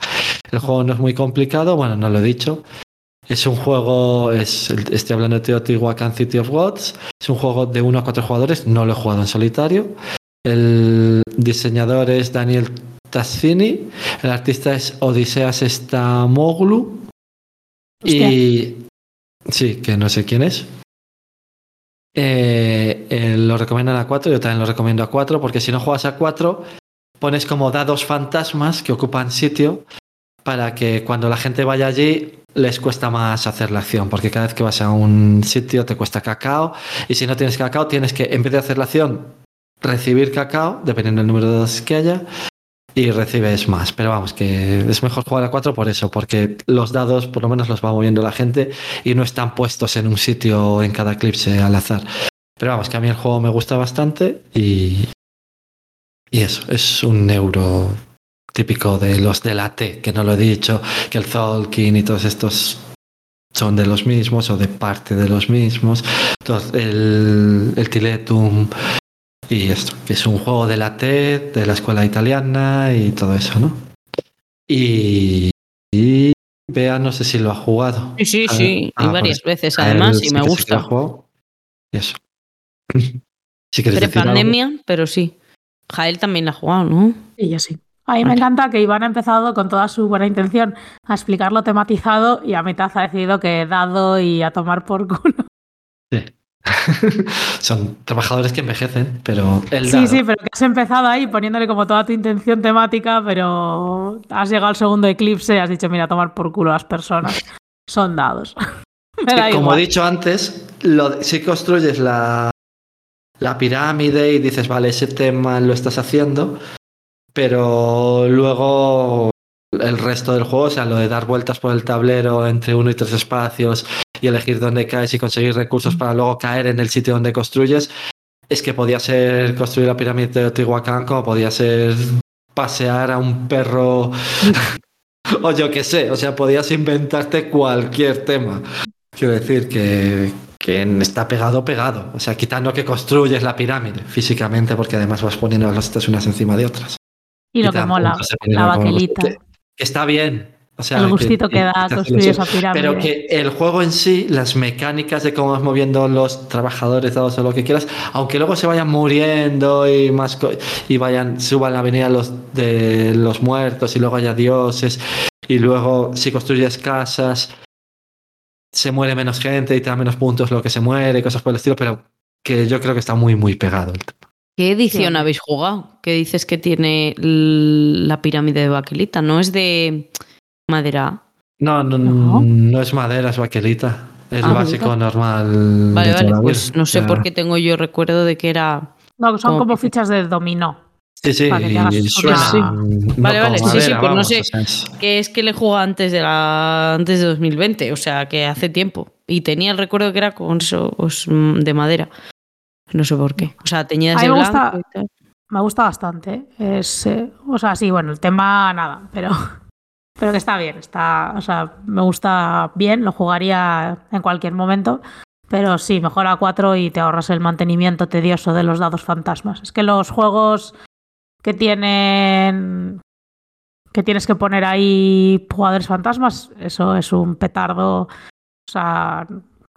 El juego no es muy complicado, bueno, no lo he dicho. Es un juego, es, estoy hablando de Teotihuacan City of Gods, es un juego de 1 a 4 jugadores, no lo he jugado en solitario. El diseñador es Daniel Tassini, el artista es Odiseas Stamoglu y sí, que no sé quién es. Eh, eh, lo recomiendan a 4, yo también lo recomiendo a 4, porque si no juegas a 4, pones como dados fantasmas que ocupan sitio para que cuando la gente vaya allí les cuesta más hacer la acción, porque cada vez que vas a un sitio te cuesta cacao, y si no tienes cacao, tienes que, en vez de hacer la acción, recibir cacao, dependiendo del número de dados que haya, y recibes más. Pero vamos, que es mejor jugar a 4 por eso, porque los dados por lo menos los va moviendo la gente y no están puestos en un sitio en cada eclipse al azar. Pero vamos, que a mí el juego me gusta bastante y, y eso, es un euro típico de los de la T, que no lo he dicho, que el Zolkin y todos estos son de los mismos o de parte de los mismos. Entonces, el, el Tiletum y esto, que es un juego de la T, de la escuela italiana y todo eso, ¿no? Y, y Bea, no sé si lo ha jugado. Sí, sí, sí, y varias veces además, y me gusta. y eso. si pandemia, pero sí. Jael también la ha jugado, ¿no? Sí, yo sí. A mí me encanta que Iván ha empezado con toda su buena intención a explicarlo tematizado y a mitad ha decidido que dado y a tomar por culo. Sí. Son trabajadores que envejecen, pero el Sí, sí, pero que has empezado ahí poniéndole como toda tu intención temática, pero has llegado al segundo eclipse y has dicho, mira, tomar por culo a las personas. Son dados. como he dicho antes, si construyes la, la pirámide y dices, vale, ese tema lo estás haciendo, pero luego el resto del juego, o sea, lo de dar vueltas por el tablero entre uno y tres espacios y elegir dónde caes y conseguir recursos para luego caer en el sitio donde construyes, es que podía ser construir la pirámide de Teotihuacán como podía ser pasear a un perro o yo qué sé, o sea, podías inventarte cualquier tema. Quiero decir que, que está pegado, pegado. O sea, quitando que construyes la pirámide físicamente, porque además vas poniendo las estas unas encima de otras. Y lo que mola, la vaquilita. Está bien. O sea, el gustito que, da construir esa pirámide. Pero que el juego en sí, las mecánicas de cómo vas moviendo los trabajadores, dados o lo que quieras, aunque luego se vayan muriendo y más y vayan, suban la avenida los de los muertos y luego haya dioses, y luego si construyes casas, se muere menos gente y te da menos puntos lo que se muere, cosas por el estilo, pero que yo creo que está muy, muy pegado el tema. ¿Qué edición habéis jugado? ¿Qué dices que tiene la pirámide de baquelita? ¿No es de madera? No, no, no, es madera, es baquelita. Es ah, básico normal. Vale, vale, pues no sé por qué tengo yo recuerdo de que era. No, son como, fichas de dominó. Sí, sí, y suena, Vale, vale, sí, sí, pues no sé. Que es que le jugó antes de la antes de 2020, o sea, que hace tiempo. Y tenía el recuerdo que era con eso pues, de madera. No sé por qué. O sea, teñidas de me blanco. Gusta, Me gusta bastante. Es, eh, o sea, sí, bueno, el tema nada, pero, pero que está bien. Está, o sea, me gusta bien, lo jugaría en cualquier momento. Pero sí, mejor a 4 y te ahorras el mantenimiento tedioso de los dados fantasmas. Es que los juegos que tienen que tienes que poner ahí jugadores fantasmas, eso es un petardo. O sea,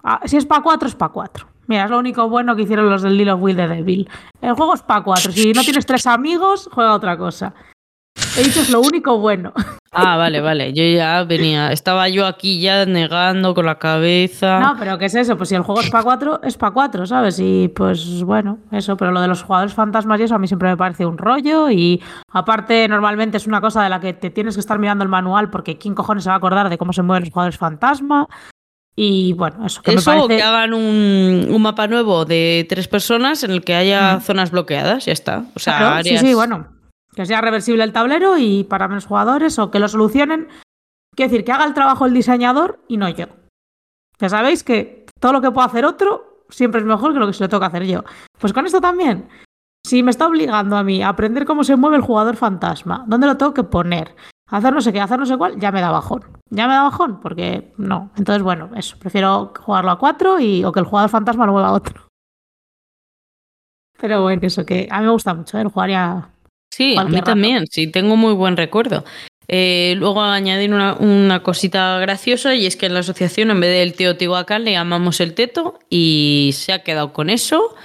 ah, si es para 4, es para 4. Mira, es lo único bueno que hicieron los del Deal of Will the Devil. El juego es para 4. Si no tienes tres amigos, juega otra cosa. He dicho es lo único bueno. Ah, vale, vale. Yo ya venía. Estaba yo aquí ya negando con la cabeza. No, pero ¿qué es eso? Pues si el juego es para 4, es para 4, ¿sabes? Y pues bueno, eso. Pero lo de los jugadores fantasmas y eso a mí siempre me parece un rollo. Y aparte, normalmente es una cosa de la que te tienes que estar mirando el manual porque ¿quién cojones se va a acordar de cómo se mueven los jugadores fantasma? Y bueno, eso que Eso me parece. que hagan un, un mapa nuevo de tres personas en el que haya zonas bloqueadas, ya está. O sea, Claro, áreas- Sí, sí, bueno. Que sea reversible el tablero y para menos jugadores o que lo solucionen. Quiero decir, que haga el trabajo el diseñador y no yo. Ya sabéis que todo lo que puedo hacer otro siempre es mejor que lo que se lo toca hacer yo. Pues con esto también. Si me está obligando a mí a aprender cómo se mueve el jugador fantasma, dónde lo tengo que poner, hacer no sé qué, hacer no sé cuál, ya me da bajón. Ya me da bajón porque no. Entonces, bueno, eso. Prefiero jugarlo a cuatro y, o que el jugador fantasma lo mueva a otro. Pero bueno, eso que a mí me gusta mucho, ¿eh? el jugar ya Sí, a mí rato. también, sí, tengo muy buen recuerdo. Eh, luego añadir una, una cosita graciosa y es que en la asociación en vez del Teotihuacán le llamamos el teto y se ha quedado con eso.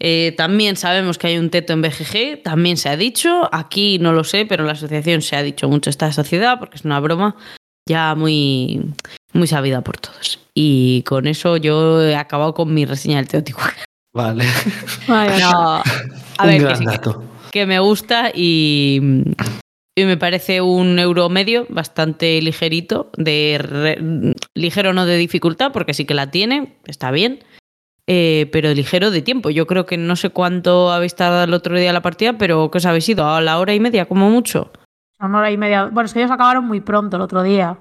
Eh, también sabemos que hay un teto en BGG, también se ha dicho, aquí no lo sé, pero en la asociación se ha dicho mucho esta sociedad porque es una broma ya muy, muy sabida por todos. Y con eso yo he acabado con mi reseña del Teotihuacán. Vale. Vaya, No, a Un ver, que gran sí, que- dato. que me gusta y, y me parece un euro medio bastante ligerito, de re- ligero no de dificultad, porque sí que la tiene, está bien, eh, pero ligero de tiempo. Yo creo que no sé cuánto habéis tardado el otro día la partida, pero ¿qué os habéis ido? ¿A la hora y media como mucho? Una hora y media. Bueno, es que ellos acabaron muy pronto el otro día.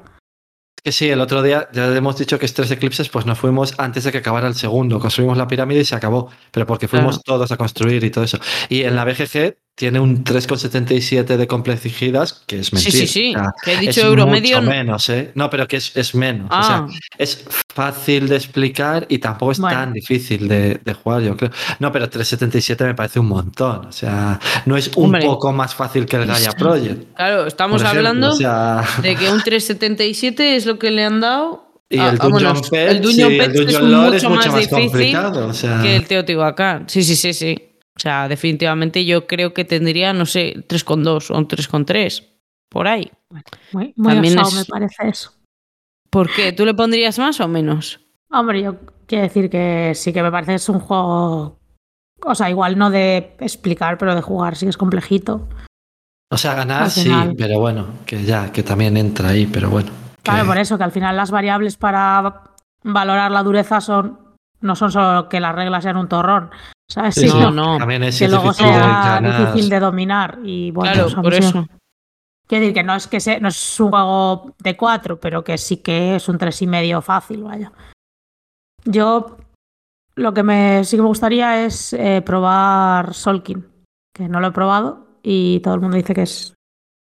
Que sí, el otro día ya hemos dicho que es tres eclipses, pues nos fuimos antes de que acabara el segundo. Construimos la pirámide y se acabó. Pero porque fuimos Claro. todos a construir y todo eso. Y en la BGG tiene un 3,77 de complejidad, que es Sí, mentir. sí, sí, O sea, que he dicho es euro mucho menos, ¿eh? No, pero que es, es menos. O Ah, sea, es fácil de explicar y tampoco es Bueno. tan difícil de, de jugar, yo creo. No, pero 3,77 me parece un montón. O sea, no es un Hombre. poco más fácil que el Gaia Project. claro, estamos ejemplo, hablando o sea, de que un 377 es lo que le han dado. Y Ah, el ah, bueno, Dungeon Pet, el Dungeon sí, el Dungeon es mucho, es mucho más, más difícil complicado. O sea, que el Teotihuacán. Sí, sí, sí, sí. O sea, definitivamente yo creo que tendría, no sé, 3,2 o un 3,3. Por ahí. Muy, muy También osado es- me parece eso. ¿Por qué? ¿Tú le pondrías más o menos? Hombre, yo quiero decir que sí que me parece es un juego. O sea, igual no de explicar, pero de jugar sí es complejito. o sea, ganar sí, pero bueno, que ya, que también entra ahí, pero bueno. que- Claro, por eso, que al final las variables para valorar la dureza son no son solo que las reglas sean un torrón, ¿sabes? Sí, no, no. También es que luego difícil de sea difícil de dominar. Y bueno, claro, pues por sí eso. Quiero decir que no es que sea, no es un juego de cuatro, pero que sí que es un tres y medio fácil, vaya. Yo lo que me sí que me gustaría es eh, probar Solkin, que no lo he probado y todo el mundo dice que es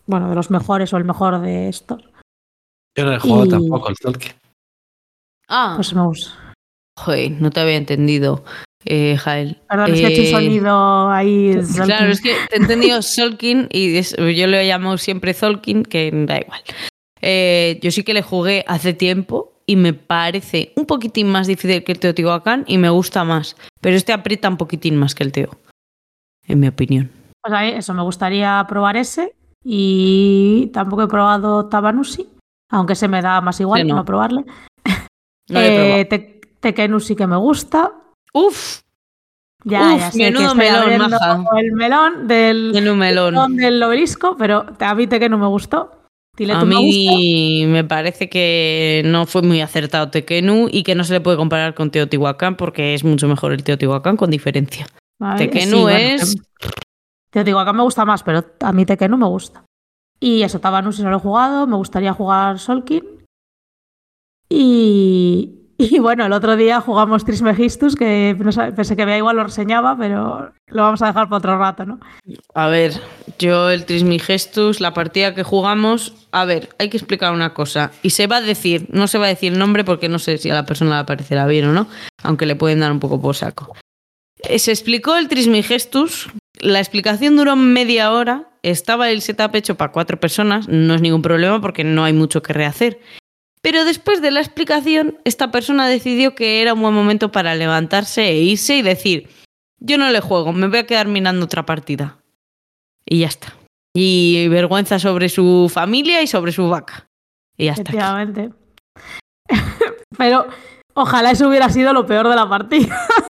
bueno de los mejores o el mejor de estos. Yo no he jugado Y- tampoco el Tolkien. Ah, Pues me gusta. joder, no te había entendido, eh, Jael. Perdón, es que he hecho un Eh, sonido ahí. Claro, es que te he entendido Solkin y es- yo le he llamado siempre Zolkin, que da igual. Eh, yo sí que le jugué hace tiempo y me parece un poquitín más difícil que el Teotihuacán y me gusta más. Pero este aprieta un poquitín más que el Teo, en mi opinión. Pues ahí, eso, me gustaría probar ese. Y tampoco he probado Tabanusi, aunque se me da más igual Sí, no. no. probarle. No lo Eh, sí que me gusta. Uf, Ya, Uf, ya sé que menudo estoy melón, maja. el melón del, melón. melón del obelisco, pero a mí Tekenu me gustó. Tiletu A mí me parece que no fue muy acertado Tekenu y que no se le puede comparar con Teotihuacán porque es mucho mejor el Teotihuacán con diferencia. Vale, Tekenu bueno, es- que- Te acá me gusta más, pero a mí Tekenu me gusta. Y eso, Tabanusi no lo he jugado, me gustaría jugar Solkin. Y, y bueno, el otro día jugamos Trismegistus, que pensé que vea igual lo reseñaba, pero lo vamos a dejar para otro rato, ¿no? A ver, yo el Trismigestus, la partida que jugamos, a ver, hay que explicar una cosa. Y se va a decir, no se va a decir el nombre porque no sé si a la persona le parecerá bien o no, aunque le pueden dar un poco por saco. Eh, Se explicó el Trismigestus La explicación duró media hora, estaba el setup hecho para cuatro personas, no es ningún problema porque no hay mucho que rehacer. Pero después de la explicación, esta persona decidió que era un buen momento para levantarse e irse y decir, yo no le juego, me voy a quedar mirando otra partida. Y ya está. Y vergüenza sobre su familia y sobre su vaca. Y ya está. Efectivamente. Pero ojalá eso hubiera sido lo peor de la partida.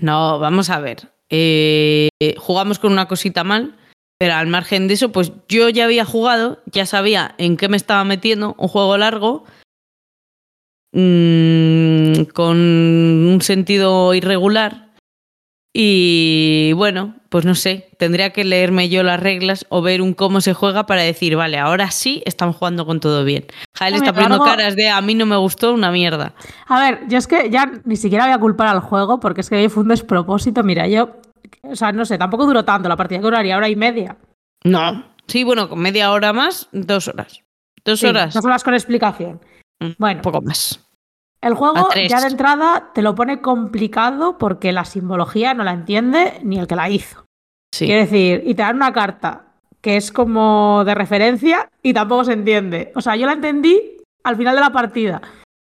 No, vamos a ver. Eh, jugamos con una cosita mal, pero al margen de eso, pues yo ya había jugado, ya sabía en qué me estaba metiendo, un juego largo, mm, con un sentido irregular. Y bueno, pues no sé, tendría que leerme yo las reglas o ver un cómo se juega para decir, vale, ahora sí estamos jugando con todo bien. Jael está poniendo largo- caras de a mí no me gustó una mierda. A ver, yo es que ya ni siquiera voy a culpar al juego porque es que fue un despropósito. Mira, yo, o sea, no sé, tampoco duró tanto la partida, que duraría hora y media. No. Sí, bueno, con media hora más, dos horas. Dos Sí, horas. Dos horas con explicación. Mm, Bueno. Un poco más. El juego ya de entrada te lo pone complicado porque la simbología no la entiende ni el que la hizo. Sí. Quiere decir, y te dan una carta que es como de referencia y tampoco se entiende. O sea, yo la entendí al final de la partida.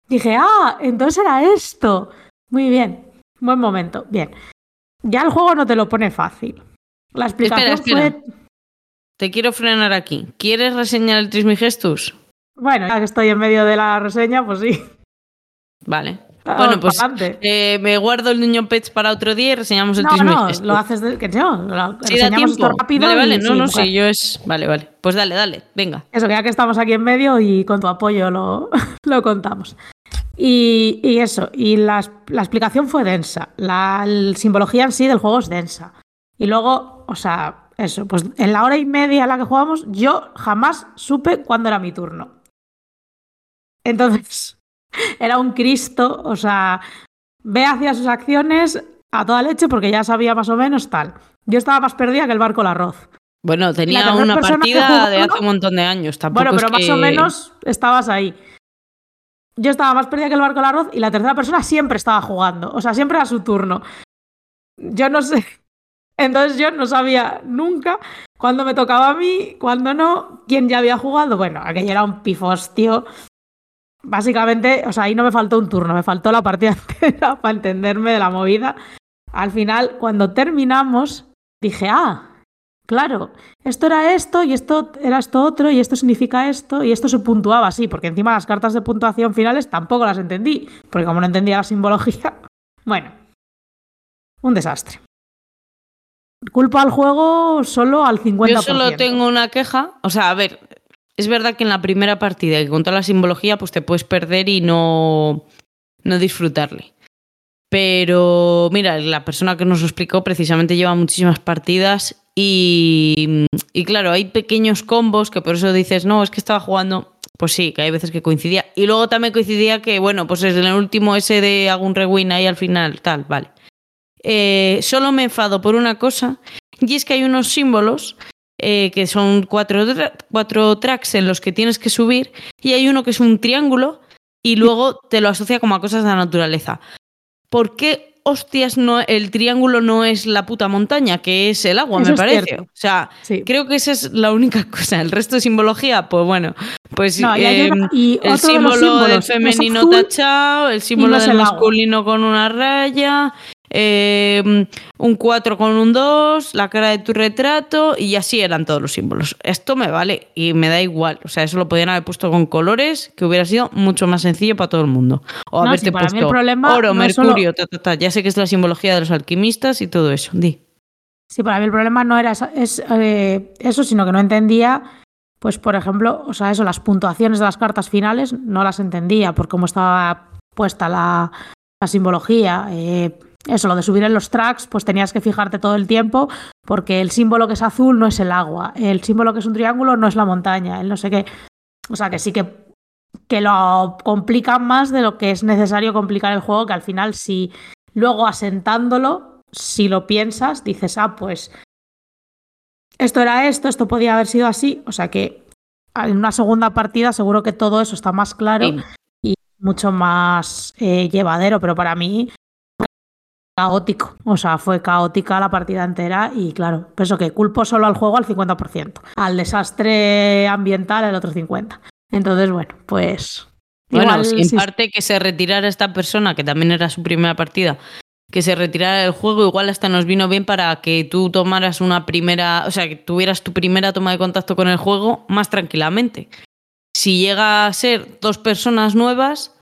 Dije, ah, entonces era esto. Muy bien, buen momento. Bien. Ya el juego no te lo pone fácil. La explicación espera. fue. Te quiero frenar aquí. ¿Quieres reseñar el Trismegistus? Bueno, ya que estoy en medio de la reseña, pues sí. Vale. Vamos bueno, pues eh, me guardo el niño Pets para otro día y reseñamos el No, no, Trismegistus. lo haces de, que no, lo Sí, da tiempo. rápido. Vale, vale, y no, sí, no, sí, yo es. Vale, vale. Pues dale, dale, venga. Eso, que ya que estamos aquí en medio y con tu apoyo lo, lo contamos. Y, y eso, y la, la explicación fue densa. La, simbología en sí del juego es densa. Y luego, o sea, eso, pues en la hora y media en la que jugamos, yo jamás supe cuándo era mi turno. Entonces, era un Cristo, o sea, ve hacia sus acciones a toda leche porque ya sabía más o menos tal. Yo estaba más perdida que el barco el arroz. Bueno, tenía una partida de hace un montón de años. Tampoco Bueno, es pero más o menos estabas ahí. Yo estaba más perdida que el barco del arroz y la tercera persona siempre estaba jugando. O sea, siempre era su turno. Yo no sé. Entonces yo no sabía nunca cuándo me tocaba a mí, cuándo no, quién ya había jugado. Bueno, aquello era un pifostio. Básicamente, o sea, ahí no me faltó un turno, me faltó la partida entera para entenderme de la movida. Al final, cuando terminamos, dije, ah, Claro, esto era esto y esto era esto otro y esto significa esto y esto se puntuaba así, porque encima las cartas de puntuación finales tampoco las entendí, porque como no entendía la simbología, bueno, un desastre. Culpo al juego solo al 50%. Yo solo tengo una queja. O sea, a ver, es verdad que en la primera partida y con toda la simbología, pues te puedes perder y no, no disfrutarle. Pero mira, la persona que nos lo explicó precisamente lleva muchísimas partidas y, claro, hay pequeños combos que por eso dices, no, es que estaba jugando. Pues sí, que hay veces que coincidía. Y luego también coincidía que, bueno, pues es el último ese de un rewind ahí al final, tal, vale. Eh, solo me enfado por una cosa y es que hay unos símbolos eh, que son cuatro, cuatro tracks en los que tienes que subir y hay uno que es un triángulo y luego te lo asocia como a cosas de la naturaleza. ¿Por qué hostias no, el triángulo no es la puta montaña, que es el agua, Eso me parece? cierto. O sea, Sí. creo que esa es la única cosa. El resto de simbología, pues bueno, pues No, y hay eh, una- y el de símbolo del femenino azul tachado, el símbolo no del masculino con una raya, eh, un 4 con un 2, la cara de tu retrato y así eran todos los símbolos. Esto me vale y me da igual. O sea, eso lo podían haber puesto con colores que hubiera sido mucho más sencillo para todo el mundo. O No, haberte puesto el problema oro, no mercurio, ta, ta, ta. Ya sé que es la simbología de los alquimistas y todo eso. Di. Sí, para mí el problema no era esa- es, eh, eso, sino que no entendía, pues por ejemplo, o sea, eso, las puntuaciones de las cartas finales no las entendía por cómo estaba puesta la, la simbología. eh, eso, lo de subir en los tracks, pues tenías que fijarte todo el tiempo, porque el símbolo que es azul no es el agua, el símbolo que es un triángulo no es la montaña, el no sé qué. O sea, que sí que, que lo complican más de lo que es necesario complicar el juego, que al final, si luego asentándolo, si lo piensas, dices, ah, pues esto era esto, esto podía haber sido así. O sea que en una segunda partida seguro que todo eso está más claro Sí. y mucho más eh, llevadero, pero para mí caótico. O sea, fue caótica la partida entera y claro, pienso que culpo solo al juego al 50%, al desastre ambiental el otro 50%. Entonces, bueno, pues... Bueno, igual, parte que se retirara esta persona, que también era su primera partida, que se retirara del juego, igual hasta nos vino bien para que tú tomaras una primera, o sea, que tuvieras tu primera toma de contacto con el juego más tranquilamente. Si llega a ser dos personas nuevas,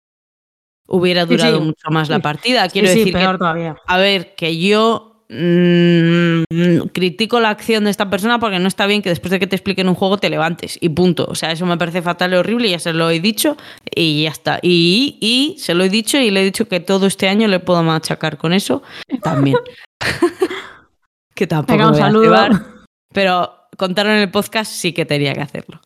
hubiera durado sí. mucho más la partida. Quiero sí, decir que peor todavía. a ver, que yo mm, critico la acción de esta persona porque no está bien que después de que te expliquen un juego te levantes y punto. O sea, eso me parece fatal y horrible, ya se lo he dicho y ya está. Y, y se lo he dicho y le he dicho que todo este año le puedo machacar con eso también. que tampoco Venga, un voy a saludo. cebar, pero contaron en el podcast sí que tenía que hacerlo.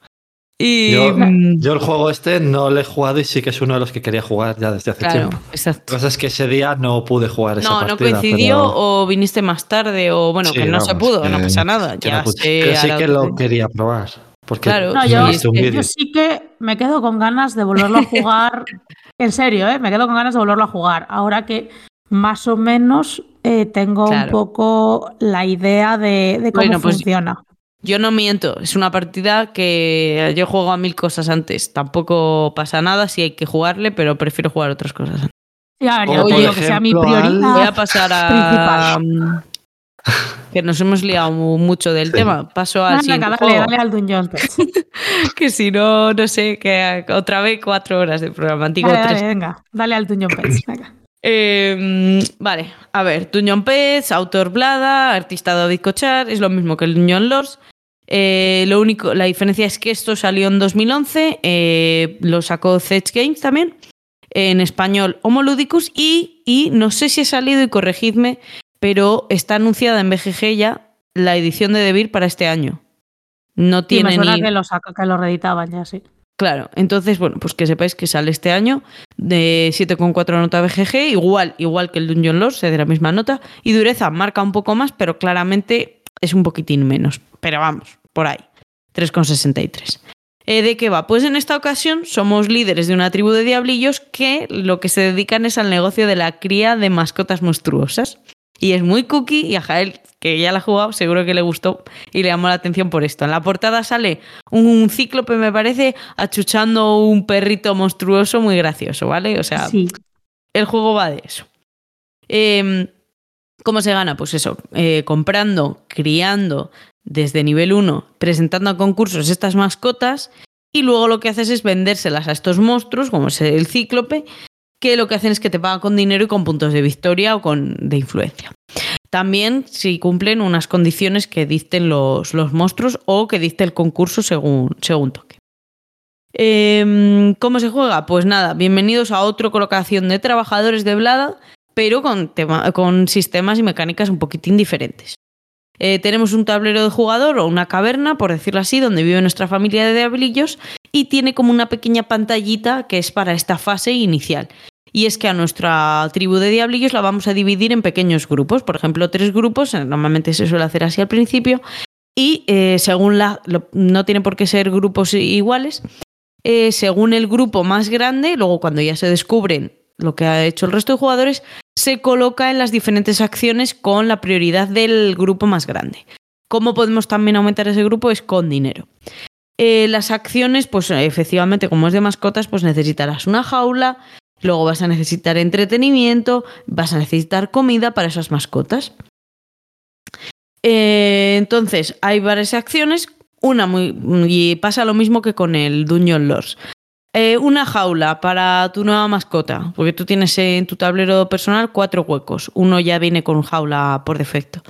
Y Yo, mm, yo el juego este no lo he jugado y sí que es uno de los que quería jugar ya desde hace claro, tiempo. exacto. La cosa es que ese día no pude jugar esa No, no partida. coincidió pero- o viniste más tarde o bueno, Sí, que no se pudo, que- no pasa nada. que Ya no pude. se Pero sí que lo quería probar. Porque Claro, No, yo, un que- sí que me quedo con ganas de volverlo a jugar. en serio, ¿eh? me quedo con ganas de volverlo a jugar. Ahora que más o menos eh, tengo Claro. un poco la idea de, de cómo Bueno, pues- funciona. Yo no miento, es una partida que yo juego a mil cosas antes. Tampoco pasa nada si hay que jugarle, pero prefiero jugar otras cosas antes. O, ya te por digo que sea mi prioridad. Voy a pasar a. principal. Que nos hemos liado mu- mucho del Sí. tema. Paso al siguiente dale, juego, dale al Dungeon. Que si no, no sé, que otra vez cuatro horas de programa. Digo, Dale, tres. dale, venga, dale al Dungeon Pets. Venga. Eh, vale, a ver, Dungeon Pets, autor Blada, artista David Cochar, es lo mismo que el Dungeon Lords. Eh, lo único, la diferencia es que esto salió en 2011, eh, lo sacó Zedge Games también, en español Homoludicus y, y no sé si ha salido y corregidme, pero está anunciada en BGG ya la edición de Devir para este año. No Sí, tiene suena ni... que lo, saca- que lo reeditaban ya, sí. Claro, entonces, bueno, pues que sepáis que sale este año de 7,4 nota BGG, igual, igual que el Dungeon Lord, se de la misma nota, y dureza marca un poco más, pero claramente es un poquitín menos. Pero vamos, por ahí, 3,63. Eh, ¿De qué va? Pues en esta ocasión somos líderes de una tribu de diablillos que lo que se dedican es al negocio de la cría de mascotas monstruosas. Y es muy cookie y a Jael, que ya la ha jugado, seguro que le gustó y le llamó la atención por esto. En la portada sale un cíclope, me parece, achuchando un perrito monstruoso muy gracioso, ¿vale? O sea, Sí. el juego va de eso. Eh, ¿Cómo se gana? Pues eso, eh, comprando, criando desde nivel 1, presentando a concursos estas mascotas y luego lo que haces es vendérselas a estos monstruos, como es el cíclope, que lo que hacen es que te pagan con dinero y con puntos de victoria o con, de influencia. También si cumplen unas condiciones que dicten los, los monstruos o que dicte el concurso según, según toque. Eh, ¿Cómo se juega? Pues nada, bienvenidos a otra colocación de trabajadores de Blada, pero con, tema- con sistemas y mecánicas un poquitín diferentes. Eh, tenemos un tablero de jugador o una caverna, por decirlo así, donde vive nuestra familia de diablillos y tiene como una pequeña pantallita que es para esta fase inicial. Y es que a nuestra tribu de diablillos la vamos a dividir en pequeños grupos, por ejemplo, tres grupos, eh, normalmente se suele hacer así al principio, y eh, según la, no tiene por qué ser grupos iguales, según el grupo más grande, luego cuando ya se descubren lo que ha hecho el resto de jugadores, se coloca en las diferentes acciones con la prioridad del grupo más grande. ¿Cómo podemos también aumentar ese grupo? Es con dinero. Eh, las acciones, pues efectivamente, como es de mascotas, pues necesitarás una jaula, luego vas a necesitar entretenimiento, vas a necesitar comida para esas mascotas. Eh, entonces, hay varias acciones, una muy. y pasa lo mismo que con el Dungeon Lords. Eh, una jaula para tu nueva mascota, porque tú tienes en tu tablero personal cuatro huecos. Uno ya viene con jaula por defecto.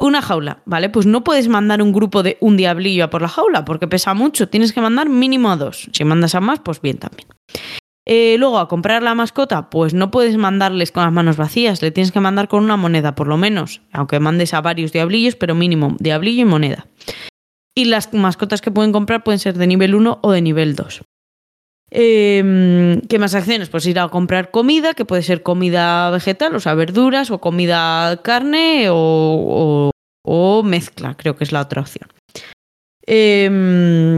Una jaula, ¿vale? Pues no puedes mandar un grupo de un diablillo a por la jaula, porque pesa mucho. Tienes que mandar mínimo a dos. Si mandas a más, pues bien también. Eh, luego, a comprar la mascota, pues no puedes mandarles con las manos vacías, le tienes que mandar con una moneda, por lo menos. Aunque mandes a varios diablillos, pero mínimo diablillo y moneda. Y las mascotas que pueden comprar pueden ser de nivel 1 o de nivel 2. Eh, ¿Qué más acciones? Pues ir a comprar comida, que puede ser comida vegetal, o sea, verduras, o comida carne, o, o- mezcla, creo que es la otra opción. Eh,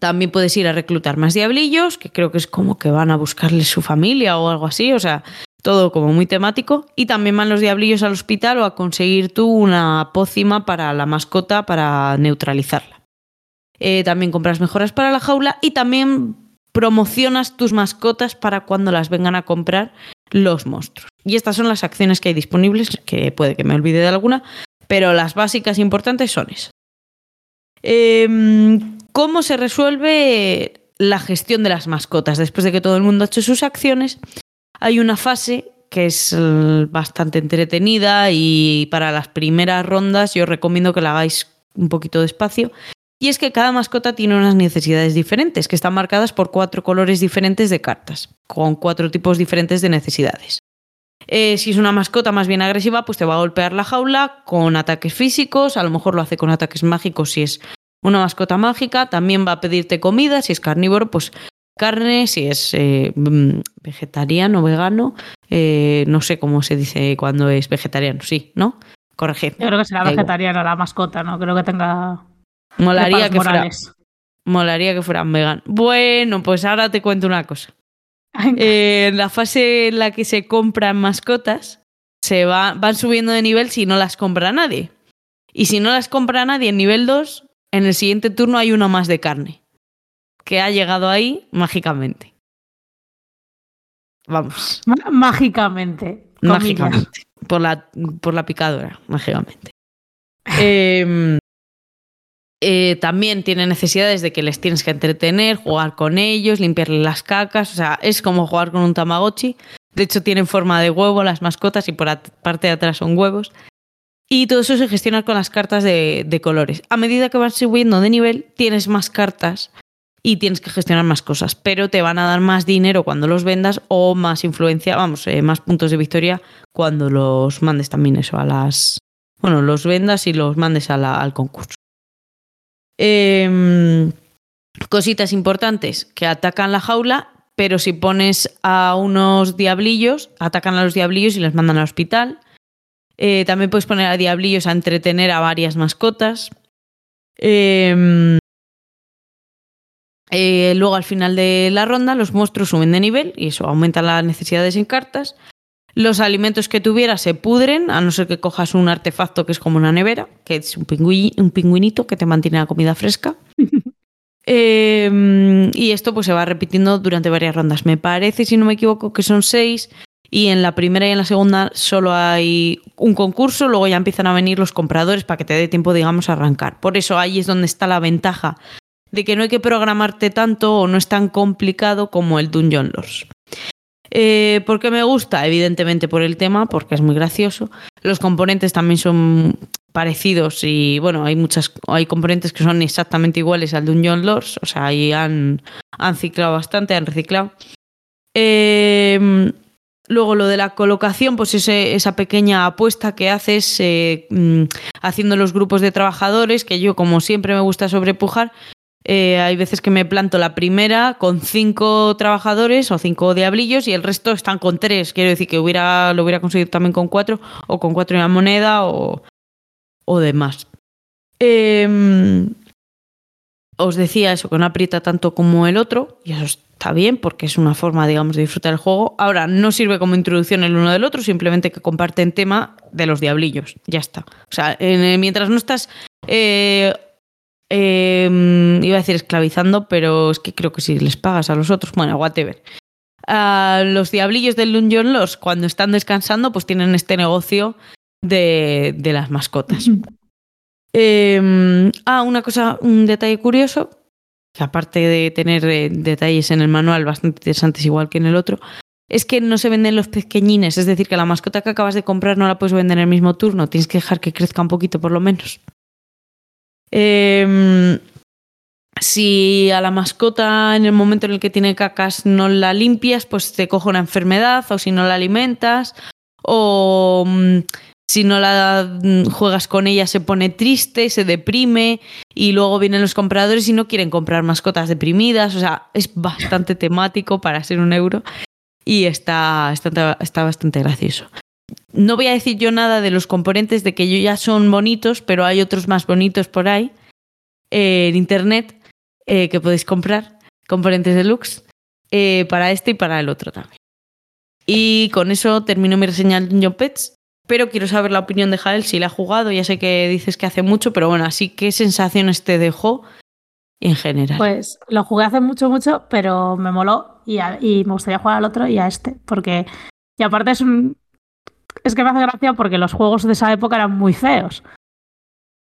también puedes ir a reclutar más diablillos, que creo que es como que van a buscarles su familia o algo así. O sea, Todo como muy temático. Y también van los diablillos al hospital o a conseguir tú una pócima para la mascota para neutralizarla. Eh, también compras mejoras para la jaula y también promocionas tus mascotas para cuando las vengan a comprar los monstruos. Y estas son las acciones que hay disponibles, que puede que me olvide de alguna, pero las básicas importantes son esas. Em, ¿Cómo se resuelve la gestión de las mascotas? Después de que todo el mundo ha hecho sus acciones, hay una fase que es eh, bastante entretenida y para las primeras rondas yo recomiendo que la hagáis un poquito despacio. Y es que cada mascota tiene unas necesidades diferentes, que están marcadas por cuatro colores diferentes de cartas, con cuatro tipos diferentes de necesidades. Eh, si es una mascota más bien agresiva, pues te va a golpear la jaula con ataques físicos, a lo mejor lo hace con ataques mágicos si es una mascota mágica, también va a pedirte comida, si es carnívoro, pues carne, si es eh, mm, vegetariano, vegano, eh, no sé cómo se dice cuando es vegetariano, sí, ¿no? Corregid. Yo creo que será vegetariana la mascota, no creo que tenga. Molaría que, fuera, molaría que fueran vegan. Bueno, pues ahora te cuento una cosa. Eh, en la fase en la que se compran mascotas, se va, van subiendo de nivel si no las compra nadie. Y si no las compra nadie en nivel 2, en el siguiente turno hay uno más de carne. Que ha llegado ahí mágicamente. Vamos. mágicamente. Mágicamente. Por la, por la picadora, mágicamente. eh, eh, también tiene necesidades de que les tienes que entretener, jugar con ellos, limpiarles las cacas. O sea, es como jugar con un Tamagotchi. De hecho, tienen forma de huevo las mascotas y por la parte de atrás son huevos. Y todo eso se gestiona con las cartas de, colores. A medida que vas subiendo de nivel, tienes más cartas y tienes que gestionar más cosas. Pero te van a dar más dinero cuando los vendas o más influencia, vamos, eh, más puntos de victoria cuando los mandes también eso a las. Bueno, los vendas y los mandes al concurso. Em, cositas importantes que atacan la jaula, pero si pones a unos diablillos, atacan a los diablillos y les mandan al hospital. Eh, también puedes poner a diablillos a entretener a varias mascotas. Em, eh, luego al final de la ronda los monstruos suben de nivel y eso aumenta las necesidades en cartas. Los alimentos que tuvieras se pudren, a no ser que cojas un artefacto que es como una nevera, que es un, un pingüinito que te mantiene la comida fresca. Em, y esto pues se va repitiendo durante varias rondas. Me parece, si no me equivoco, que son seis. Y en la primera y en la segunda solo hay un concurso, luego ya empiezan a venir los compradores para que te dé tiempo, digamos, a arrancar. Por eso ahí es donde está la ventaja de que no hay que programarte tanto o no es tan complicado como el Dungeon Lords. Eh, ¿Por me gusta? Evidentemente por el tema, porque es muy gracioso. Los componentes también son parecidos y bueno, hay muchas, hay componentes que son exactamente iguales al de un John Lords, o sea, ahí han, han ciclado bastante, han reciclado. Em, luego lo de la colocación, pues esa pequeña apuesta que haces eh, mm, haciendo los grupos de trabajadores, que yo como siempre me gusta sobrepujar, eh, hay veces que me planto la primera con cinco trabajadores o cinco diablillos y el resto están con tres. Quiero decir que hubiera, lo hubiera conseguido también con cuatro o con cuatro en la moneda o, o demás. Em, os decía eso, que no aprieta tanto como el otro y eso está bien porque es una forma, digamos, de disfrutar el juego. Ahora, no sirve como introducción el uno del otro, simplemente que comparten tema de los diablillos. Ya está. O sea, mientras no estás... Eh, Em, iba a decir esclavizando, pero es que creo que si les pagas a los otros, bueno, whatever. A los diablillos del Dungeon Los, cuando están descansando, pues tienen este negocio de, las mascotas. Em, ah, una cosa, un detalle curioso, que aparte de tener eh, detalles en el manual bastante interesantes, igual que en el otro, es que no se venden los pequeñines, es decir, que la mascota que acabas de comprar no la puedes vender en el mismo turno, tienes que dejar que crezca un poquito por lo menos. Em, si a la mascota en el momento en el que tiene cacas no la limpias, pues te coge una enfermedad o si no la alimentas o mm, si no la mm, juegas con ella se pone triste, se deprime y luego vienen los compradores y no quieren comprar mascotas deprimidas. O sea, es bastante temático para ser un euro y está, está, está bastante gracioso. No voy a decir yo nada de los componentes de que ya son bonitos, pero hay otros más bonitos por ahí eh, en internet eh, que podéis comprar, componentes deluxe, eh, para este y para el otro también. Y con eso termino mi reseña del Dungeon Pets. Pero quiero saber la opinión de Jael si la ha jugado. Ya sé que dices que hace mucho, pero bueno, así qué sensaciones te dejó en general. Pues lo jugué hace mucho, mucho, pero me moló y, a- y me gustaría jugar al otro y a este, porque y aparte es un es que me hace gracia porque los juegos de esa época eran muy feos.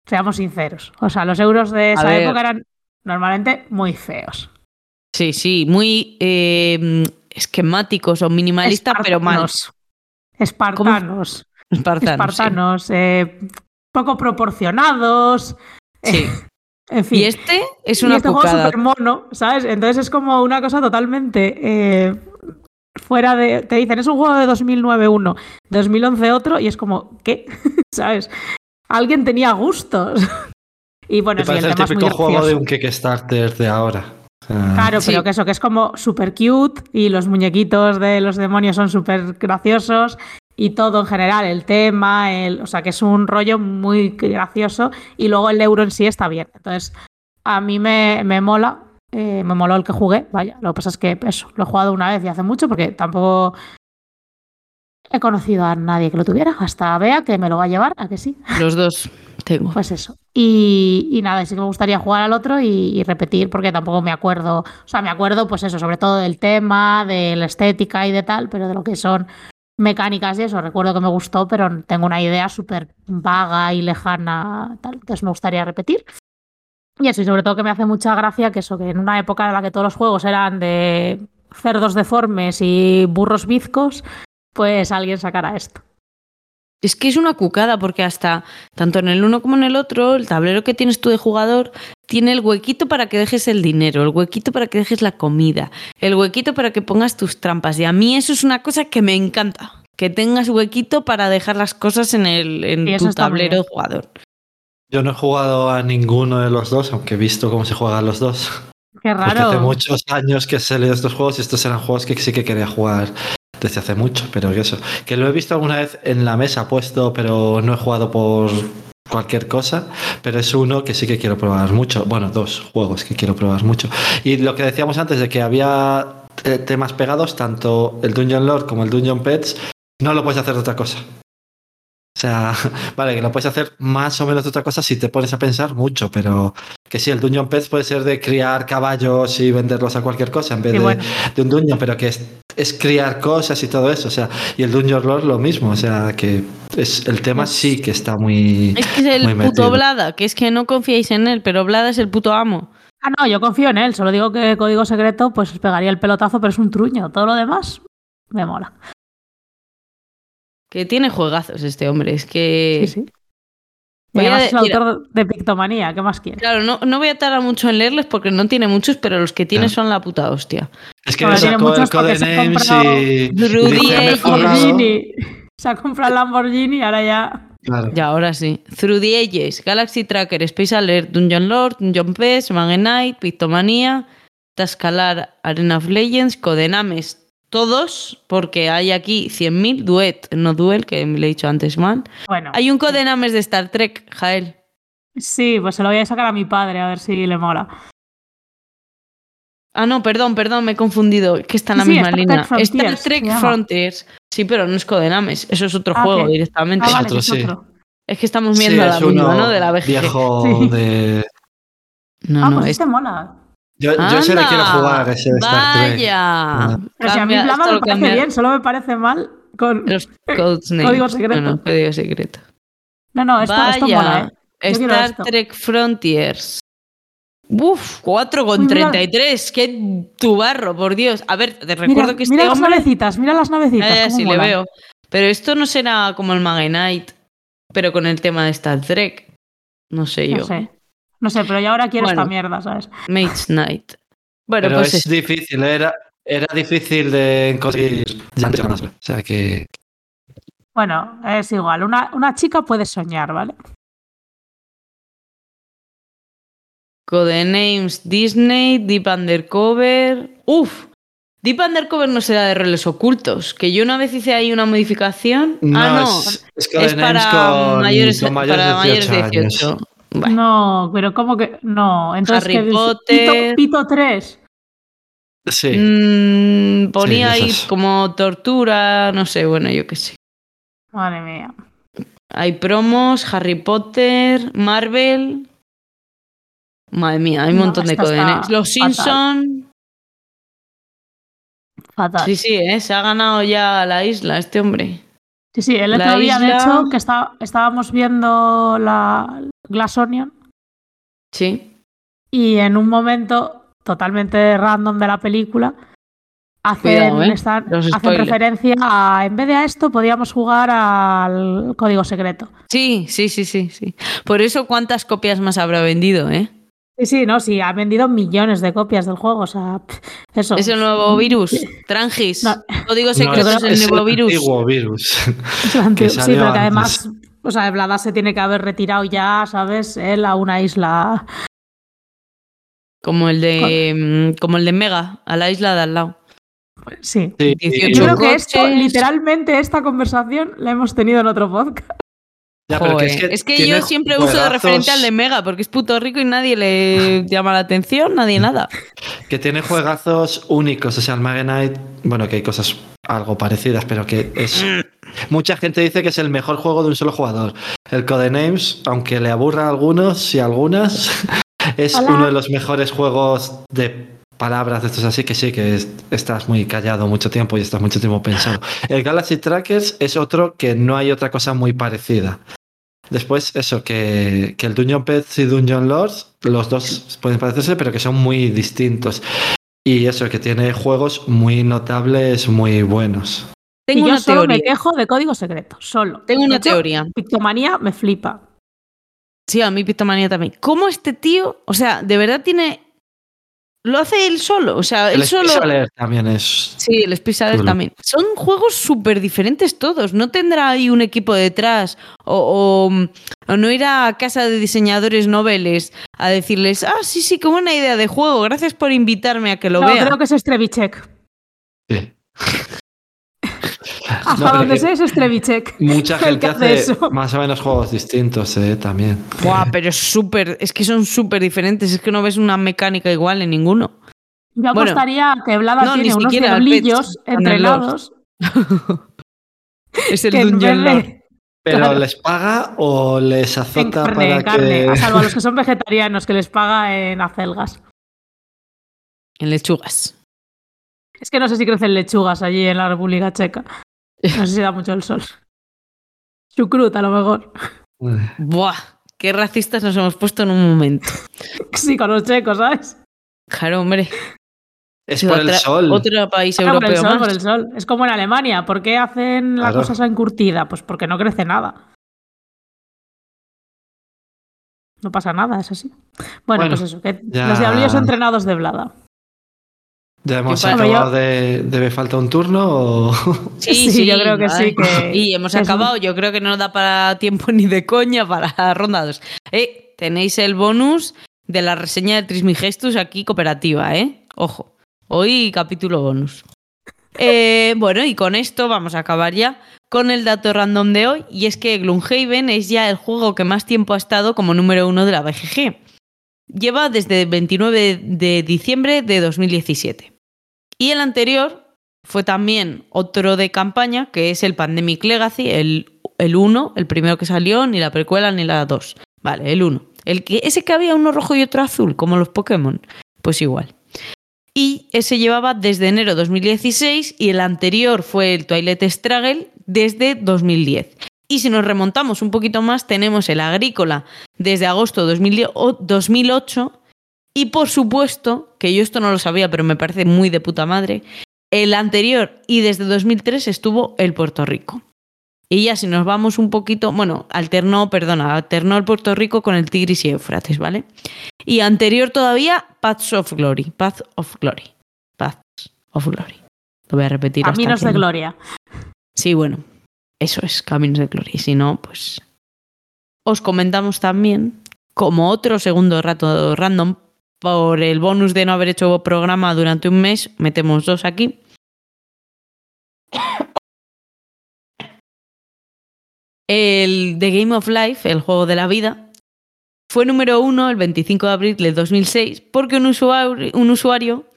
Seamos sinceros, o sea, los euros de esa época eran normalmente muy feos. Sí, sí, muy eh, esquemáticos o minimalistas, pero mal. Espartanos. Espartanos. Espartanos, sí. Eh, poco proporcionados. Sí. En fin. Y este es Y una este juego súper mono, ¿sabes? Entonces es como una cosa totalmente eh, fuera de. Te dicen, es un juego de 2009 uno, 2011 otro, y es como, ¿qué? ¿Sabes? Alguien tenía gustos. y bueno, sí, el tema es muy juego gracioso. de un Kickstarter de ahora. Claro, Sí. pero que eso, que es como súper cute y los muñequitos de los demonios son súper graciosos y todo en general, el tema, el, o sea, que es un rollo muy gracioso y luego el euro en sí está bien. Entonces, a mí me, me mola, eh, me moló el que jugué, vaya, lo que pasa es que eso, lo he jugado una vez y hace mucho porque tampoco he conocido a nadie que lo tuviera, hasta Bea que me lo va a llevar, a que sí. Los dos tengo. Pues eso. Y, y nada, sí que me gustaría jugar al otro y, y repetir, porque tampoco me acuerdo. O sea, me acuerdo, pues eso, sobre todo del tema, de la estética y de tal, pero de lo que son mecánicas y eso, recuerdo que me gustó, pero tengo una idea súper vaga y lejana, tal. Entonces me gustaría repetir. Y eso, y sobre todo que me hace mucha gracia que eso, que en una época en la que todos los juegos eran de cerdos deformes y burros bizcos, pues alguien sacara esto. Es que es una cucada porque hasta tanto en el uno como en el otro, el tablero que tienes tú de jugador tiene el huequito para que dejes el dinero, el huequito para que dejes la comida, el huequito para que pongas tus trampas. Y a mí eso es una cosa que me encanta, que tengas huequito para dejar las cosas en, el, en tu tablero de jugador. Yo no he jugado a ninguno de los dos, aunque he visto cómo se juegan los dos. Qué Porque hace raro. muchos años que he salido estos juegos y estos eran juegos que sí que quería jugar desde hace mucho, pero que eso. Que lo he visto alguna vez en la mesa puesto, pero no he jugado por cualquier cosa, pero es uno que sí que quiero probar mucho. Bueno, dos juegos que quiero probar mucho. Y lo que decíamos antes de que había eh, temas pegados, tanto el Dungeon Lord como el Dungeon Pets, no lo puedes hacer de otra cosa. O sea, vale, que lo puedes hacer más o menos de otra cosa si te pones a pensar mucho, pero que sí, el Dungeon Pets puede ser de criar caballos y venderlos a cualquier cosa en vez de, de un Dungeon, pero que es, es criar cosas y todo eso. O sea, y el Dungeon Lord lo mismo. O sea, que es el tema sí que está muy. Es que es el metido. puto Blada, que es que no confiáis en él, pero Blada es el puto amo. Ah, no, yo confío en él. Solo digo que código secreto, pues os pegaría el pelotazo, pero es un truño. Todo lo demás me mola. Que tiene juegazos este hombre, es que... Sí, sí. Y Voy a además es el autor de Pictomanía. ¿Qué más quieres? Claro, no, no voy a tardar mucho en leerles porque no tiene muchos, pero los que tiene Claro. son la puta hostia. Es que Bueno, le tiene muchos porque se ha comprado y. Rudy y. Lamborghini. Se ha comprado el Lamborghini y ahora ya. Claro. Ya, ahora sí. Through the Ages, Galaxy Tracker, Space Alert, Dungeon Lord, Dungeon Pets, Magen Knight, Pictomanía, Tascalar, Arena of Legends, Codenames, todos, porque hay aquí 100.000, Duet, no Duel, que me lo he dicho antes mal. Bueno. Hay un Codenames de Star Trek, Jael. Sí, pues se lo voy a sacar a mi padre a ver si le mola. Ah, no, perdón, perdón, me he confundido, que está en la Sí, misma Star Trek línea. Frontiers, Star Trek. Frontiers. Sí, pero no es Codenames, eso es otro Ah, juego directamente. Ah, vale, otro, es sí. otro. Es que estamos Sí, viendo la es misma, ¿no? De la BGG. viejo Sí. de. No, ah, no, pues es este mola. Yo, yo ese le quiero Anda, jugar, ese de Star Trek. Vaya. Ah. Pero si a mí Blama me lo parece cambia- bien, solo me parece mal con. Los. Código secreto. No, no, código secreto. No, no, esto, esto mola, ¿eh? Yo Star esto. Trek Frontiers. Uf, 4 con Uy, mira. 33. Qué tubarro, por Dios. A ver, te recuerdo mira, que este mira las hombre. navecitas, mira las navecitas. Ah, ya, cómo sí, le veo. Pero esto no será como el Magenite, pero con el tema de Star Trek. No sé yo. No sé. No sé, pero yo ahora quiero Bueno. esta mierda, ¿sabes? Mage Knight. Bueno, Pero pues es difícil, era, era difícil de conseguir. Ya no O sea que. Bueno, es igual. Una, una chica puede soñar, ¿vale? Codenames Disney, Deep Undercover. Uf, Deep Undercover no será de roles ocultos. Que yo una vez hice ahí una modificación. ah, no. Es, es Es Codenames para con, mayores, con mayores para de mayores 18 de años. 18. Vale. No, pero ¿cómo que.? No, entonces. Harry. Potter. Pito, Pito 3. Sí. Mm, ponía Sí, ahí como tortura, no sé, bueno, yo qué sé. Madre mía. Hay promos, Harry Potter, Marvel. Madre mía, hay un No, montón de codenes. Los. Simpson. Fatal. Sí, sí, ¿eh? se ha ganado ya la isla este hombre. Sí, sí, el La otro día, de hecho, que está- estábamos viendo la Glass Onion Sí. y en un momento totalmente random de la película hacen, Cuidado, ¿eh? están- hacen referencia a, en vez de a esto, podíamos jugar al código secreto. Sí, sí, sí, sí, sí. Por eso, ¿cuántas copias más habrá vendido, eh? Sí, sí, no, sí, ha vendido millones de copias del juego, o sea, eso. Es el nuevo virus. Trangis. No. Código secreto es el es nuevo el virus. antiguo virus. Es el antiguo- sí, pero que además, o sea, Vlada se tiene que haber retirado ya, ¿sabes? Él a una isla. Como el de. mm, Como el de Mega, a la isla de al lado. Sí. Sí, 18 Yo creo que esto, literalmente, esta conversación la hemos tenido en otro podcast. Ya, pero Joder, que es que, yo siempre uso de referente al de Mega, porque es puto rico y nadie le llama la atención, nadie nada. Que tiene juegazos únicos. O sea, el Mage Knight, bueno, que hay cosas algo parecidas, pero que es. Mucha gente dice que es el mejor juego de un solo jugador. El Codenames, aunque le aburra a algunos y a algunas, es Hola. uno de los mejores juegos de palabras de estos así que sí, que es- estás muy callado mucho tiempo y estás mucho tiempo pensando. El Galaxy Trackers es otro que no hay otra cosa muy parecida. Después, eso, que, que el Dungeon Pets y Dungeon Lords, los dos pueden parecerse, pero que son muy distintos. Y eso, que tiene juegos muy notables, muy buenos. Tengo y yo una solo me teoría. quejo de código secreto, solo. Tengo una hecho, teoría. Pictomanía me flipa. Sí, a mí Pictomanía también. ¿Cómo este tío, o sea, de verdad tiene. Lo hace él solo? O sea, él El solo. Space Alert también es. Sí, el Space Alert Chulo. también. Son juegos súper diferentes todos. No tendrá ahí un equipo detrás o, o- o no irá a casa de diseñadores noveles a decirles, ah, sí, sí, qué buena idea de juego. Gracias por invitarme a que lo no, vea. creo que es Strevichek. Sí. Hasta No, pero donde sé es Strevichek. Mucha gente hace hace eso. más o menos juegos distintos eh, también. Buah, pero es súper, es que son súper diferentes. Es que no ves una mecánica igual en ninguno. Yo Bueno, apostaría que Vlada no, ni tiene unos diablillos Pets, en el entrenados Es el Dungeon Lord. Pero Claro. les paga o les azota carne, para carne, que. a salvo a los que son vegetarianos, que les paga en acelgas. En lechugas. Es que no sé si crecen lechugas allí en la República Checa. No sé si da mucho el sol. Chucrut, a lo mejor. Buah, qué racistas nos hemos puesto en un momento. Sí, con los checos, ¿sabes? Claro, hombre. Es por el sol. Otro país Ah, por el europeo sol, más. por el sol. Es como en Alemania. ¿Por qué hacen la Claro. cosa esa encurtida? Pues porque no crece nada. No pasa nada, es así. Bueno, Bueno, pues eso, que ya- los diablillos entrenados de Blada. Ya hemos Yo acabado de. ¿Debe falta un turno o.? Sí, yo creo que sí, que- Y hemos acabado. Yo creo que no da para tiempo ni de coña para rondados. Eh, tenéis el bonus de la reseña de Trismigestus aquí cooperativa, ¿eh? Ojo. Hoy capítulo bonus. Eh, bueno, y con esto vamos a acabar ya con el dato random de hoy. Y es que Gloomhaven es ya el juego que más tiempo ha estado como número uno de la BGG. Lleva desde el 29 de diciembre de 2017. Y el anterior fue también otro de campaña, que es el Pandemic Legacy, el, el 1, el primero que salió, ni la precuela ni la 2. Vale, el 1. El que, ese que había uno rojo y otro azul, como los Pokémon. Pues igual. Y ese llevaba desde enero 2016 y el anterior fue el Twilight Struggle desde 2010. Y si nos remontamos un poquito más, tenemos el Agrícola desde agosto de 2010 o 2008 y por supuesto, que yo esto no lo sabía, pero me parece muy de puta madre, el anterior y desde 2003 estuvo el Puerto Rico. Y ya si nos vamos un poquito, bueno, alternó, perdona, alternó el Puerto Rico con el Tigris y Éufrates, ¿vale? Y anterior todavía, Paths of Glory, Path of Glory, Paths of Glory. Lo voy a repetir. Caminos de gloria. Sí, bueno, eso es Caminos de Gloria. Y si no, pues os comentamos también, como otro segundo rato random, por el bonus de no haber hecho programa durante un mes, metemos dos aquí. El The Game of Life, el juego de la vida, fue número uno el 25 de abril del 2006 porque un usuario, un usuario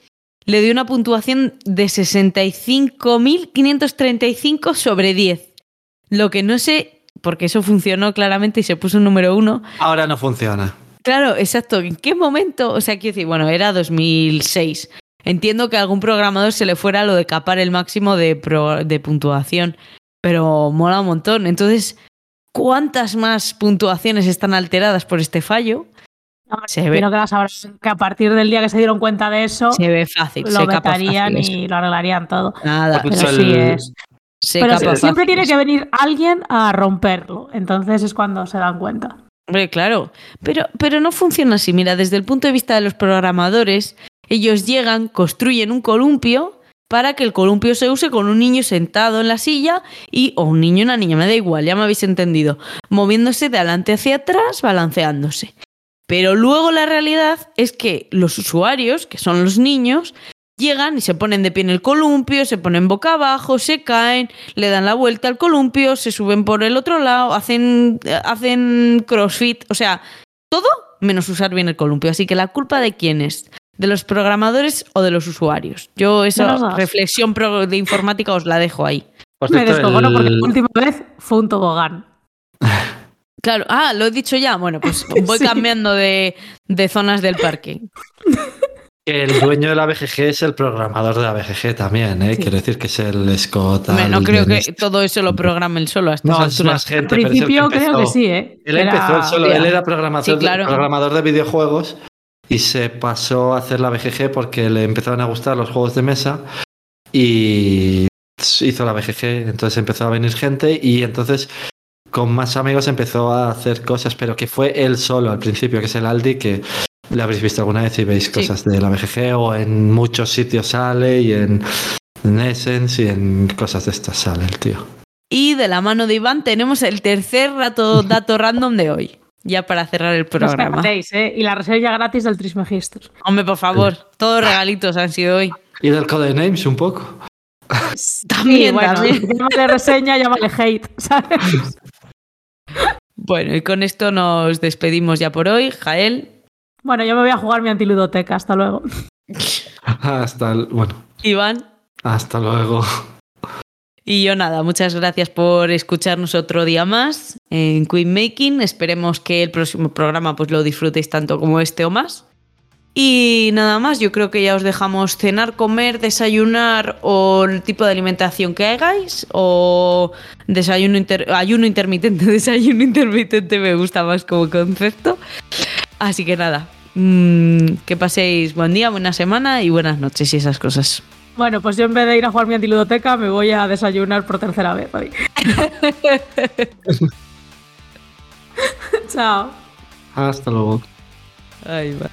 le dio una puntuación de 65.535 sobre 10. Lo que no sé, porque eso funcionó claramente y se puso un número uno. Ahora no funciona. Claro, exacto. ¿En qué momento? O sea, quiero decir, bueno, era 2006. Entiendo que a algún programador se le fuera lo de capar el máximo de, pro- de puntuación, pero mola un montón. Entonces, ¿cuántas más puntuaciones están alteradas por este fallo? Hombre, Se ve. Creo que las que a partir del día que se dieron cuenta de eso, Se ve fácil. lo se capa vetarían fácil eso. y lo arreglarían todo. Nada, Pues Pero el- sí es. se Pero siempre fácil tiene que venir alguien a romperlo. Entonces es cuando se dan cuenta. Hombre, claro. Pero, pero no funciona así. Mira, desde el punto de vista de los programadores, ellos llegan, construyen un columpio para que el columpio se use con un niño sentado en la silla y, o un niño y una niña, me da igual, ya me habéis entendido, moviéndose de adelante hacia atrás, balanceándose. Pero luego la realidad es que los usuarios, que son los niños, llegan y se ponen de pie en el columpio, se ponen boca abajo, se caen, le dan la vuelta al columpio, se suben por el otro lado, hacen, hacen crossfit, o sea, todo menos usar bien el columpio. Así que la culpa de quién es, de los programadores o de los usuarios. Yo esa reflexión pro- de informática os la dejo ahí. Me descojono porque la última vez fue un tobogán. Claro, ah, lo he dicho ya. Bueno, pues voy Sí. cambiando de, de zonas del parque. El dueño de la BGG es el programador de la BGG también, ¿eh? Sí. Quiere decir que es el Scott. Hombre, no Al- creo que este. todo eso lo programe él solo a estas No, es más Al gente. el principio creo que sí, ¿eh? Él Era- empezó él solo, él era programador, Sí, claro. programador de videojuegos y se pasó a hacer la BGG porque le empezaron a gustar los juegos de mesa y hizo la BGG, entonces empezó a venir gente y entonces con más amigos empezó a hacer cosas, pero que fue él solo al principio, que es el Aldi, que le habréis visto alguna vez y veis cosas de la BGG o en muchos sitios sale y en, en Essence y en cosas de estas sale el tío. Y de la mano de Iván tenemos el tercer rato, dato random de hoy. Ya para cerrar el No os programa. ¿eh? Y la reseña gratis del Trismegistus. Hombre, por favor, todos regalitos han sido hoy. Y del Codenames un poco. También, Sí, bueno, también. llámale reseña, llámale hate, ¿sabes? Bueno, y con esto nos despedimos ya por hoy. Jael, Bueno, yo me voy a jugar mi antiludoteca. Hasta luego. Hasta el- bueno, Iván. hasta luego. Y yo nada, muchas gracias por escucharnos otro día más en Queen Making. Esperemos que el próximo programa pues lo disfrutéis tanto como este o más. Y nada más, yo creo que ya os dejamos cenar, comer, desayunar o el tipo de alimentación que hagáis o desayuno inter- ayuno intermitente, desayuno intermitente me gusta más como concepto. Así que nada, mm, que paséis buen día, buena semana y buenas noches y esas cosas. Bueno, pues yo en vez de ir a jugar mi antiludoteca, me voy a desayunar por tercera vez hoy. Chao. Hasta luego. Ahí va.